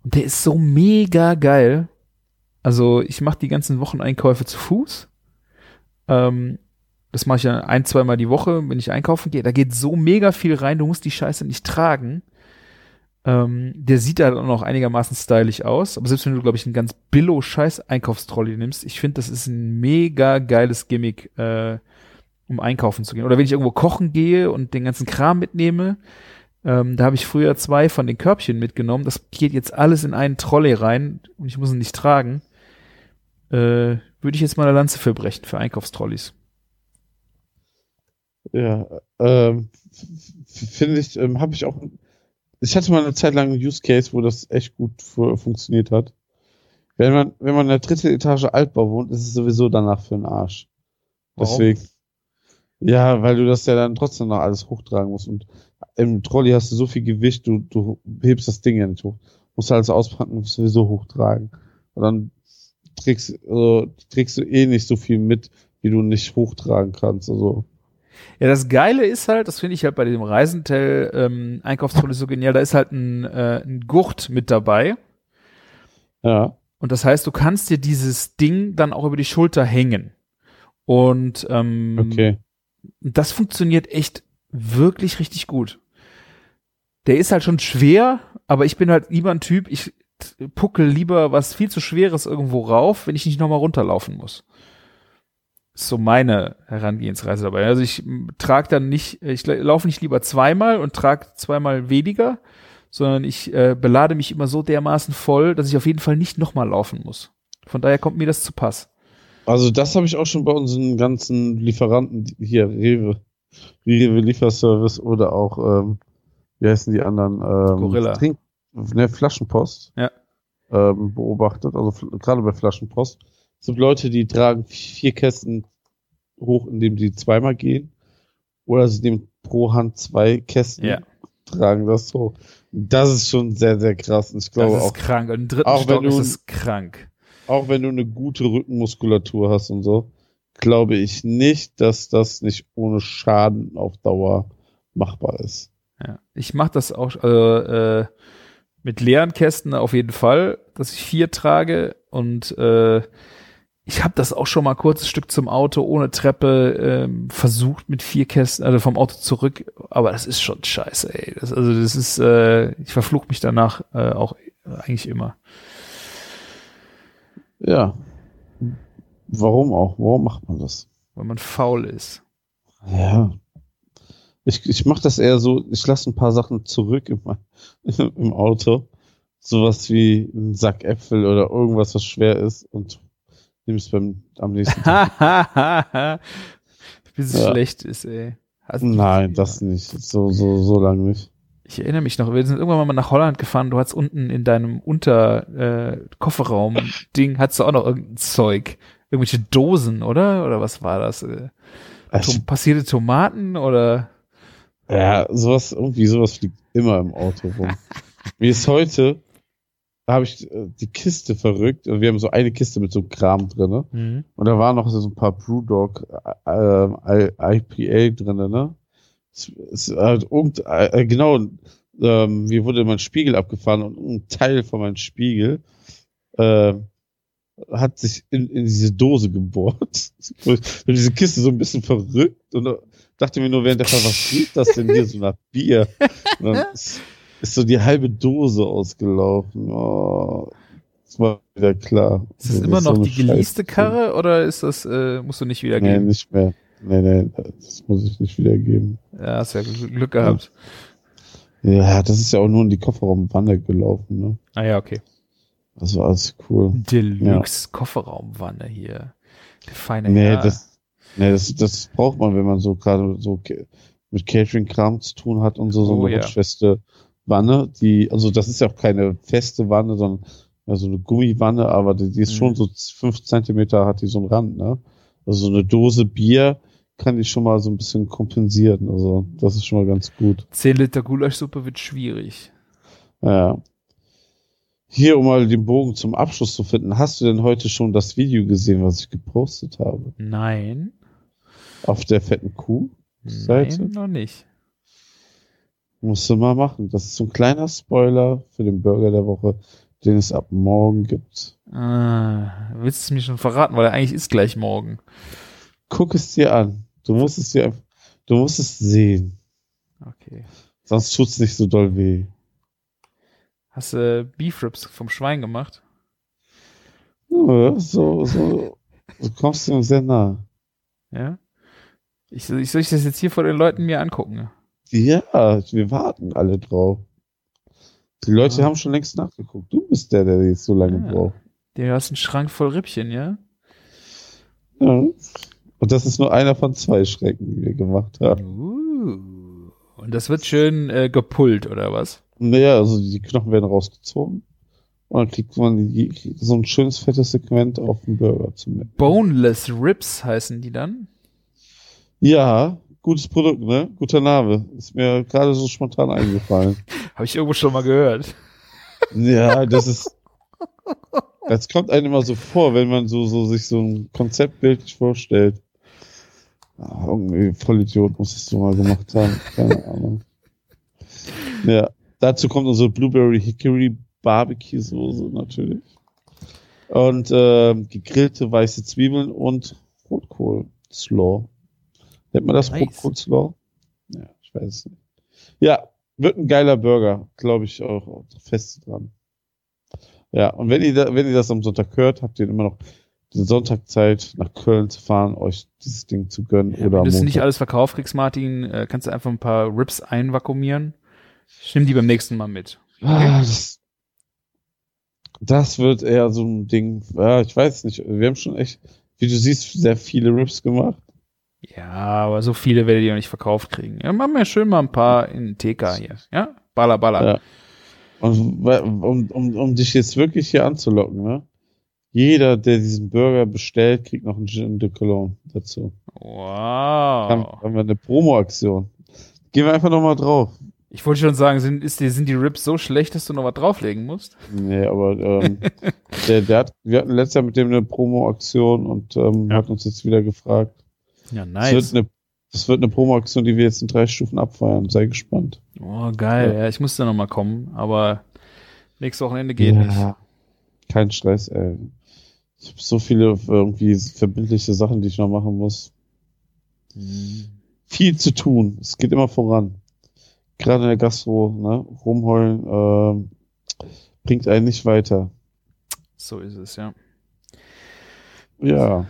und der ist so mega geil. Also ich mache die ganzen Wocheneinkäufe zu Fuß. Ähm, das mache ich ja ein, zweimal die Woche, wenn ich einkaufen gehe. Da geht so mega viel rein, du musst die Scheiße nicht tragen. Ähm, der sieht halt auch noch einigermaßen stylisch aus. Aber selbst wenn du, glaube ich, einen ganz billo scheiß Einkaufstrolley nimmst, ich finde, das ist ein mega geiles Gimmick, äh, um einkaufen zu gehen. Oder wenn ich irgendwo kochen gehe und den ganzen Kram mitnehme, ähm, da habe ich früher zwei von den Körbchen mitgenommen. Das geht jetzt alles in einen Trolley rein und ich muss ihn nicht tragen. Äh, würde ich jetzt mal eine Lanze für brechen, für Einkaufstrolleys. Ja, ähm, finde ich, ähm, habe ich auch. Ich hatte mal eine Zeit lang einen Use Case, wo das echt gut fu funktioniert hat. Wenn man, wenn man in der dritten Etage Altbau wohnt, ist es sowieso danach für den Arsch. Warum? Deswegen. Ja, weil du das ja dann trotzdem noch alles hochtragen musst. Und im Trolley hast du so viel Gewicht, du, du hebst das Ding ja nicht hoch. Musst alles auspacken und sowieso hochtragen. Und dann trägst, also, trägst du eh nicht so viel mit, wie du nicht hochtragen kannst. Also, Ja, das Geile ist halt, das finde ich halt bei dem Reisentel ähm, Einkaufstrolley so genial, da ist halt ein, äh, ein Gurt mit dabei. ja. Und das heißt, du kannst dir dieses Ding dann auch über die Schulter hängen. Und ähm, Okay. das funktioniert echt wirklich richtig gut. Der ist halt schon schwer, aber ich bin halt lieber ein Typ, ich puckel lieber was viel zu Schweres irgendwo rauf, wenn ich nicht nochmal runterlaufen muss. So meine Herangehensweise dabei. Also ich trage dann nicht, ich la- laufe nicht lieber zweimal und trage zweimal weniger, sondern ich äh, belade mich immer so dermaßen voll, dass ich auf jeden Fall nicht nochmal laufen muss. Von daher kommt mir das zu Pass. Also das habe ich auch schon bei unseren ganzen Lieferanten hier Rewe, Rewe Lieferservice oder auch ähm, wie heißen die anderen ähm, Gorilla. Trink, ne, Flaschenpost Ja. ähm, beobachtet. Also gerade bei Flaschenpost es gibt Leute, die tragen vier Kästen hoch, indem sie zweimal gehen, oder sie nehmen pro Hand zwei Kästen, Ja. tragen das so. Das ist schon sehr sehr krass. Und ich glaube Das ist auch krank. Im dritten auch wenn Stock ist du- es krank. auch wenn du eine gute Rückenmuskulatur hast und so, glaube ich nicht, dass das nicht ohne Schaden auf Dauer machbar ist. Ja. Ich mache das auch äh, äh, mit leeren Kästen auf jeden Fall, dass ich vier trage und äh, ich habe das auch schon mal kurzes Stück zum Auto ohne Treppe ähm, versucht mit vier Kästen, also vom Auto zurück, aber das ist schon scheiße, ey. Das, also das ist, äh, ich verfluch mich danach äh, auch eigentlich immer. Ja. Warum auch? Warum macht man das? Weil man faul ist. Ja. Ich, ich mache das eher so, ich lasse ein paar Sachen zurück im, im Auto. Sowas wie ein Sack Äpfel oder irgendwas, was schwer ist und es beim am nächsten Tag. Wie es Ja. schlecht ist, ey. Hast- Nein, das nicht. So, so, so lange nicht. Ich erinnere mich noch, wir sind irgendwann mal nach Holland gefahren, du hattest unten in deinem Unter äh, hattest du auch noch irgendein Zeug. Irgendwelche Dosen, oder? Oder was war das? Äh, Tom passierte Tomaten oder Ja, sowas, irgendwie sowas fliegt immer im Auto rum. Mir ist heute, da habe ich äh, die Kiste verrückt. und Wir haben so eine Kiste mit so Kram drinne Und da waren noch so ein paar Brewdog äh, äh, IPA drinne, ne? Es, es, äh, irgend, äh, genau, ähm, mir wurde mein Spiegel abgefahren und ein Teil von meinem Spiegel äh, hat sich in, in diese Dose gebohrt. Und diese Kiste so ein bisschen verrückt und da dachte mir nur während der Fahrt, was riecht das denn hier so nach Bier? Und dann ist, ist so die halbe Dose ausgelaufen. Oh, das war wieder klar. ist das Das immer so noch eine die geleaste. Karre oder ist das, äh, musst du nicht wieder Nee, nicht mehr. Nee, nee, das muss ich nicht wiedergeben. Ja, hast ja Glück gehabt. Ja, das ist ja auch nur in die Kofferraumwanne gelaufen, ne? Ah ja, okay. Das war alles cool. Deluxe Kofferraumwanne hier. Der feine Nee, Herr. das, nee das, das braucht man, wenn man so gerade so mit Catering-Kram zu tun hat und so, so Oh, eine ja. rutschfeste Wanne, die, also das ist ja auch keine feste Wanne, sondern ja, so eine Gummiwanne, aber die, die ist Mhm. schon so fünf Zentimeter hat die so einen Rand, ne? Also so eine Dose Bier kann die schon mal so ein bisschen kompensieren, also das ist schon mal ganz gut. 10 Liter Gulaschsuppe wird schwierig. Ja. Hier, um mal den Bogen zum Abschluss zu finden, hast du denn heute schon das Video gesehen, was ich gepostet habe? Nein. Auf der fetten Kuh? Seite? Nein, noch nicht. Musst du mal machen. Das ist so ein kleiner Spoiler für den Burger der Woche, den es ab morgen gibt. Ah, willst du es mir schon verraten, weil er eigentlich ist gleich morgen. Guck es dir an. Du musst es dir du musst es sehen. Okay. Sonst tut's nicht so doll weh. Hast du Beef Ribs vom Schwein gemacht? Ja, so, so, du kommst ihm sehr nah. Ja? Ich, ich soll ich das jetzt hier vor den Leuten mir angucken? Ja, wir warten alle drauf. Die Leute Ah. haben schon längst nachgeguckt. Du bist der, der jetzt so lange Ah. braucht. Du hast einen Schrank voll Rippchen, ja? Ja. Und das ist nur einer von zwei Schrecken, die wir gemacht haben. Uh. Und das wird schön äh, gepullt, oder was? Naja, also die Knochen werden rausgezogen. Und dann kriegt man die, so ein schönes fettes Segment auf den Burger zum Mitnehmen. Boneless Ribs heißen die dann? Ja, gutes Produkt, ne? Guter Name. Ist mir gerade so spontan eingefallen. Habe ich irgendwo schon mal gehört. ja, das ist. Das kommt einem immer so vor, wenn man so, so sich so ein Konzept bildlich vorstellt. Ah, irgendwie Vollidiot muss ich so mal gemacht haben. Keine Ahnung. Ja, dazu kommt unsere Blueberry Hickory Barbecue Soße natürlich. Und ähm, gegrillte weiße Zwiebeln und Rotkohl Slaw. Nennt man das Nice. Rotkohl Slaw? Ja, ich weiß es nicht. Ja, wird ein geiler Burger, glaube ich auch fest dran. Ja, und wenn ihr, da, wenn ihr das am Sonntag hört, habt ihr immer noch die Sonntagzeit nach Köln zu fahren, euch dieses Ding zu gönnen Ja, oder wenn du nicht alles verkauft kriegst, Martin, äh, kannst du einfach ein paar Ribs einvakuumieren. Ich nimm die beim nächsten Mal mit. Ah, das, das wird eher so ein Ding. Ja, ich weiß nicht. Wir haben schon echt, wie du siehst, sehr viele Rips gemacht. Ja, aber so viele werdet ihr nicht verkauft kriegen. Ja, machen wir schön mal ein paar in TK hier. Ja? Baller, baller. Ja. Und um, um, um dich jetzt wirklich hier anzulocken, ne? Jeder, der diesen Burger bestellt, kriegt noch einen Gin de Cologne dazu. Wow. haben wir eine Promo-Aktion. Gehen wir einfach nochmal drauf. Ich wollte schon sagen, sind, ist die, sind die Ribs so schlecht, dass du noch was drauflegen musst? Nee, aber ähm, der, der hat, wir hatten letztes Jahr mit dem eine Promo-Aktion und ähm, Ja. hat uns jetzt wieder gefragt. Ja, Das wird eine, das wird eine Promo-Aktion, die wir jetzt in drei Stufen abfeiern. Sei gespannt. Oh, geil. Ja, ich muss da noch mal kommen, aber nächstes Wochenende geht nicht. Kein Stress, ey. Ich habe so viele irgendwie verbindliche Sachen, die ich noch machen muss. Hm. Viel zu tun. Es geht immer voran. Gerade in der Gastro, ne? Rumheulen ähm, bringt einen nicht weiter. So ist es, ja. Ja.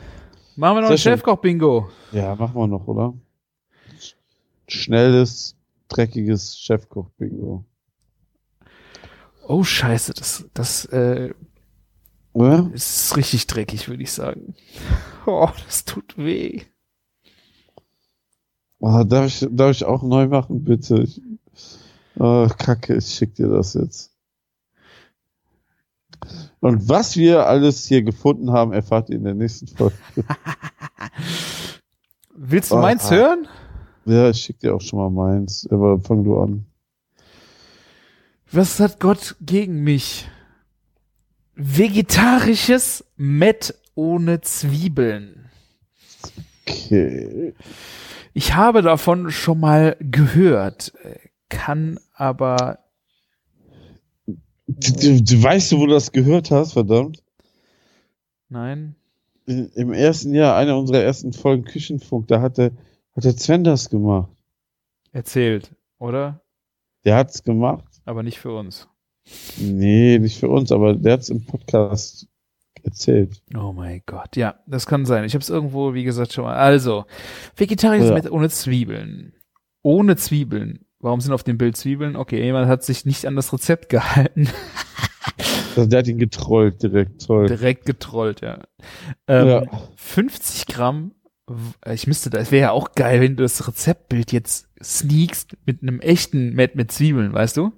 Machen wir noch Sehr ein. Chefkoch-Bingo. Ja, machen wir noch, oder? Schnelles, dreckiges Chefkoch-Bingo. Oh, scheiße, das, das äh, Oder? ist richtig dreckig, würde ich sagen. Oh, das tut weh. Oh, darf, ich, darf ich auch neu machen, bitte? Ich, oh, Kacke, ich schick dir das jetzt. Und was wir alles hier gefunden haben, erfahrt ihr in der nächsten Folge. Willst du Oh, meins ah. hören? Ja, ich schick dir auch schon mal meins, aber fang du an. Was hat Gott gegen mich? Vegetarisches Mett ohne Zwiebeln. Okay. Ich habe davon schon mal gehört, äh, kann aber Du, du, du weißt, wo du das gehört hast, verdammt? nein. In, Im ersten Jahr, einer unserer ersten Folgen Küchenfunk, da hat der, hat der Sven das gemacht. Erzählt, oder? Der hat's gemacht. Aber nicht für uns. Nee, nicht für uns, aber der hat's im Podcast erzählt. Oh mein Gott, ja, das kann sein. Ich habe es irgendwo, wie gesagt, schon mal. Also, vegetarisches Ja. Met ohne Zwiebeln. Ohne Zwiebeln. Warum sind auf dem Bild Zwiebeln? Okay, jemand hat sich nicht an das Rezept gehalten. Also der hat ihn getrollt direkt, toll. Direkt getrollt, ja. Ähm, Ja. 50 Gramm, w- ich müsste da, es wäre ja auch geil, wenn du das Rezeptbild jetzt sneakst mit einem echten Met mit Zwiebeln, weißt du?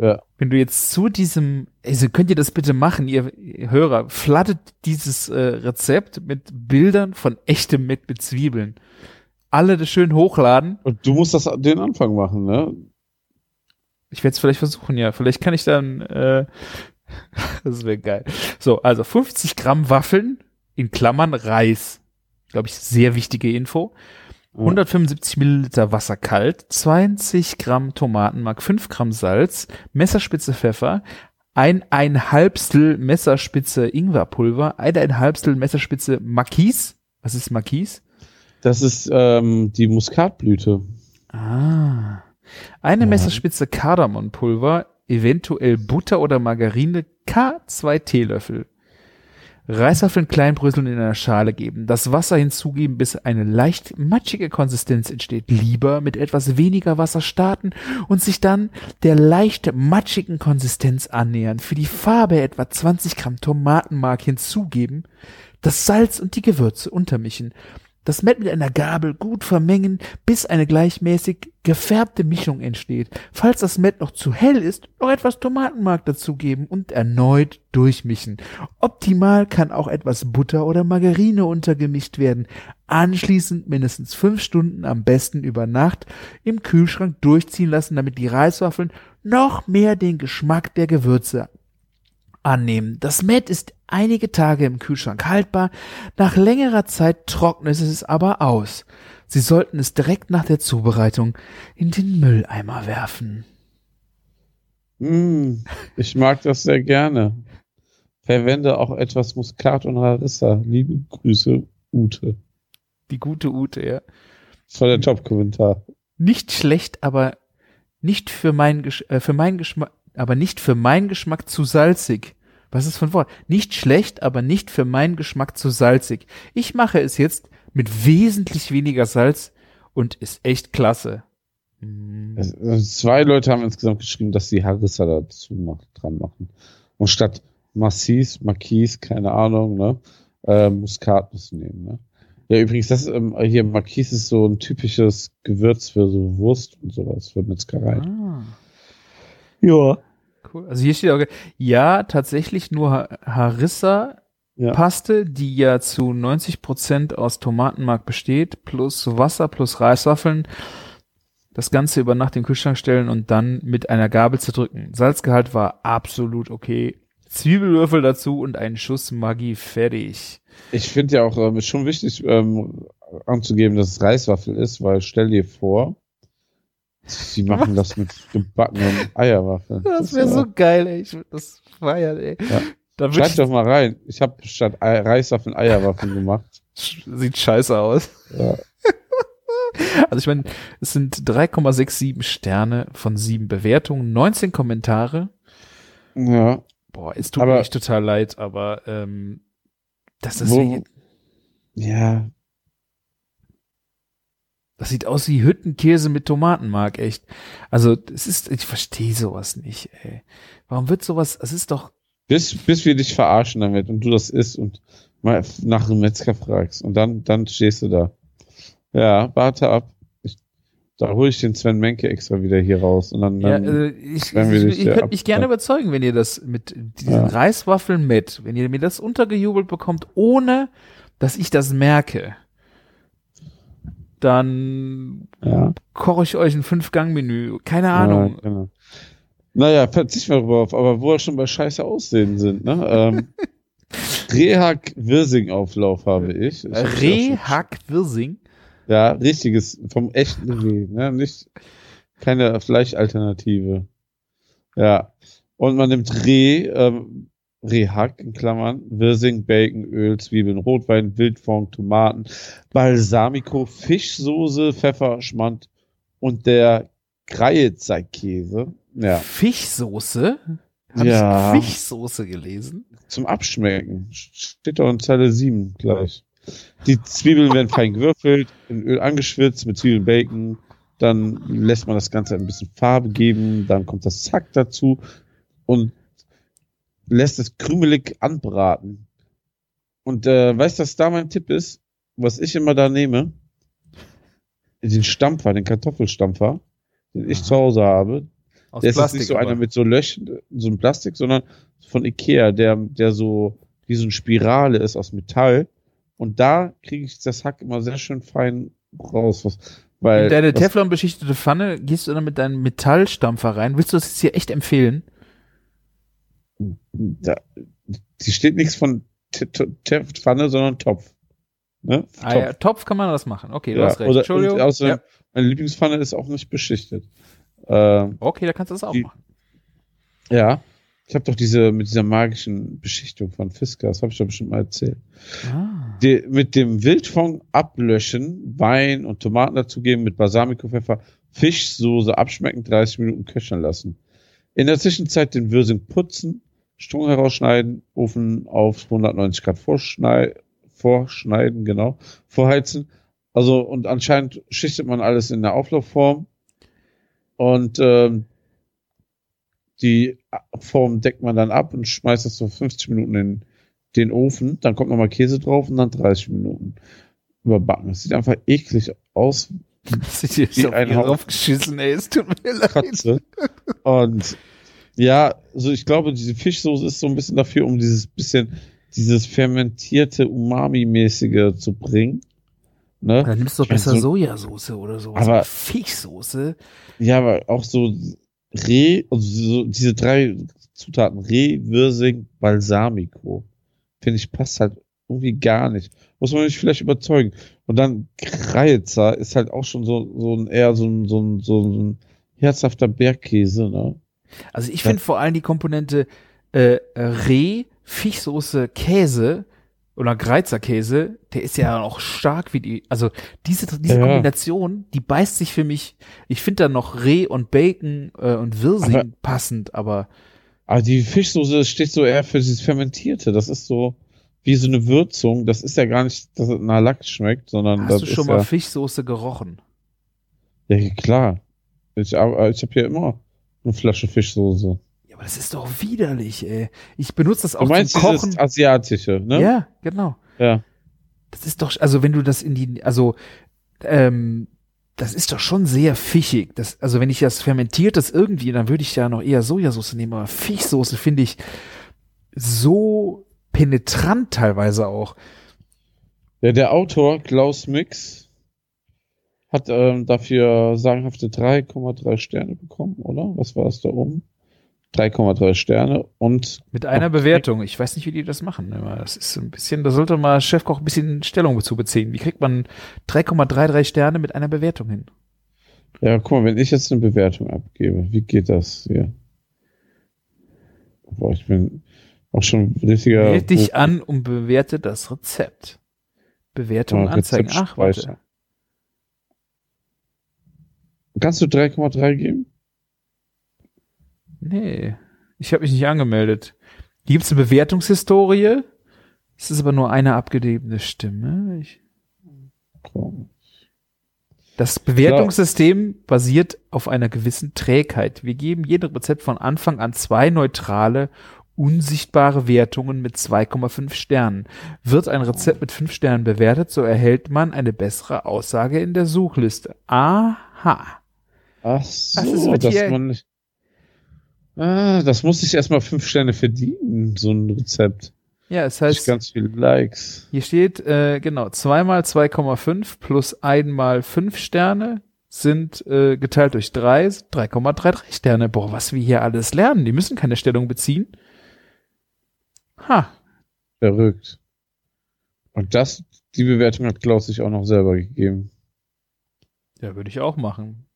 Ja. Wenn du jetzt zu diesem, also könnt ihr das bitte machen, ihr, ihr Hörer, flattet dieses äh, Rezept mit Bildern von echtem Met mit Zwiebeln. Alle das schön hochladen. Und du musst das den Anfang machen, ne? Ich werde es vielleicht versuchen, ja. Vielleicht kann ich dann, äh, das wäre geil. So, also 50 Gramm Waffeln, in Klammern Reis. Glaube ich, sehr wichtige Info. Ja. 175 Milliliter Wasser kalt, 20 Gramm Tomatenmark, 5 Gramm Salz, Messerspitze Pfeffer, ein ein Halbstel Messerspitze Ingwerpulver, ein Halbstel Messerspitze Makis. Was ist Makis? Das ist ähm, die Muskatblüte. Ah. Eine Ja. Messerspitze Kardamonpulver, eventuell Butter oder Margarine, K2 Teelöffel. Reiswaffeln kleinbröseln in einer Schale geben, das Wasser hinzugeben, bis eine leicht matschige Konsistenz entsteht. Lieber mit etwas weniger Wasser starten und sich dann der leicht matschigen Konsistenz annähern. Für die Farbe etwa 20 Gramm Tomatenmark hinzugeben, das Salz und die Gewürze untermischen. Das Met mit einer Gabel gut vermengen, bis eine gleichmäßig gefärbte Mischung entsteht. Falls das Met noch zu hell ist, noch etwas Tomatenmark dazugeben und erneut durchmischen. Optimal kann auch etwas Butter oder Margarine untergemischt werden. Anschließend mindestens fünf Stunden am besten über Nacht im Kühlschrank durchziehen lassen, damit die Reiswaffeln noch mehr den Geschmack der Gewürze annehmen. Das Met ist einige Tage im Kühlschrank haltbar, nach längerer Zeit trocknet es aber aus. Sie sollten es direkt nach der Zubereitung in den Mülleimer werfen. Mm, ich mag das sehr gerne. Verwende auch etwas Muskat und Harissa. Liebe Grüße, Ute. Die gute Ute, ja. Das war der Top-Kommentar. Nicht schlecht, aber nicht für meinen Gesch äh, für meinen Geschmack, aber nicht für meinen Geschmack zu salzig. Was ist ein Wort? Nicht schlecht, aber nicht für meinen Geschmack zu salzig. Ich mache es jetzt mit wesentlich weniger Salz und ist echt klasse. Mm. Es- also Zwei Leute haben insgesamt geschrieben, dass sie Harissa dazu macht, dran machen. Und statt Massis, Marquis, keine Ahnung, ne, äh, Muskat müssen nehmen, ne. Ja, übrigens, das ähm, hier Marquis ist so ein typisches Gewürz für so Wurst und sowas, für Metzgerei. Ah. Ja. Cool. Also hier steht auch, ja, tatsächlich nur Ha- Harissa-Paste, Ja. die ja zu 90 Prozent aus Tomatenmark besteht, plus Wasser, plus Reiswaffeln. Das Ganze über Nacht im Kühlschrank stellen und dann mit einer Gabel zerdrücken. Salzgehalt war absolut okay. Zwiebelwürfel dazu und einen Schuss Maggi fertig. Ich finde ja auch, ähm, schon wichtig ähm, anzugeben, dass es Reiswaffel ist, weil stell dir vor, sie machen das mit gebackenen Eierwaffeln. Das wäre so geil, ey. Ich würde das feiern, ey. Ja. Da würd Schreib ich, doch mal rein. Ich habe statt Ei- Reiswaffeln Eierwaffeln gemacht. sieht scheiße aus. Ja. Also ich meine, es sind 3,67 Sterne von sieben Bewertungen, 19 Kommentare. ja. Boah, es tut Aber- mir echt total leid, aber ähm, das ist Wo- Ja, das sieht aus wie Hüttenkäse mit Tomatenmark, echt. Also es ist, ich verstehe sowas nicht, ey. Warum wird sowas, es ist doch, bis, bis wir dich verarschen damit und du das isst und mal nach einem Metzger fragst und dann, dann stehst du da. Ja, warte ab. Ich, da hole ich den Sven Menke extra wieder hier raus und dann, ja, dann ich, werden wir ich, dich ihr sehr könnt mich gerne überzeugen, wenn ihr das mit diesen Ja. Reiswaffeln mit, wenn ihr mir das untergejubelt bekommt, ohne dass ich das merke, dann ja. koche ich euch ein Fünf-Gang-Menü. Keine Ahnung. Ja, genau. Naja, verzichten wir drauf, aber wo wir schon bei Scheiße aussehen sind, ne? Ähm, Rehhack-Wirsing-Auflauf habe ich. ich Rehhack-Wirsing. Ja, richtiges, vom echten Reh, ne? Nicht, keine Fleischalternative. Ja. Und man nimmt Reh, ähm, Rehhack in Klammern, Wirsing, Bacon, Öl, Zwiebeln, Rotwein, Wildfond, Tomaten, Balsamico, Fischsoße, Pfeffer, Schmand und der Kreiezeigkäse. Ja, Fischsoße? Habe Ja. ich Fischsoße gelesen? Zum Abschmecken. Steht doch in Zeile 7 gleich. Die Zwiebeln werden fein gewürfelt, in Öl angeschwitzt mit Zwiebeln, Bacon. Dann lässt man das Ganze ein bisschen Farbe geben. Dann kommt das Hack dazu und lässt es krümelig anbraten. Und äh, weißt du, was da mein Tipp ist? Was ich immer da nehme? Den Stampfer, den Kartoffelstampfer, den ich Aha. zu Hause habe. Aus Der ist jetzt nicht so einer aber. mit so Löchern, so ein Plastik, sondern von Ikea, der, der so wie so eine Spirale ist aus Metall. Und da kriege ich das Hack immer sehr schön fein raus. Was, weil In deine Teflon-beschichtete Pfanne gehst du dann mit deinem Metallstampfer rein. Willst du das jetzt hier echt empfehlen? Da, die steht nichts von Pfanne, sondern Topf. Ne? Ah, ja, Topf kann man das machen. Okay, du Ja, hast recht. Oder, Entschuldigung. Außerdem, ja. meine Lieblingspfanne ist auch nicht beschichtet. Ähm, Okay, da kannst du das auch Die- machen. ja. Ich habe doch diese mit dieser magischen Beschichtung von Fisker, das habe ich doch bestimmt mal erzählt. Ah. Die, mit dem Wildfond ablöschen, Wein und Tomaten dazugeben, mit Balsamico-Pfeffer, Fischsoße abschmecken, 30 Minuten köchern lassen. In der Zwischenzeit den Würsing putzen, Strung herausschneiden, Ofen auf 190 Grad vorschnei vorschneiden, genau, vorheizen. Also, und anscheinend schichtet man alles in der Auflaufform. Und ähm, die Form deckt man dann ab und schmeißt das so 50 Minuten in den Ofen. Dann kommt nochmal Käse drauf und dann 30 Minuten überbacken. Das sieht einfach eklig aus, Das hier Wie so ein draufgeschissen, ey. Es tut mir leid. Katze. Und ja, also ich glaube, diese Fischsoße ist so ein bisschen dafür, um dieses bisschen, dieses fermentierte Umami-mäßige zu bringen. Ne? Dann nimmst du doch besser so- Sojasauce oder so. Aber- Fischsoße. Ja, aber auch so Reh, also so diese drei Zutaten, Reh, Würsing, Balsamico, finde ich, passt halt irgendwie gar nicht. Muss man mich vielleicht überzeugen. Und dann Kreizer ist halt auch schon so, so ein eher so ein, so ein, so ein herzhafter Bergkäse, ne? Also ich finde vor allem die Komponente äh, Reh, Fischsoße, Käse oder Greizerkäse, der ist ja auch stark wie die, also diese, diese Ja. Kombination, die beißt sich für mich, ich finde da noch Reh und Bacon äh, und Wirsing Aber- passend, aber Aber die Fischsoße steht so eher für dieses Fermentierte. Das ist so wie so eine Würzung. Das ist ja gar nicht, dass es nach Lachs schmeckt, sondern hast das du schon mal ja, Fischsoße gerochen? ja klar. Ich, aber ich habe hier immer eine Flasche Fischsoße. Ja, aber das ist doch widerlich, ey. Ich benutze das Du auch meinst zum Kochen. dieses asiatische, ne? Ja, genau. Ja. Das ist doch, also wenn du das in die, also ähm, das ist doch schon sehr fischig. Das, also wenn ich das fermentiertes irgendwie, dann würde ich ja noch eher Sojasauce nehmen, aber Fischsoße finde ich so penetrant teilweise auch. Ja, der Autor Klaus Mix hat ähm, dafür sagenhafte 3,3 Sterne bekommen, oder? Was war es da oben? 3,3 Sterne und Mit einer. Bewertung. Ich weiß nicht, wie die das machen. Das ist so ein bisschen, da sollte mal Chefkoch ein bisschen Stellung zu beziehen. Wie kriegt man 3,33 Sterne mit einer Bewertung hin? ja, guck mal, wenn ich jetzt eine Bewertung abgebe, wie geht das hier? Boah, ich bin auch schon richtiger. Meld dich an und bewerte das Rezept. Bewertung Ja, anzeigen. Ach, warte. Kannst du 3,3 geben? Nee, ich habe mich nicht angemeldet. Hier gibt's eine Bewertungshistorie. Es ist aber nur eine abgegebene Stimme. Ich, das Bewertungssystem basiert auf einer gewissen Trägheit. Wir geben jedem Rezept von Anfang an zwei neutrale, unsichtbare Wertungen mit 2,5 Sternen. Wird ein Rezept mit 5 Sternen bewertet, so erhält man eine bessere Aussage in der Suchliste. Aha. Ach so, mit dass hier- man. Ah, das muss ich erstmal fünf Sterne verdienen, so ein Rezept. Ja, es Das heißt, ganz viele Likes. Hier steht, äh, genau, zweimal 2,5 plus einmal 5 Sterne sind äh, geteilt durch 3, 3,33 Sterne. Boah, was wir hier alles lernen. Die müssen keine Stellung beziehen. Ha, Verrückt. Und das, die Bewertung hat Klaus sich auch noch selber gegeben. ja, würde ich auch machen.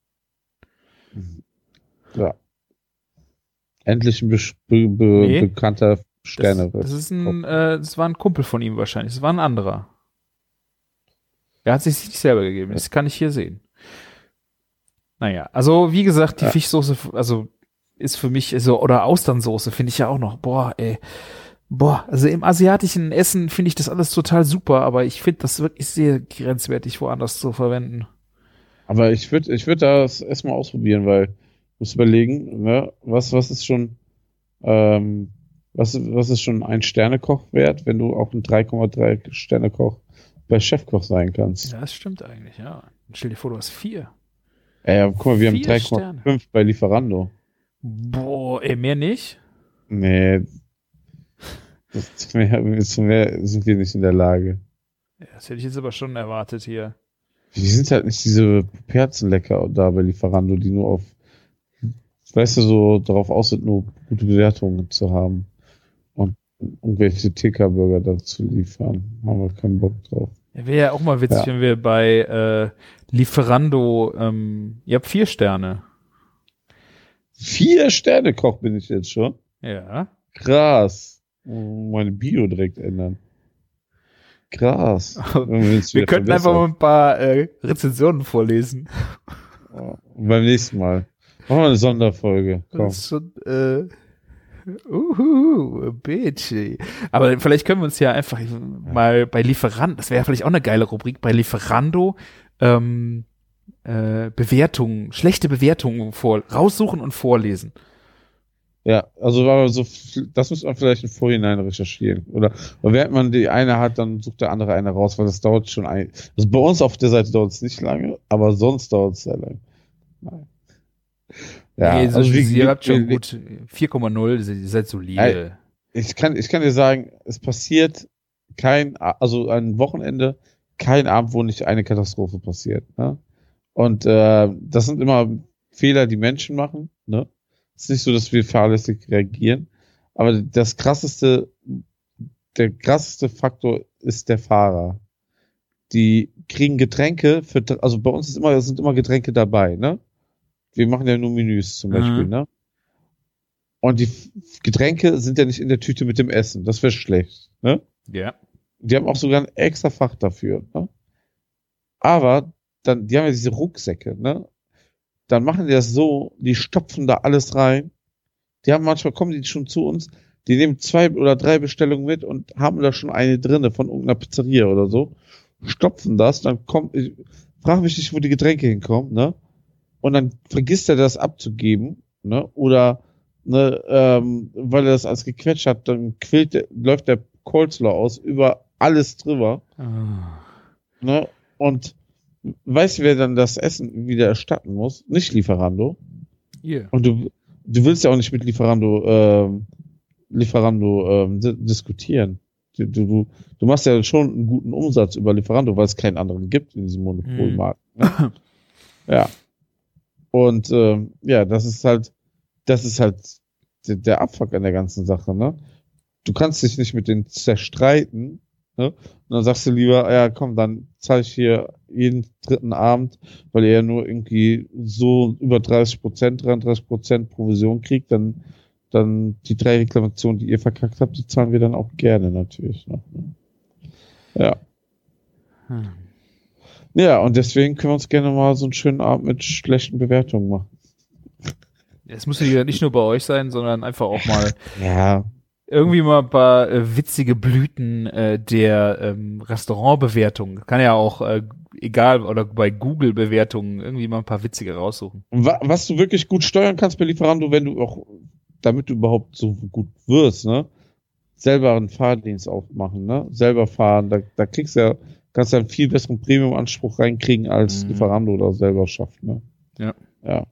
Ja. Endlich ein be be Nee. bekannter Das, Sterne. das ist ein, äh, das war ein Kumpel von ihm wahrscheinlich. Das war ein anderer. Er hat sich nicht selber gegeben. Das kann ich hier sehen. Naja, also wie gesagt, die Ja. Fischsoße, also ist für mich so, oder Austernsoße finde ich ja auch noch. Boah, ey. Boah, also im asiatischen Essen finde ich das alles total super, aber ich finde das wirklich sehr grenzwertig, woanders zu verwenden. Aber ich würde ich würd das erstmal ausprobieren, weil du musst überlegen, ne, was, was ist schon, ähm, was, was ist schon ein Sternekoch wert, wenn du auch ein 3,3 Sternekoch bei Chefkoch sein kannst. Ja, das stimmt eigentlich, ja. Stell dir vor, du hast vier. Ey, ja, guck mal, wir haben Vier 3,5 bei Lieferando. Boah, ey, mehr nicht? Nee. Das, mehr, zu mehr sind wir nicht in der Lage. Ja, das hätte ich jetzt aber schon erwartet hier. Die sind halt nicht diese Perzenlecker da bei Lieferando, die nur auf, weißt du, so darauf aus sind, nur gute Bewertungen zu haben. Und irgendwelche TK-Burger dazu liefern. Haben wir keinen Bock drauf. Wäre ja auch mal witzig, Ja. wenn wir bei äh, Lieferando, ähm, ihr habt vier Sterne. Vier Sterne Koch bin ich jetzt schon. Ja. Krass. Meine Bio direkt ändern. Jetzt Wir könnten einfach mal ein paar äh, Rezensionen vorlesen. Oh, beim nächsten Mal. Machen wir eine Sonderfolge. Komm. Das ist schon, äh, uhu, bitchy. Aber vielleicht können wir uns ja einfach mal bei Lieferando, das wäre ja vielleicht auch eine geile Rubrik, bei Lieferando, ähm, äh, Bewertungen, schlechte Bewertungen vor, raussuchen und vorlesen. Ja, also aber so, das muss man vielleicht im Vorhinein recherchieren. Oder, während man die eine hat, dann sucht der andere eine raus, weil das dauert schon ein. Also bei uns auf der Seite dauert es nicht lange, aber sonst dauert es sehr lange. Nein. Ja, Nee, so, also wie, ihr habt schon gut 4,0, ihr seid solide. ich kann, ich kann dir sagen, es passiert kein, also ein Wochenende, kein Abend, wo nicht eine Katastrophe passiert. Ne? Und äh, das sind immer Fehler, die Menschen machen. Ne? Es ist nicht so, dass wir fahrlässig reagieren. Aber das krasseste, der krasseste Faktor ist der Fahrer. Die kriegen Getränke für, also bei uns ist immer, sind immer Getränke dabei, ne? Wir machen ja nur Menüs zum Mhm. Beispiel, ne? Und die Getränke sind ja nicht in der Tüte mit dem Essen. Das wäre schlecht, ne? Ja. Die haben auch sogar ein extra Fach dafür. Ne? Aber dann, die haben ja diese Rucksäcke, ne? Dann machen die das so, die stopfen da alles rein. Die haben manchmal kommen die schon zu uns, die nehmen zwei oder drei Bestellungen mit und haben da schon eine drinne von irgendeiner Pizzeria oder so, stopfen das, dann kommt, ich frage mich nicht, wo die Getränke hinkommen, ne? Und dann vergisst er das abzugeben, ne? Oder ne, ähm, weil er das alles gequetscht hat, dann quillt der, läuft der Coleslaw aus über alles drüber, Ah. ne? Und weißt du, wer dann das Essen wieder erstatten muss? Nicht Lieferando. Hier. Und du, du willst ja auch nicht mit Lieferando, ähm, Lieferando ähm, di diskutieren. Du, du, du- machst ja schon einen guten Umsatz über Lieferando, weil es keinen anderen gibt in diesem Monopolmarkt. Ne? ja. Und ähm, ja, das ist halt, das ist halt der, der Abfuck an der ganzen Sache, ne? Du kannst dich nicht mit denen zerstreiten, ne? Und dann sagst du lieber, ja komm, dann zahle ich hier jeden dritten Abend, weil ihr ja nur irgendwie so über 30 Prozent, 33 Prozent Provision kriegt, dann, dann die drei Reklamationen, die ihr verkackt habt, die zahlen wir dann auch gerne natürlich noch. Ne? Ja. Hm. Ja, und deswegen können wir uns gerne mal so einen schönen Abend mit schlechten Bewertungen machen. Es muss ja nicht nur bei euch sein, sondern einfach auch mal Ja. Irgendwie mal ein paar äh, witzige Blüten äh, der ähm, Restaurantbewertung. Kann ja auch äh, egal oder bei Google Bewertungen irgendwie mal ein paar witzige raussuchen. Und wa was du wirklich gut steuern kannst bei Lieferando, wenn du auch, damit du überhaupt so gut wirst, ne? Selber einen Fahrdienst aufmachen, ne? Selber fahren, da, da kriegst du ja, kannst du einen viel besseren Premium-Anspruch reinkriegen, als Mhm. Lieferando oder selber schafft, ne? Ja. Ja.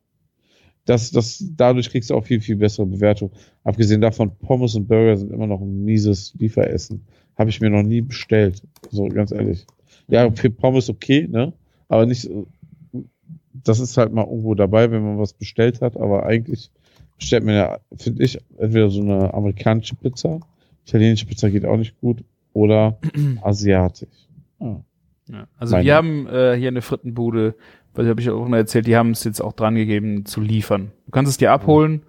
Das, das, dadurch kriegst du auch viel, viel bessere Bewertung. Abgesehen davon, Pommes und Burger sind immer noch ein mieses Lieferessen. Habe ich mir noch nie bestellt. So, ganz ehrlich. Ja, für Pommes okay, ne? Aber nicht, so- das ist halt mal irgendwo dabei, wenn man was bestellt hat, aber eigentlich bestellt man ja, finde ich, entweder so eine amerikanische Pizza, italienische Pizza geht auch nicht gut, oder asiatisch. Ja. Ja. Also Meine- wir haben äh, hier eine Frittenbude, weil habe ich auch mal erzählt, die haben es jetzt auch dran gegeben zu liefern. Du kannst es dir abholen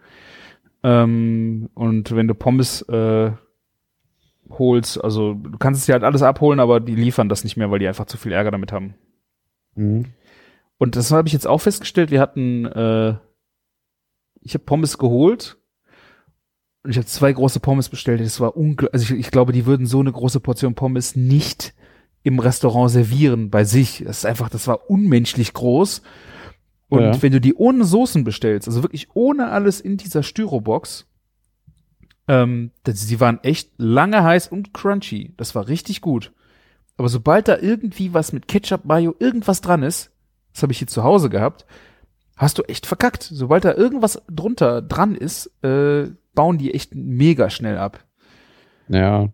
ähm, und wenn du Pommes äh, holst, also du kannst es dir halt alles abholen, aber die liefern das nicht mehr, weil die einfach zu viel Ärger damit haben. Mhm. Und das habe ich jetzt auch festgestellt. Wir hatten äh, Ich habe Pommes geholt und ich habe zwei große Pommes bestellt. Das war unglaublich. Also ich, ich glaube, die würden so eine große Portion Pommes nicht im Restaurant servieren bei sich. Das ist einfach, das war unmenschlich groß. Und Ja. wenn du die ohne Soßen bestellst, also wirklich ohne alles in dieser Styrobox, ähm, das, die waren echt lange heiß und crunchy. Das war richtig gut. Aber sobald da irgendwie was mit Ketchup, Mayo, irgendwas dran ist, das habe ich hier zu Hause gehabt, hast du echt verkackt. Sobald da irgendwas drunter dran ist, äh, bauen die echt mega schnell ab. Ja.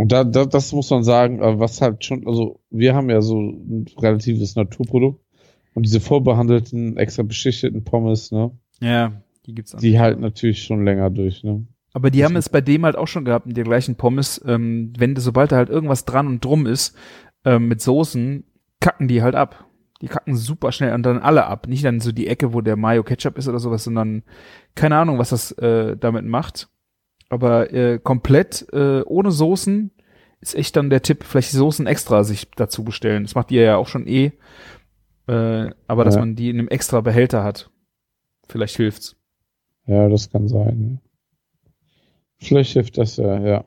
Und da, da, das muss man sagen, äh, was halt schon, also wir haben ja so ein relatives Naturprodukt und diese vorbehandelten, extra beschichteten Pommes, ne, Ja, die gibt's auch. die halten natürlich schon länger durch, ne. Aber die Das haben es bei dem halt auch schon gehabt, mit der gleichen Pommes. Ähm, wenn, sobald da halt irgendwas dran und drum ist, ähm, mit Soßen, kacken die halt ab. Die kacken super schnell und dann alle ab. Nicht dann so die Ecke, wo der Mayo Ketchup ist oder sowas, sondern keine Ahnung, was das äh, damit macht. Aber äh, komplett äh, ohne Soßen ist echt dann der Tipp, vielleicht die Soßen extra sich dazu bestellen. Das macht ihr ja auch schon eh. Äh, aber dass Ja. man die in einem extra Behälter hat. Vielleicht hilft's. Ja, das kann sein, ne. Vielleicht hilft das ja, ja.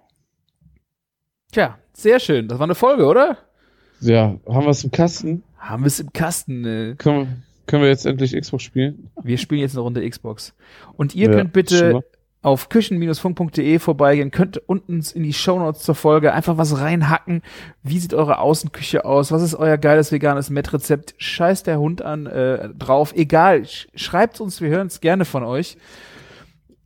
Tja, sehr schön. Das war eine Folge, oder? Ja, haben wir es im Kasten? Haben wir es im Kasten. Äh. Können, können wir jetzt endlich Xbox spielen? Wir spielen jetzt eine Runde Xbox. Und ihr Ja, könnt bitte. Auf küchen-funk.de vorbeigehen, könnt unten in die Shownotes zur Folge einfach was reinhacken. Wie sieht eure Außenküche aus? Was ist euer geiles veganes Met-Rezept? Scheiß der Hund an äh, drauf. Egal, sch schreibt uns, wir hören es gerne von euch.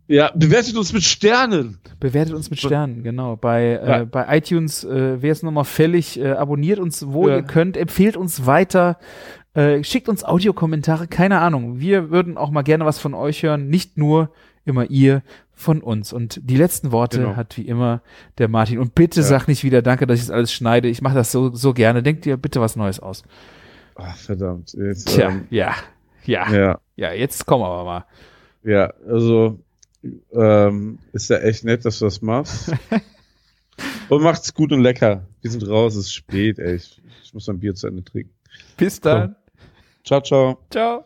Ja, bewertet uns mit Sternen. Bewertet uns mit Sternen, genau. Bei, Ja. äh, bei iTunes äh, wäre es nochmal fällig. Äh, abonniert uns, wo Ja. ihr könnt. Empfehlt uns weiter. Äh, schickt uns Audiokommentare. Keine Ahnung. Wir würden auch mal gerne was von euch hören. Nicht nur immer ihr von uns. Und die letzten Worte Genau. hat wie immer der Martin. Und bitte Ja. sag nicht wieder Danke, dass ich das alles schneide. Ich mache das so, so gerne. Denkt dir bitte was Neues aus. Ach, verdammt. Jetzt, Tja, ähm, ja. Ja. Ja, ja, jetzt kommen wir aber mal. ja, also ähm, ist ja echt nett, dass du das machst. und macht's gut und lecker. Wir sind raus, es ist spät, ey. Ich, ich muss ein Bier zu Ende trinken. Bis dann. Ciao, ciao. Ciao.